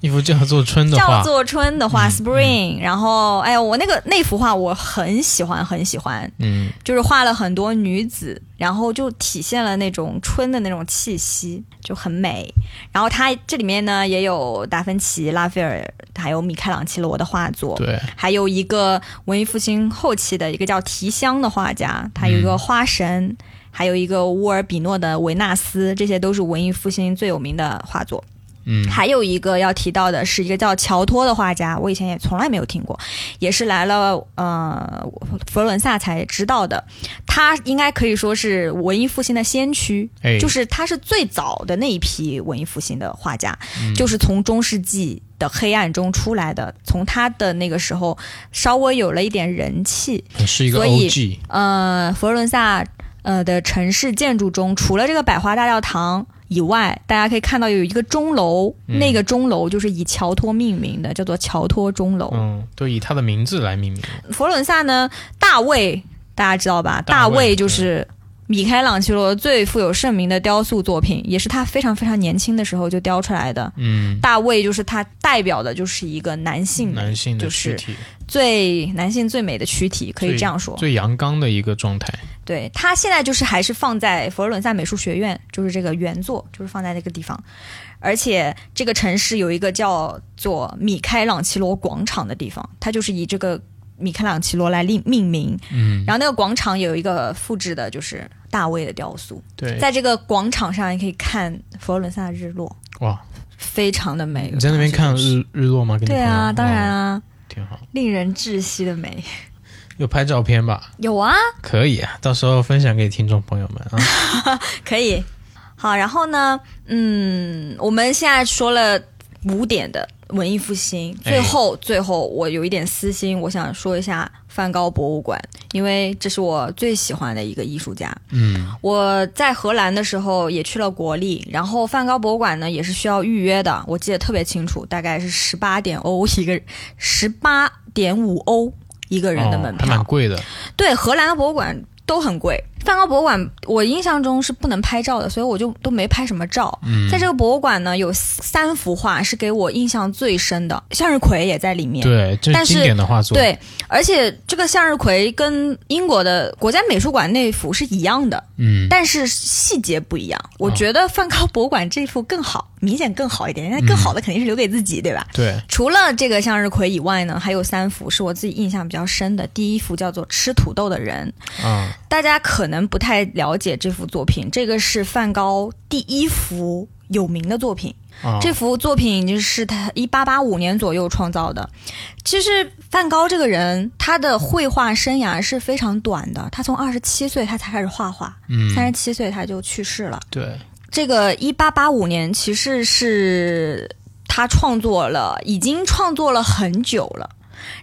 [SPEAKER 2] 一幅叫做春的
[SPEAKER 1] 叫，做春的画
[SPEAKER 2] 嗯
[SPEAKER 1] Spring，、然后哎呀，我那个那幅画我很喜欢，很喜欢，
[SPEAKER 2] 嗯，
[SPEAKER 1] 就是画了很多女子，然后就体现了那种春的那种气息，就很美。然后它这里面呢也有达芬奇、拉斐尔，还有米开朗基罗的画作，
[SPEAKER 2] 对，
[SPEAKER 1] 还有一个文艺复兴后期的一个叫提香的画家，他有一个花神，还有一个乌尔比诺的维纳斯，这些都是文艺复兴最有名的画作。
[SPEAKER 2] 嗯，
[SPEAKER 1] 还有一个要提到的是一个叫乔托的画家，我以前也从来没有听过，也是来了呃佛罗伦萨才知道的。他应该可以说是文艺复兴的先驱，
[SPEAKER 2] 哎，
[SPEAKER 1] 就是他是最早的那一批文艺复兴的画家，
[SPEAKER 2] 嗯
[SPEAKER 1] 就是从中世纪的黑暗中出来的，从他的那个时候稍微有了一点人气。
[SPEAKER 2] 是一个
[SPEAKER 1] 所以呃，佛罗伦萨呃的城市建筑中，除了这个百花大教堂。以外，大家可以看到有一个钟楼，
[SPEAKER 2] 嗯
[SPEAKER 1] 那个钟楼就是以乔托命名的，叫做乔托钟楼。
[SPEAKER 2] 嗯，对以他的名字来命名。
[SPEAKER 1] 佛罗伦萨呢，大卫大家知道吧？
[SPEAKER 2] 大卫
[SPEAKER 1] 大卫就是米开朗基罗最富有盛名的雕塑作品，也是他非常非常年轻的时候就雕出来的。
[SPEAKER 2] 嗯，
[SPEAKER 1] 大卫就是他代表的就是一个男性
[SPEAKER 2] 男性的
[SPEAKER 1] 就是
[SPEAKER 2] 躯体，
[SPEAKER 1] 最男性最美的躯体，可以这样说。
[SPEAKER 2] 最阳刚的一个状态。
[SPEAKER 1] 对他现在就是还是放在佛罗伦萨美术学院，就是这个原作，就是放在那个地方。而且这个城市有一个叫做米开朗基罗广场的地方，它就是以这个米开朗基罗来命命名。
[SPEAKER 2] 嗯，
[SPEAKER 1] 然后那个广场有一个复制的，就是大卫的雕塑，
[SPEAKER 2] 对，
[SPEAKER 1] 在这个广场上，也可以看佛罗伦萨的日落，
[SPEAKER 2] 哇，
[SPEAKER 1] 非常的美。
[SPEAKER 2] 你在那边看日日落吗？
[SPEAKER 1] 对啊，当然
[SPEAKER 2] 哦
[SPEAKER 1] 啊，
[SPEAKER 2] 挺好。
[SPEAKER 1] 令人窒息的美。
[SPEAKER 2] 有拍照片吧？
[SPEAKER 1] 有啊，
[SPEAKER 2] 可以啊，到时候分享给听众朋友们啊。
[SPEAKER 1] 可以。好，然后呢，嗯，我们现在说了五点的文艺复兴。
[SPEAKER 2] 哎
[SPEAKER 1] 最后，最后我有一点私心，我想说一下梵高博物馆，因为这是我最喜欢的一个艺术家。
[SPEAKER 2] 嗯
[SPEAKER 1] 我在荷兰的时候也去了国立，然后梵高博物馆呢也是需要预约的，我记得特别清楚，大概是十八点欧一个，十八点五欧一个人的门票。
[SPEAKER 2] 蛮贵的。
[SPEAKER 1] 对，荷兰的博物馆都很贵。梵高博物馆，我印象中是不能拍照的，所以我就都没拍什么照。
[SPEAKER 2] 嗯
[SPEAKER 1] 在这个博物馆呢，有三幅画是给我印象最深的，向日葵也在里面。
[SPEAKER 2] 对，这
[SPEAKER 1] 是
[SPEAKER 2] 是经典的画作。，
[SPEAKER 1] 对，而且这个向日葵跟英国的国家美术馆那幅是一样的，
[SPEAKER 2] 嗯，
[SPEAKER 1] 但是细节不一样。我觉得梵高博物馆这幅更好，明显更好一点。那更好的肯定是留给自己，对吧？
[SPEAKER 2] 对，
[SPEAKER 1] 除了这个向日葵以外呢，还有三幅是我自己印象比较深的。第一幅叫做《吃土豆的人》，
[SPEAKER 2] 啊、
[SPEAKER 1] 大家可能不太了解这幅作品，这个是梵高第一幅有名的作品。
[SPEAKER 2] 啊，
[SPEAKER 1] 这幅作品就是他一八八五年左右创造的。其实梵高这个人，他的绘画生涯是非常短的，他从二十七岁他才开始画画，
[SPEAKER 2] 嗯，
[SPEAKER 1] 三十七岁他就去世了。
[SPEAKER 2] 对，
[SPEAKER 1] 这个一八八五年其实是他创作了，已经创作了很久了。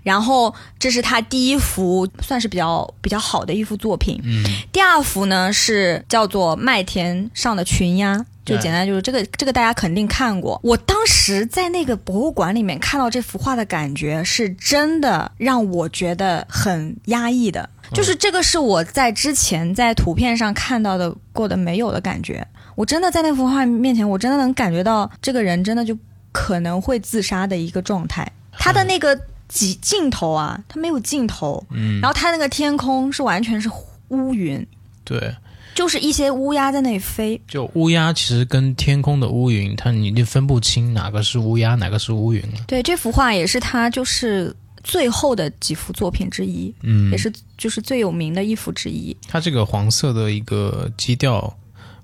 [SPEAKER 1] 然后这是他第一幅算是比较比较好的一幅作品。
[SPEAKER 2] 嗯
[SPEAKER 1] 第二幅呢是叫做《麦田上的群鸭》，就简单就是这个这个大家肯定看过。我当时在那个博物馆里面看到这幅画的感觉，是真的让我觉得很压抑的。就是这个是我在之前在图片上看到的过的没有的感觉。我真的在那幅画面前，我真的能感觉到这个人真的就可能会自杀的一个状态。他的那个几镜头啊，他没有镜头，
[SPEAKER 2] 嗯，
[SPEAKER 1] 然后他那个天空是完全是乌云，
[SPEAKER 2] 对，
[SPEAKER 1] 就是一些乌鸦在那里飞。
[SPEAKER 2] 就乌鸦其实跟天空的乌云，它你就分不清哪个是乌鸦，哪个是乌云了。
[SPEAKER 1] 对，这幅画也是他就是最后的几幅作品之一，
[SPEAKER 2] 嗯，
[SPEAKER 1] 也是就是最有名的一幅之一。
[SPEAKER 2] 它这个黄色的一个基调，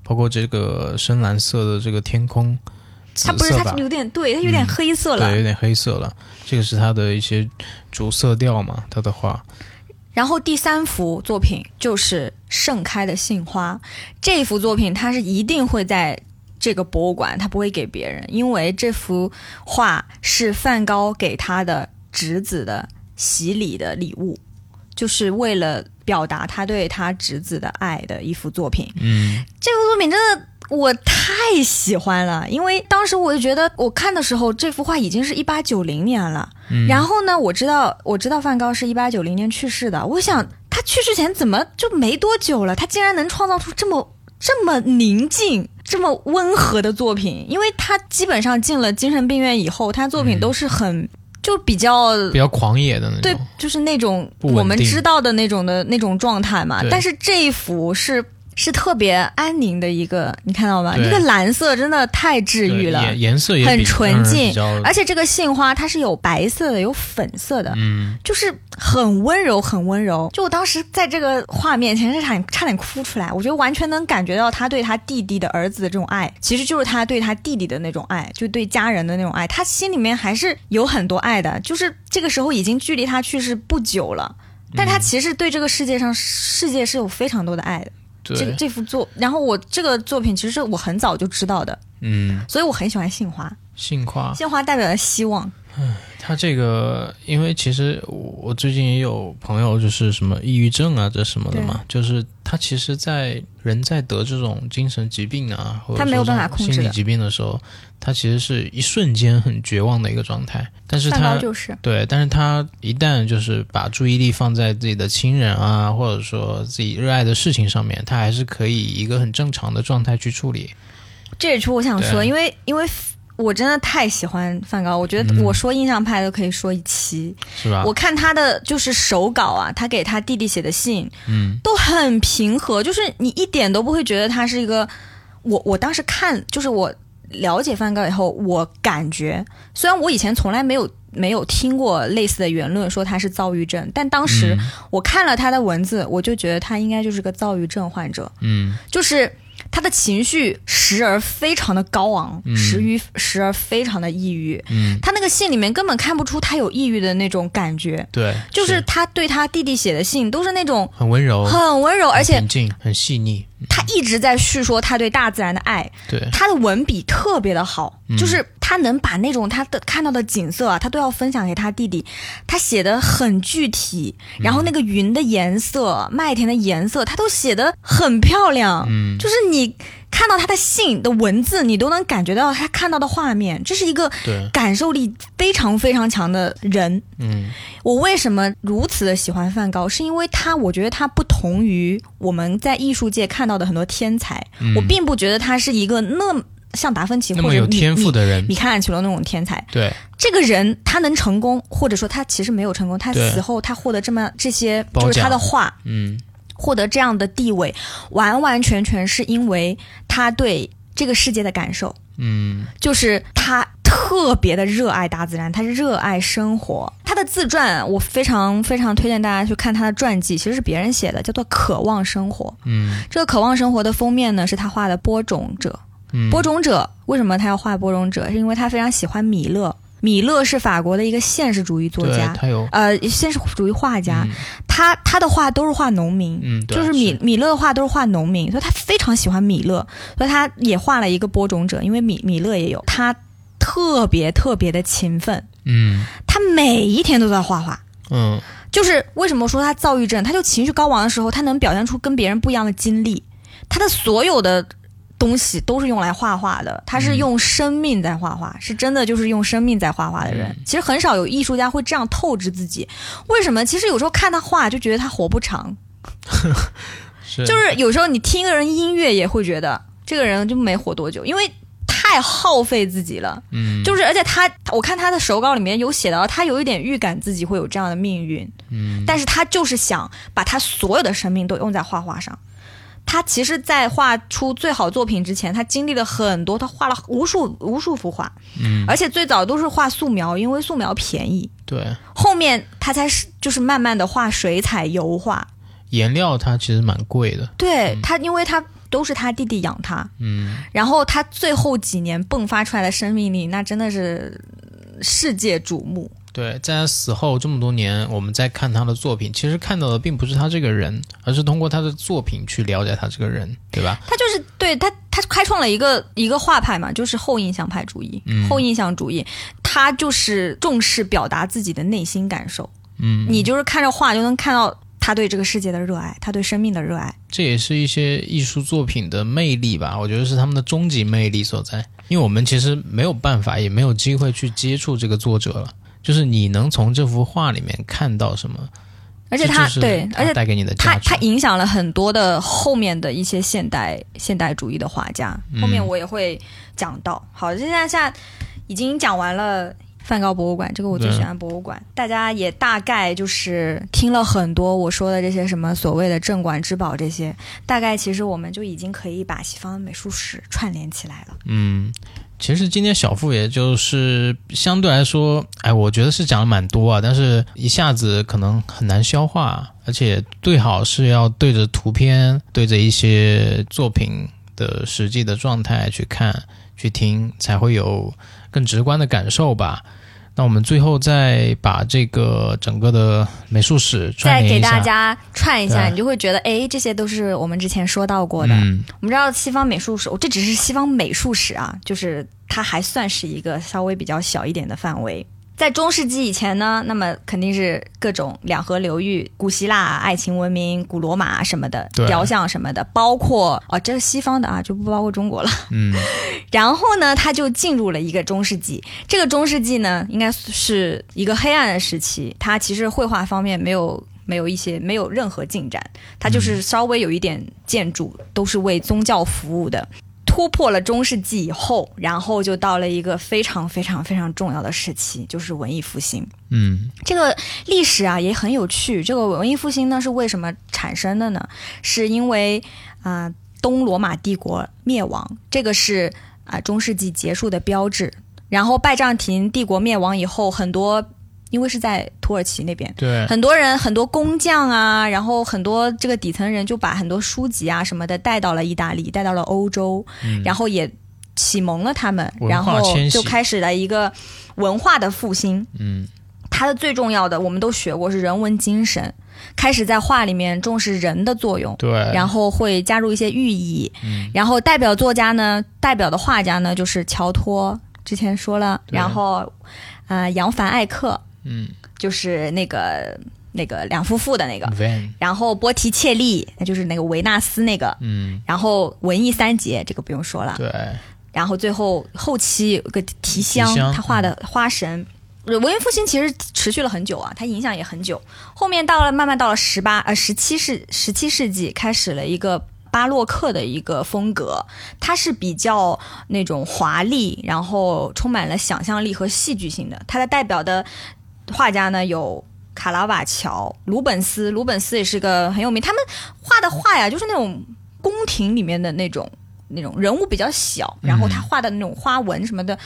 [SPEAKER 2] 包括这个深蓝色的这个天空，
[SPEAKER 1] 它不是，它有点对，它有点
[SPEAKER 2] 嗯
[SPEAKER 1] 黑色了。
[SPEAKER 2] 对，有点黑色了。这个是它的一些主色调嘛，它的画。
[SPEAKER 1] 然后第三幅作品就是《盛开的杏花》，这幅作品它是一定会在这个博物馆，它不会给别人，因为这幅画是梵高给他的侄子的洗礼的礼物，就是为了表达他对他侄子的爱的一幅作品。
[SPEAKER 2] 嗯
[SPEAKER 1] 这幅作品真的我太喜欢了，因为当时我就觉得我看的时候，这幅画已经是一八九零年了。
[SPEAKER 2] 嗯，
[SPEAKER 1] 然后呢，我知道我知道梵高是一八九零年去世的，我想他去世前怎么就没多久了，他竟然能创造出这么这么宁静。这么温和的作品，因为他基本上进了精神病院以后，他作品都是很、就比较
[SPEAKER 2] 比较狂野的那种对。，
[SPEAKER 1] 就是那种我们知道的那种的那种状态嘛。但是这一幅是是特别安宁的一个，你看到吗？
[SPEAKER 2] 对
[SPEAKER 1] 那个蓝色真的太治愈了，
[SPEAKER 2] 颜颜色也
[SPEAKER 1] 很纯净而且这个杏花它是有白色的，有粉色的，
[SPEAKER 2] 嗯，
[SPEAKER 1] 就是很温柔，很温柔。就我当时在这个画面前是差点差点哭出来，我觉得完全能感觉到他对他弟弟的儿子的这种爱，其实就是他对他弟弟的那种爱，就对家人的那种爱。他心里面还是有很多爱的，就是这个时候已经距离他去世不久了。但他其实对这个世界上世界是有非常多的爱的，这个，这幅作，然后我这个作品其实是我很早就知道的，
[SPEAKER 2] 嗯，
[SPEAKER 1] 所以我很喜欢杏花，
[SPEAKER 2] 杏花，
[SPEAKER 1] 杏花代表了希望，
[SPEAKER 2] 它这个，因为其实我我最近也有朋友就是什么抑郁症啊，这什么的嘛，就是他其实，在人在得这种精神疾病啊，或者
[SPEAKER 1] 他没有
[SPEAKER 2] 说
[SPEAKER 1] 办法控制的
[SPEAKER 2] 心理疾病的时候，他其实是一瞬间很绝望的一个状态，但是
[SPEAKER 1] 梵
[SPEAKER 2] 他
[SPEAKER 1] 就是。
[SPEAKER 2] 对，但是他一旦就是把注意力放在自己的亲人啊，或者说自己热爱的事情上面，他还是可以以一个很正常的状态去处理。
[SPEAKER 1] 这也是我想说，
[SPEAKER 2] 对
[SPEAKER 1] 因为因为我真的太喜欢梵高，我觉得
[SPEAKER 2] 嗯
[SPEAKER 1] 我说印象派都可以说一期。
[SPEAKER 2] 是吧？
[SPEAKER 1] 我看他的就是手稿啊，他给他弟弟写的信
[SPEAKER 2] 嗯
[SPEAKER 1] 都很平和，就是你一点都不会觉得他是一个。我我当时看，就是我了解梵高以后，我感觉虽然我以前从来没有没有听过类似的言论说他是躁郁症，但当时
[SPEAKER 2] 嗯
[SPEAKER 1] 我看了他的文字，我就觉得他应该就是个躁郁症患者。
[SPEAKER 2] 嗯
[SPEAKER 1] 就是他的情绪时而非常的高昂，
[SPEAKER 2] 嗯。
[SPEAKER 1] 时于时而非常的抑郁。
[SPEAKER 2] 嗯，
[SPEAKER 1] 他那个信里面根本看不出他有抑郁的那种感觉，
[SPEAKER 2] 对，
[SPEAKER 1] 就是他对他弟弟写的信都是那种
[SPEAKER 2] 很温柔，
[SPEAKER 1] 很温柔，而且
[SPEAKER 2] 很平静，很细腻。
[SPEAKER 1] 他一直在叙说他对大自然的爱，
[SPEAKER 2] 对，
[SPEAKER 1] 他的文笔特别的好，
[SPEAKER 2] 嗯。
[SPEAKER 1] 就是他他能把那种他的看到的景色啊，他都要分享给他弟弟，他写的很具体，然后那个云的颜色、麦田的颜色，他都写的很漂亮，
[SPEAKER 2] 嗯，
[SPEAKER 1] 就是你看到他的信的文字，你都能感觉到他看到的画面，这是一个，感受力非常非常强的人。
[SPEAKER 2] 嗯
[SPEAKER 1] 我为什么如此的喜欢梵高？是因为他，我觉得他不同于我们在艺术界看到的很多天才。
[SPEAKER 2] 嗯
[SPEAKER 1] 我并不觉得他是一个那么像达芬奇
[SPEAKER 2] 那么有
[SPEAKER 1] 或者米
[SPEAKER 2] 天赋的人
[SPEAKER 1] 米，米开朗基罗那种天才。
[SPEAKER 2] 对，
[SPEAKER 1] 这个人他能成功，或者说他其实没有成功，他死后他获得这么这些，就是他的画
[SPEAKER 2] 嗯
[SPEAKER 1] 获得这样的地位，完完全全是因为他对这个世界的感受。
[SPEAKER 2] 嗯
[SPEAKER 1] 就是他特别的热爱大自然，他热爱生活。他的自传我非常非常推荐大家去看他的传记，其实是别人写的，叫做《渴望生活》。
[SPEAKER 2] 嗯
[SPEAKER 1] 这个《渴望生活》的封面呢是他画的播种者。
[SPEAKER 2] 嗯，
[SPEAKER 1] 播种者为什么他要画播种者？是因为他非常喜欢米勒。米勒是法国的一个现实主义作家，
[SPEAKER 2] 他有，
[SPEAKER 1] 呃，现实主义画家。
[SPEAKER 2] 嗯。
[SPEAKER 1] 他他的画都是画农民，
[SPEAKER 2] 嗯，
[SPEAKER 1] 就是米米勒的画都是画农民，所以他非常喜欢米勒，所以他也画了一个播种者，因为米米勒也有，他特别特别的勤奋，
[SPEAKER 2] 嗯。
[SPEAKER 1] 他每一天都在画画。
[SPEAKER 2] 嗯。
[SPEAKER 1] 就是为什么说他躁郁症，他就情绪高昂的时候，他能表现出跟别人不一样的经历，他的所有的东西都是用来画画的，他是用生命在画画，是真的就是用生命在画画的人。其实很少有艺术家会这样透支自己，为什么？其实有时候看他画就觉得他活不长，
[SPEAKER 2] 是，
[SPEAKER 1] 就是有时候你听一个人音乐也会觉得这个人就没活多久，因为太耗费自己了。
[SPEAKER 2] 嗯
[SPEAKER 1] 就是而且他，我看他的手稿里面有写到，他有一点预感自己会有这样的命运，
[SPEAKER 2] 嗯
[SPEAKER 1] 但是他就是想把他所有的生命都用在画画上。他其实，在画出最好作品之前，他经历了很多，他画了无数无数幅画，
[SPEAKER 2] 嗯。
[SPEAKER 1] 而且最早都是画素描，因为素描便宜。
[SPEAKER 2] 对。
[SPEAKER 1] 后面他才是就是慢慢的画水彩油画，
[SPEAKER 2] 颜料它其实蛮贵的，
[SPEAKER 1] 对他，因为他都是他弟弟养他，
[SPEAKER 2] 嗯。
[SPEAKER 1] 然后他最后几年迸发出来的生命力，那真的是呃世界瞩目。
[SPEAKER 2] 对，在他死后这么多年，我们在看他的作品，其实看到的并不是他这个人，而是通过他的作品去了解他这个人，对吧？
[SPEAKER 1] 他就是对他，他开创了一个一个画派嘛，就是后印象派主义。
[SPEAKER 2] 嗯
[SPEAKER 1] 后印象主义，他就是重视表达自己的内心感受。
[SPEAKER 2] 嗯，
[SPEAKER 1] 你就是看着画就能看到他对这个世界的热爱，他对生命的热爱。
[SPEAKER 2] 这也是一些艺术作品的魅力吧，我觉得是他们的终极魅力所在。因为我们其实没有办法，也没有机会去接触这个作者了。就是你能从这幅画里面看到什么，
[SPEAKER 1] 而且他
[SPEAKER 2] 这就是
[SPEAKER 1] 对，而且
[SPEAKER 2] 带给你的
[SPEAKER 1] 他
[SPEAKER 2] 价值。
[SPEAKER 1] 他影响了很多的后面的一些现代现代主义的画家，
[SPEAKER 2] 嗯
[SPEAKER 1] 后面我也会讲到。好，现在现在已经讲完了。梵高博物馆，这个我最喜欢博物馆。大家也大概就是听了很多我说的这些什么所谓的镇馆之宝这些，大概其实我们就已经可以把西方美术史串联起来了。
[SPEAKER 2] 嗯，其实今天小付也就是相对来说，哎，我觉得是讲了蛮多啊，但是一下子可能很难消化，而且最好是要对着图片，对着一些作品的实际的状态去看、去听，才会有更直观的感受吧。那我们最后再把这个整个的美术史串
[SPEAKER 1] 再给大家串一下，你就会觉得，哎，这些都是我们之前说到过的。
[SPEAKER 2] 嗯
[SPEAKER 1] 我们知道西方美术史，哦这只是西方美术史啊，就是它还算是一个稍微比较小一点的范围。在中世纪以前呢，那么肯定是各种两河流域、古希腊、爱情文明、古罗马什么的雕像什么的，包括哦，这是西方的啊，就不包括中国了。
[SPEAKER 2] 嗯
[SPEAKER 1] 然后呢，他就进入了一个中世纪。这个中世纪呢，应该是一个黑暗的时期。它其实绘画方面没有没有一些没有任何进展，它就是稍微有一点建筑，都是为宗教服务的。突破了中世纪以后，然后就到了一个非常非常非常重要的时期，就是文艺复兴。
[SPEAKER 2] 嗯
[SPEAKER 1] 这个历史啊也很有趣。这个文艺复兴呢是为什么产生的呢？是因为啊、东罗马帝国灭亡，这个是啊、中世纪结束的标志。然后拜占庭帝国灭亡以后，很多因为是在土耳其那边，
[SPEAKER 2] 对，
[SPEAKER 1] 很多人很多工匠啊，然后很多这个底层人就把很多书籍啊什么的带到了意大利，带到了欧洲，然后也启蒙了他们，然后就开始了一个文化的复兴。
[SPEAKER 2] 嗯。
[SPEAKER 1] 它的最重要的，我们都学过是人文精神，开始在画里面重视人的作用，
[SPEAKER 2] 对，
[SPEAKER 1] 然后会加入一些寓意，
[SPEAKER 2] 嗯。
[SPEAKER 1] 然后代表作家呢，代表的画家呢就是乔托、之前说了，然后呃扬凡艾克
[SPEAKER 2] 嗯。
[SPEAKER 1] 就是那个那个两夫妇的那个。然后波提切利那就是那个维纳斯那个，
[SPEAKER 2] 嗯，
[SPEAKER 1] 然后文艺三杰这个不用说了，
[SPEAKER 2] 对，
[SPEAKER 1] 然后最后后期有个提香，
[SPEAKER 2] 提香
[SPEAKER 1] 他画的花神。文艺复兴其实持续了很久啊，它影响也很久。后面到了慢慢到了十八呃十七世十七世纪，开始了一个巴洛克的一个风格，它是比较那种华丽，然后充满了想象力和戏剧性的。它的代表的画家呢有卡拉瓦乔、鲁本斯，鲁本斯也是个很有名。他们画的画呀，就是那种宫廷里面的那种那种人物比较小，然后他画的那种花纹什么的。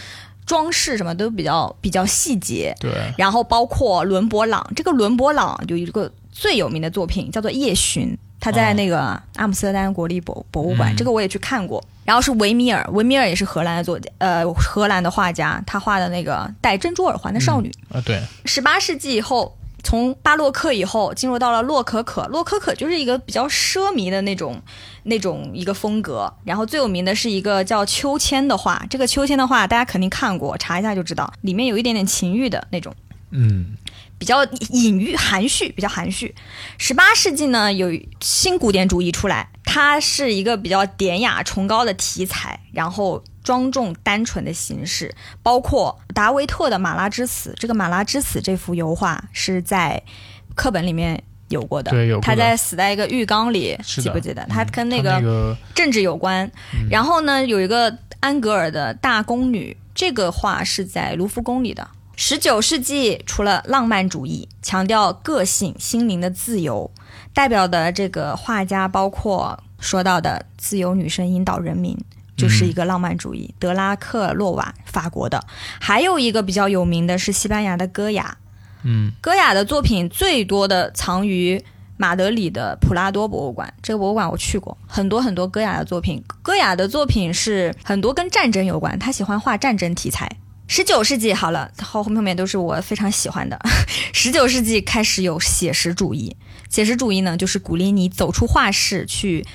[SPEAKER 1] 装饰什么都比较比较细节，
[SPEAKER 2] 对，
[SPEAKER 1] 然后包括伦勃朗，这个伦勃朗有一个最有名的作品叫做《夜巡》，他在那个阿姆斯特丹国立博博物馆，
[SPEAKER 2] 嗯
[SPEAKER 1] 这个我也去看过。然后是维米尔，维米尔也是荷兰的作家，呃，荷兰的画家，他画的那个戴珍珠耳环的少女。
[SPEAKER 2] 啊对，
[SPEAKER 1] 十八世纪以后，从巴洛克以后，进入到了洛可可。洛可可就是一个比较奢靡的那种那种一个风格。然后最有名的是一个叫秋千的画，这个秋千的画大家肯定看过，查一下就知道，里面有一点点情欲的那种。
[SPEAKER 2] 嗯，
[SPEAKER 1] 比较隐喻、含蓄，比较含蓄。十八世纪呢，有新古典主义出来，它是一个比较典雅、崇高的题材，然后庄重、单纯的形式，包括达维特的《马拉之死》。这个《马拉之死》这幅油画是在课本里面有过的，
[SPEAKER 2] 对有过的
[SPEAKER 1] 他在死在一个浴缸里，记不记得？
[SPEAKER 2] 嗯
[SPEAKER 1] 他跟那个政治有关。
[SPEAKER 2] 嗯
[SPEAKER 1] 然后呢，有一个安格尔的大宫女，这个画是在卢浮宫里的。十九世纪除了浪漫主义，强调个性、心灵的自由，代表的这个画家包括说到的自由女神引导人民。就是一个浪漫主义，德拉克洛瓦，法国的，还有一个比较有名的是西班牙的戈雅，
[SPEAKER 2] 嗯
[SPEAKER 1] 戈雅的作品最多的藏于马德里的普拉多博物馆，这个博物馆我去过，很多很多戈雅的作品。戈雅的作品是很多跟战争有关，他喜欢画战争题材。十九世纪好了，后后面都是我非常喜欢的。十九世纪开始有写实主义，写实主义呢就是鼓励你走出画室去。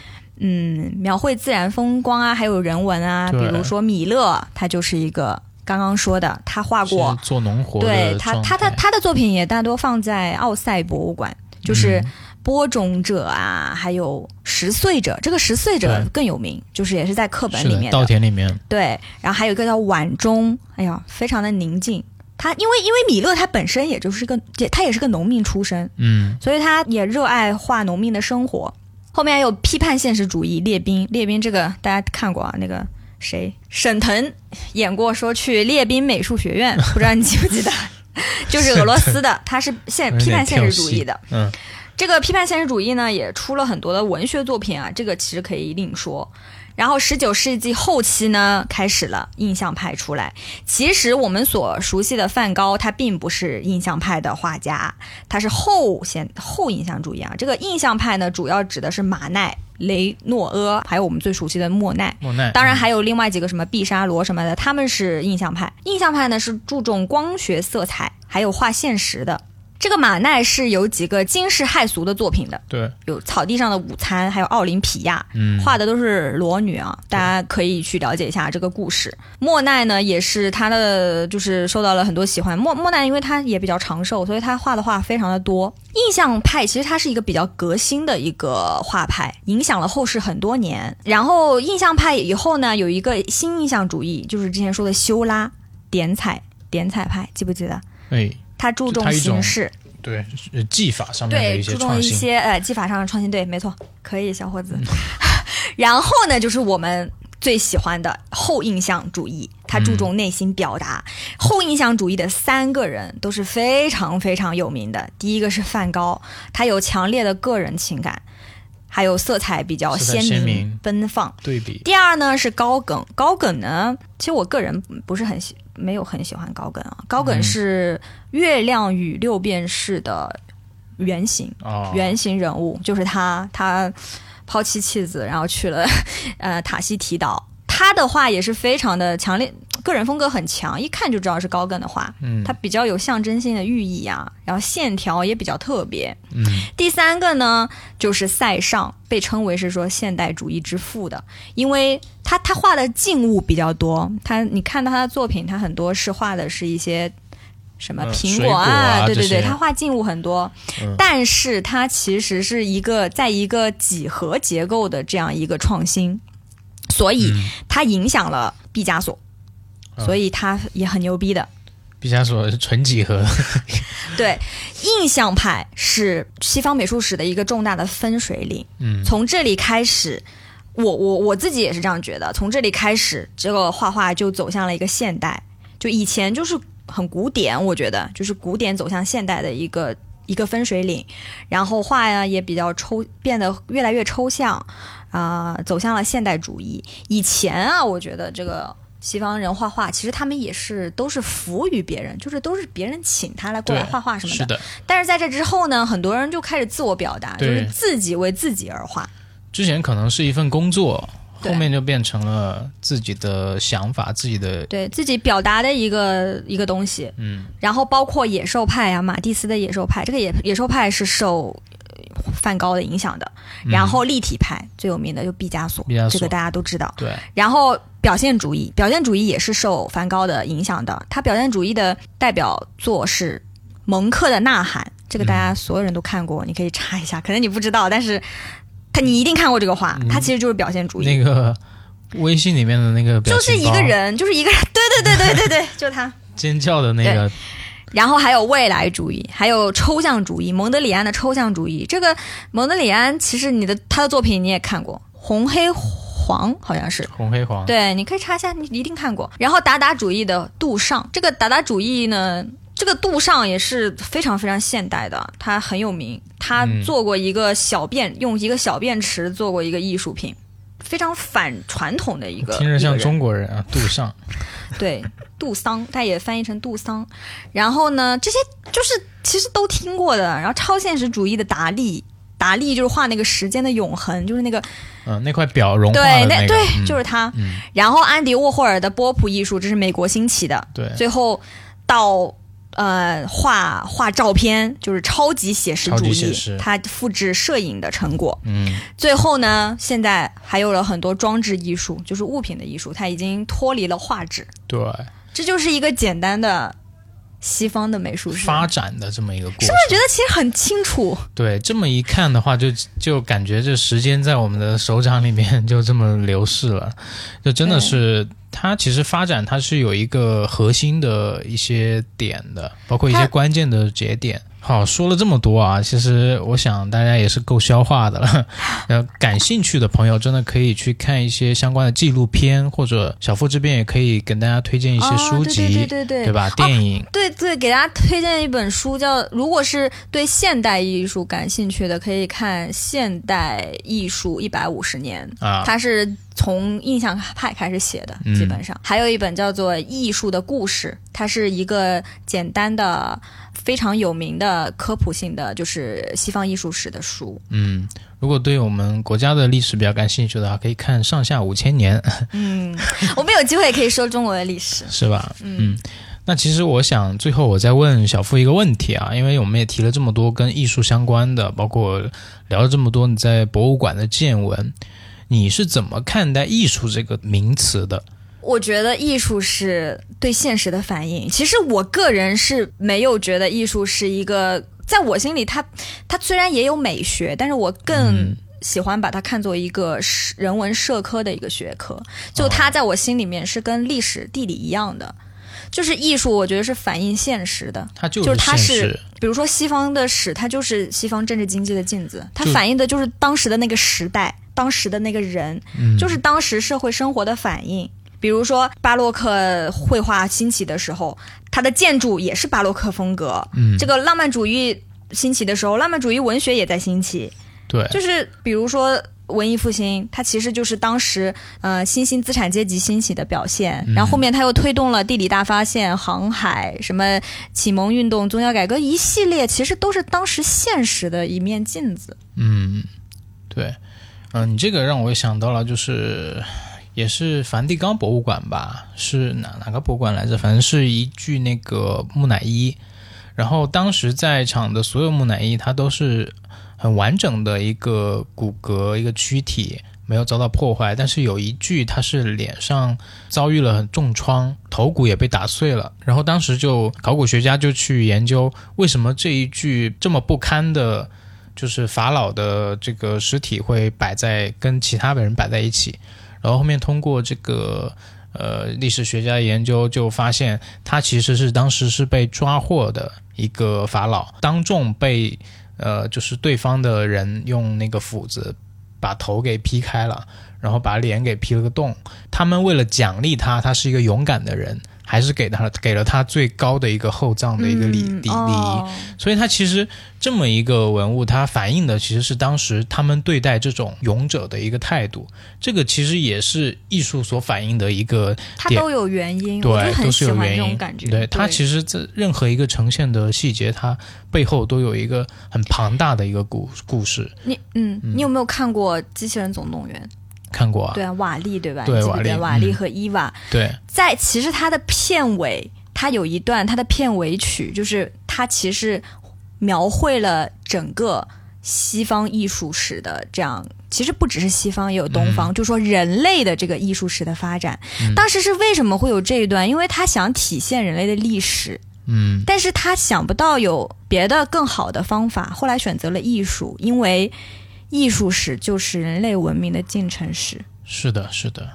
[SPEAKER 1] 嗯，描绘自然风光啊，还有人文啊，比如说米勒，他就是一个刚刚说的，他画过
[SPEAKER 2] 做农活
[SPEAKER 1] 对他，他他他的作品也大多放在奥赛博物馆，就是
[SPEAKER 2] 嗯
[SPEAKER 1] 播种者啊，还有拾穗者，这个拾穗者更有名，就是也是在课本里面的。
[SPEAKER 2] 田里面，
[SPEAKER 1] 对，然后还有一个叫晚钟，哎呀，非常的宁静。他因为因为米勒他本身也就是个，也他也是个农民出身，
[SPEAKER 2] 嗯
[SPEAKER 1] 所以他也热爱画农民的生活。后面还有批判现实主义，列兵，列兵这个大家看过啊，那个谁，沈腾演过，说去列兵美术学院，不知道你记不记得？就是俄罗斯的，他是现批判现实主义的。
[SPEAKER 2] 嗯
[SPEAKER 1] 这个批判现实主义呢，也出了很多的文学作品啊，这个其实可以另说。然后十九世纪后期呢，开始了印象派出来。其实我们所熟悉的梵高，他并不是印象派的画家，他是后现后印象主义啊。这个印象派呢，主要指的是马奈、雷诺阿，还有我们最熟悉的莫奈。
[SPEAKER 2] 莫奈，
[SPEAKER 1] 当然还有另外几个什么毕沙罗什么的，他们是印象派。印象派呢是注重光学色彩，还有画现实的。这个马奈是有几个惊世骇俗的作品的，
[SPEAKER 2] 对，
[SPEAKER 1] 有草地上的午餐，还有奥林匹亚，
[SPEAKER 2] 嗯，
[SPEAKER 1] 画的都是裸女啊，大家可以去了解一下这个故事。莫奈呢，也是他的就是受到了很多喜欢。莫莫奈因为他也比较长寿，所以他画的画非常的多。印象派其实它是一个比较革新的一个画派，影响了后世很多年。然后印象派以后呢，有一个新印象主义，就是之前说的修拉点彩点彩派，记不记得？
[SPEAKER 2] 哎，
[SPEAKER 1] 他注重形式，
[SPEAKER 2] 对，呃技法上面的
[SPEAKER 1] 对，
[SPEAKER 2] 一些
[SPEAKER 1] 注重一，些呃技法上的创新，对，没错，可以，小伙子。然后呢，就是我们最喜欢的后印象主义，它注重内心表达。后印象主义的三个人都是非常非常有名的。第一个是梵高，他有强烈的个人情感，还有色彩比较鲜
[SPEAKER 2] 鲜明
[SPEAKER 1] 奔放。
[SPEAKER 2] 对比，
[SPEAKER 1] 第二呢是高梗，高梗呢，其实我个人不是很喜，没有很喜欢高梗啊。高梗
[SPEAKER 2] 嗯
[SPEAKER 1] 是月亮与六便士的原型，
[SPEAKER 2] 哦，
[SPEAKER 1] 原型人物，就是他，他抛弃妻子，然后去了 呃塔西提岛。他的话也是非常的强烈，个人风格很强，一看就知道是高更的画。
[SPEAKER 2] 嗯，
[SPEAKER 1] 它比较有象征性的寓意啊，然后线条也比较特别。
[SPEAKER 2] 嗯
[SPEAKER 1] 第三个呢，就是塞尚，被称为是说现代主义之父的，因为他他画的静物比较多。他你看到他的作品，他很多是画的是一些什么
[SPEAKER 2] 呃
[SPEAKER 1] 苹
[SPEAKER 2] 水果啊
[SPEAKER 1] 对对对，他画静物很多，
[SPEAKER 2] 嗯
[SPEAKER 1] 但是他其实是一个在一个几何结构的这样一个创新，所以
[SPEAKER 2] 嗯
[SPEAKER 1] 他影响了毕加索，
[SPEAKER 2] 啊
[SPEAKER 1] 所以他也很牛逼的。
[SPEAKER 2] 毕加索是纯几何，
[SPEAKER 1] 对，印象派是西方美术史的一个重大的分水岭。
[SPEAKER 2] 嗯
[SPEAKER 1] 从这里开始，我我我自己也是这样觉得。从这里开始，这个画画就走向了一个现代。就以前就是很古典，我觉得就是古典走向现代的一个一个分水岭。然后画呀也比较抽，变得越来越抽象，啊、走向了现代主义。以前啊，我觉得这个。西方人画画，其实他们也是都是服务于别人，就是都是别人请他来过来画画什么的。
[SPEAKER 2] 是的，
[SPEAKER 1] 但是在这之后呢，很多人就开始自我表达，就是自己为自己而画。
[SPEAKER 2] 之前可能是一份工作，后面就变成了自己的想法，自己的
[SPEAKER 1] 对自己表达的一个一个东西，
[SPEAKER 2] 嗯。
[SPEAKER 1] 然后包括野兽派啊，马蒂斯的野兽派，这个野野兽派是受呃梵高的影响的，然后立体派最有名的就毕加索，
[SPEAKER 2] 嗯毕加索。
[SPEAKER 1] 这个大家都知道。
[SPEAKER 2] 对，
[SPEAKER 1] 然后表现主义，表现主义也是受梵高的影响的，他表现主义的代表作是蒙克的《呐喊》，这个大家所有人都看过，你可以查一下，可能你不知道，但是他你一定看过这个画，
[SPEAKER 2] 嗯
[SPEAKER 1] 他其实就是表现主义。
[SPEAKER 2] 那个微信里面的那个
[SPEAKER 1] 就是一个人，就是一个人，对对对对对对，就他。
[SPEAKER 2] 尖叫的那个，
[SPEAKER 1] 然后还有未来主义，还有抽象主义，蒙德里安的抽象主义。这个蒙德里安其实你的他的作品你也看过，红黑黄好像是。
[SPEAKER 2] 红黑黄，
[SPEAKER 1] 对，你可以查一下，你一定看过。然后达达主义的杜尚，这个达达主义呢，这个杜尚也是非常非常现代的，他很有名，他
[SPEAKER 2] 嗯
[SPEAKER 1] 做过一个小便，用一个小便池做过一个艺术品，非常反传统的一个。
[SPEAKER 2] 听着像中国人啊，杜尚，
[SPEAKER 1] 对，杜桑，他也翻译成杜桑。然后呢，这些就是其实都听过的。然后超现实主义的达利，达利就是画那个时间的永恒，就是那个
[SPEAKER 2] 嗯，那块表融化
[SPEAKER 1] 对，那对，
[SPEAKER 2] 嗯
[SPEAKER 1] 就是他。
[SPEAKER 2] 嗯，
[SPEAKER 1] 然后安迪沃霍尔的波普艺术，这是美国兴起的。
[SPEAKER 2] 对，
[SPEAKER 1] 最后到呃画画照片，就是超级写实主义
[SPEAKER 2] 级写实，
[SPEAKER 1] 他复制摄影的成果。
[SPEAKER 2] 嗯，
[SPEAKER 1] 最后呢，现在还有了很多装置艺术，就是物品的艺术，它已经脱离了画质。
[SPEAKER 2] 对，
[SPEAKER 1] 这就是一个简单的西方的美术史。
[SPEAKER 2] 发展的这么一个过程，
[SPEAKER 1] 是不是觉得其实很清楚？
[SPEAKER 2] 对，这么一看的话就，就感觉这时间在我们的手掌里面就这么流逝了，就真的是它其实发展它是有一个核心的一些点的，包括一些关键的节点。好，说了这么多啊，其实我想大家也是够消化的了。呃，感兴趣的朋友真的可以去看一些相关的纪录片，或者小付这边也可以跟大家推荐一些书籍，
[SPEAKER 1] 哦、对对对对对
[SPEAKER 2] 吧？电影，
[SPEAKER 1] 对对，给大家推荐一本书，叫如果是对现代艺术感兴趣的，可以看《现代艺术一百五十年》
[SPEAKER 2] 啊
[SPEAKER 1] 它是从印象派开始写的，
[SPEAKER 2] 嗯
[SPEAKER 1] 基本上。还有一本叫做《艺术的故事》，它是一个简单的、非常有名的科普性的，就是西方艺术史的书。
[SPEAKER 2] 嗯，如果对我们国家的历史比较感兴趣的话，可以看《上下五千年》，
[SPEAKER 1] 嗯，我们有机会也可以说中国的历史。
[SPEAKER 2] 是吧？嗯。那其实我想最后我再问小付一个问题啊，因为我们也提了这么多跟艺术相关的，包括聊了这么多你在博物馆的见闻，你是怎么看待艺术这个名词的？
[SPEAKER 1] 我觉得艺术是对现实的反应。其实我个人是没有觉得艺术是一个，在我心里它，它虽然也有美学，但是我更
[SPEAKER 2] 嗯
[SPEAKER 1] 喜欢把它看作一个是人文社科的一个学科。就它在我心里面是跟历史、地理一样的，就是艺术，我觉得是反映现实的。
[SPEAKER 2] 它就
[SPEAKER 1] 就是它是，比如说西方的史，它就是西方政治经济的镜子，它反映的就是当时的那个时代，当时的那个人，
[SPEAKER 2] 嗯，
[SPEAKER 1] 就是当时社会生活的反应。比如说巴洛克绘画兴起的时候，它的建筑也是巴洛克风格。
[SPEAKER 2] 嗯，
[SPEAKER 1] 这个浪漫主义兴起的时候，浪漫主义文学也在兴起。
[SPEAKER 2] 对，
[SPEAKER 1] 就是比如说文艺复兴，它其实就是当时呃新兴资产阶级兴起的表现。
[SPEAKER 2] 嗯
[SPEAKER 1] 然后后面它又推动了地理大发现、航海、什么启蒙运动、宗教改革一系列，其实都是当时现实的一面镜子。
[SPEAKER 2] 嗯，对，嗯、你这个让我想到了，就是也是梵蒂冈博物馆吧？是哪哪个博物馆来着？反正是一具那个木乃伊。然后当时在场的所有木乃伊，它都是很完整的一个骨骼、一个躯体，没有遭到破坏。但是有一具，它是脸上遭遇了重创，头骨也被打碎了。然后当时就考古学家就去研究，为什么这一具这么不堪的，就是法老的这个尸体会摆在跟其他的人摆在一起。然后后面通过这个呃历史学家研究，就发现他其实是当时是被抓获的一个法老，当众被呃就是对方的人用那个斧子把头给劈开了，然后把脸给劈了个洞。他们为了奖励他，他是一个勇敢的人。还是给他给了他最高的一个厚葬的一个礼礼礼仪，所以他其实这么一个文物，它反映的其实是当时他们对待这种勇者的一个态度。这个其实也是艺术所反映的一个，
[SPEAKER 1] 它都有原因，
[SPEAKER 2] 对，都是有原
[SPEAKER 1] 因。
[SPEAKER 2] 对，它其实这任何一个呈现的细节，它背后都有一个很庞大的一个故故事。
[SPEAKER 1] 你嗯，你有没有看过《机器人总动员》？
[SPEAKER 2] 看过啊，
[SPEAKER 1] 对啊，瓦力对吧？
[SPEAKER 2] 对，瓦力，
[SPEAKER 1] 瓦力和伊娃。
[SPEAKER 2] 对，
[SPEAKER 1] 在其实它的片尾，它有一段它的片尾曲，就是它其实描绘了整个西方艺术史的这样，其实不只是西方，也有东方，就说人类的这个艺术史的发展。当时是为什么会有这一段？因为他想体现人类的历史，
[SPEAKER 2] 嗯，
[SPEAKER 1] 但是他想不到有别的更好的方法，后来选择了艺术，因为。艺术史就是人类文明的进程史。
[SPEAKER 2] 是的，是的，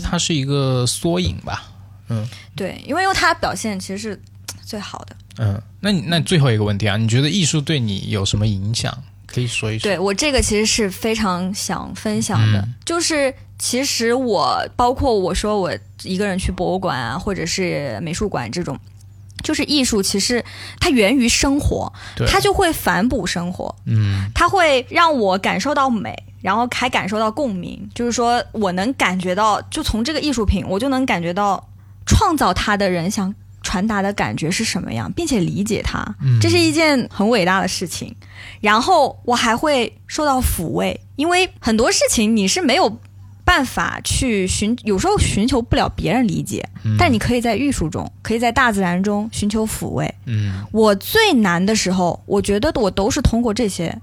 [SPEAKER 2] 它是一个缩影吧？嗯，
[SPEAKER 1] 对，因为用它表现其实是最好的。
[SPEAKER 2] 嗯，那你那最后一个问题啊，你觉得艺术对你有什么影响？可以说一说。
[SPEAKER 1] 对我这个其实是非常想分享的，就是其实我包括我说我一个人去博物馆啊，或者是美术馆这种。就是艺术，其实它源于生活，它就会反哺生活，
[SPEAKER 2] 嗯，
[SPEAKER 1] 它会让我感受到美，然后还感受到共鸣。就是说我能感觉到，就从这个艺术品，我就能感觉到创造它的人想传达的感觉是什么样，并且理解它，这是一件很伟大的事情。然后我还会受到抚慰，因为很多事情你是没有。办法去寻，有时候寻求不了别人理解，但你可以在艺术中，可以在大自然中寻求抚慰。
[SPEAKER 2] 嗯，
[SPEAKER 1] 我最难的时候，我觉得我都是通过这些。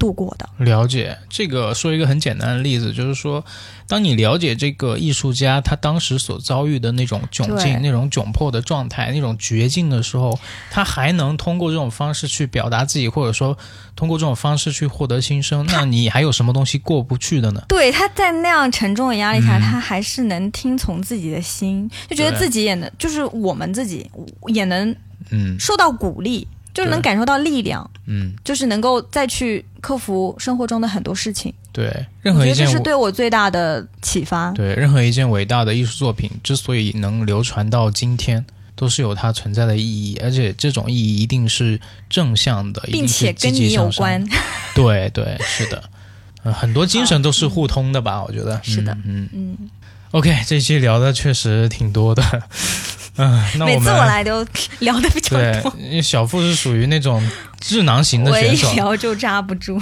[SPEAKER 1] 度过的。
[SPEAKER 2] 了解这个，说一个很简单的例子，就是说，当你了解这个艺术家他当时所遭遇的那种窘境、那种窘迫的状态、那种绝境的时候，他还能通过这种方式去表达自己，或者说通过这种方式去获得新生，那你还有什么东西过不去的呢？
[SPEAKER 1] 对，他在那样沉重的压力下，他还是能听从自己的心，就觉得自己也能，就是我们自己也能，
[SPEAKER 2] 嗯，
[SPEAKER 1] 受到鼓励。就是能感受到力量，
[SPEAKER 2] 嗯，
[SPEAKER 1] 就是能够再去克服生活中的很多事情。
[SPEAKER 2] 对，任何一件
[SPEAKER 1] 这是对我最大的启发。
[SPEAKER 2] 对，任何一件伟大的艺术作品之所以能流传到今天，都是有它存在的意义，而且这种意义一定是正向的，
[SPEAKER 1] 并且跟你有关。
[SPEAKER 2] 对对，是的，很多精神都是互通的吧？我觉得
[SPEAKER 1] 是的，
[SPEAKER 2] 嗯嗯。OK，这期聊的确实挺多的。嗯，
[SPEAKER 1] 每次我来都 聊的比较
[SPEAKER 2] 多。对，因为小付是属于那种智囊型的选手，
[SPEAKER 1] 我一聊就扎不住。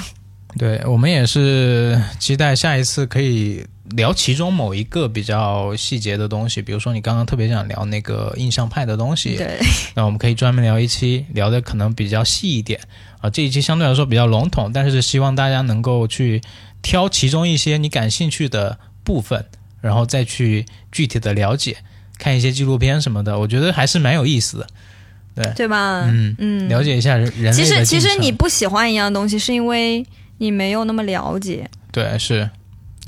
[SPEAKER 2] 对我们也是期待下一次可以聊其中某一个比较细节的东西，比如说你刚刚特别想聊那个印象派的东西，
[SPEAKER 1] 对，
[SPEAKER 2] 那我们可以专门聊一期，聊的可能比较细一点啊。这一期相对来说比较笼统，但是希望大家能够去挑其中一些你感兴趣的部分，然后再去具体的了解。看一些纪录片什么的，我觉得还是蛮有意思的，对
[SPEAKER 1] 对吧？
[SPEAKER 2] 嗯嗯，了解一下人人
[SPEAKER 1] 其实其实你不喜欢一样东西，是因为你没有那么了解。
[SPEAKER 2] 对，是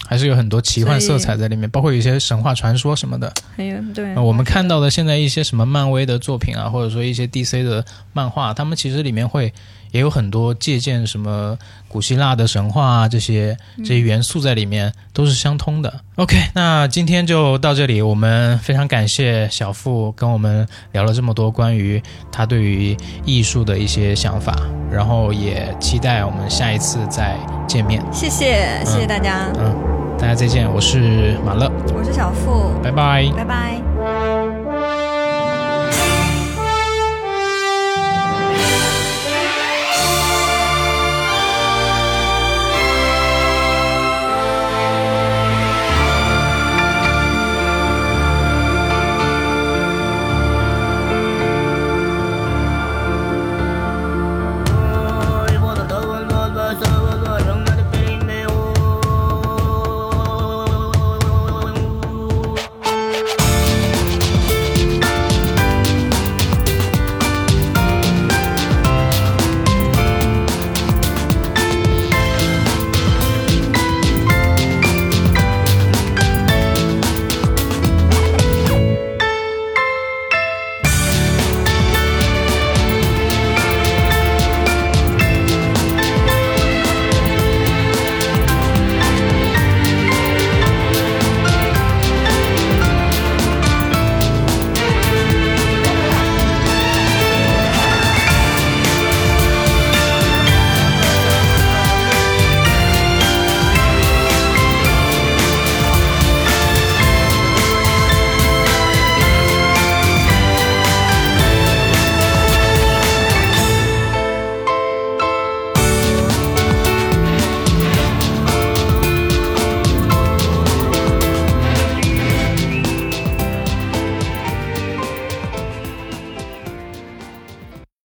[SPEAKER 2] 还是有很多奇幻色彩在里面，包括有一些神话传说什么的。
[SPEAKER 1] 还有对，
[SPEAKER 2] 我们看到的现在一些什么漫威的作品啊，或者说一些 DC 的漫画，他们其实里面会。也有很多借鉴什么古希腊的神话啊，这些这些元素在里面都是相通的。OK，那今天就到这里，我们非常感谢小付跟我们聊了这么多关于他对于艺术的一些想法，然后也期待我们下一次再见面。
[SPEAKER 1] 谢谢，谢谢大家。
[SPEAKER 2] 嗯，大家再见，我是马乐，
[SPEAKER 1] 我是小付，
[SPEAKER 2] 拜拜，
[SPEAKER 1] 拜拜。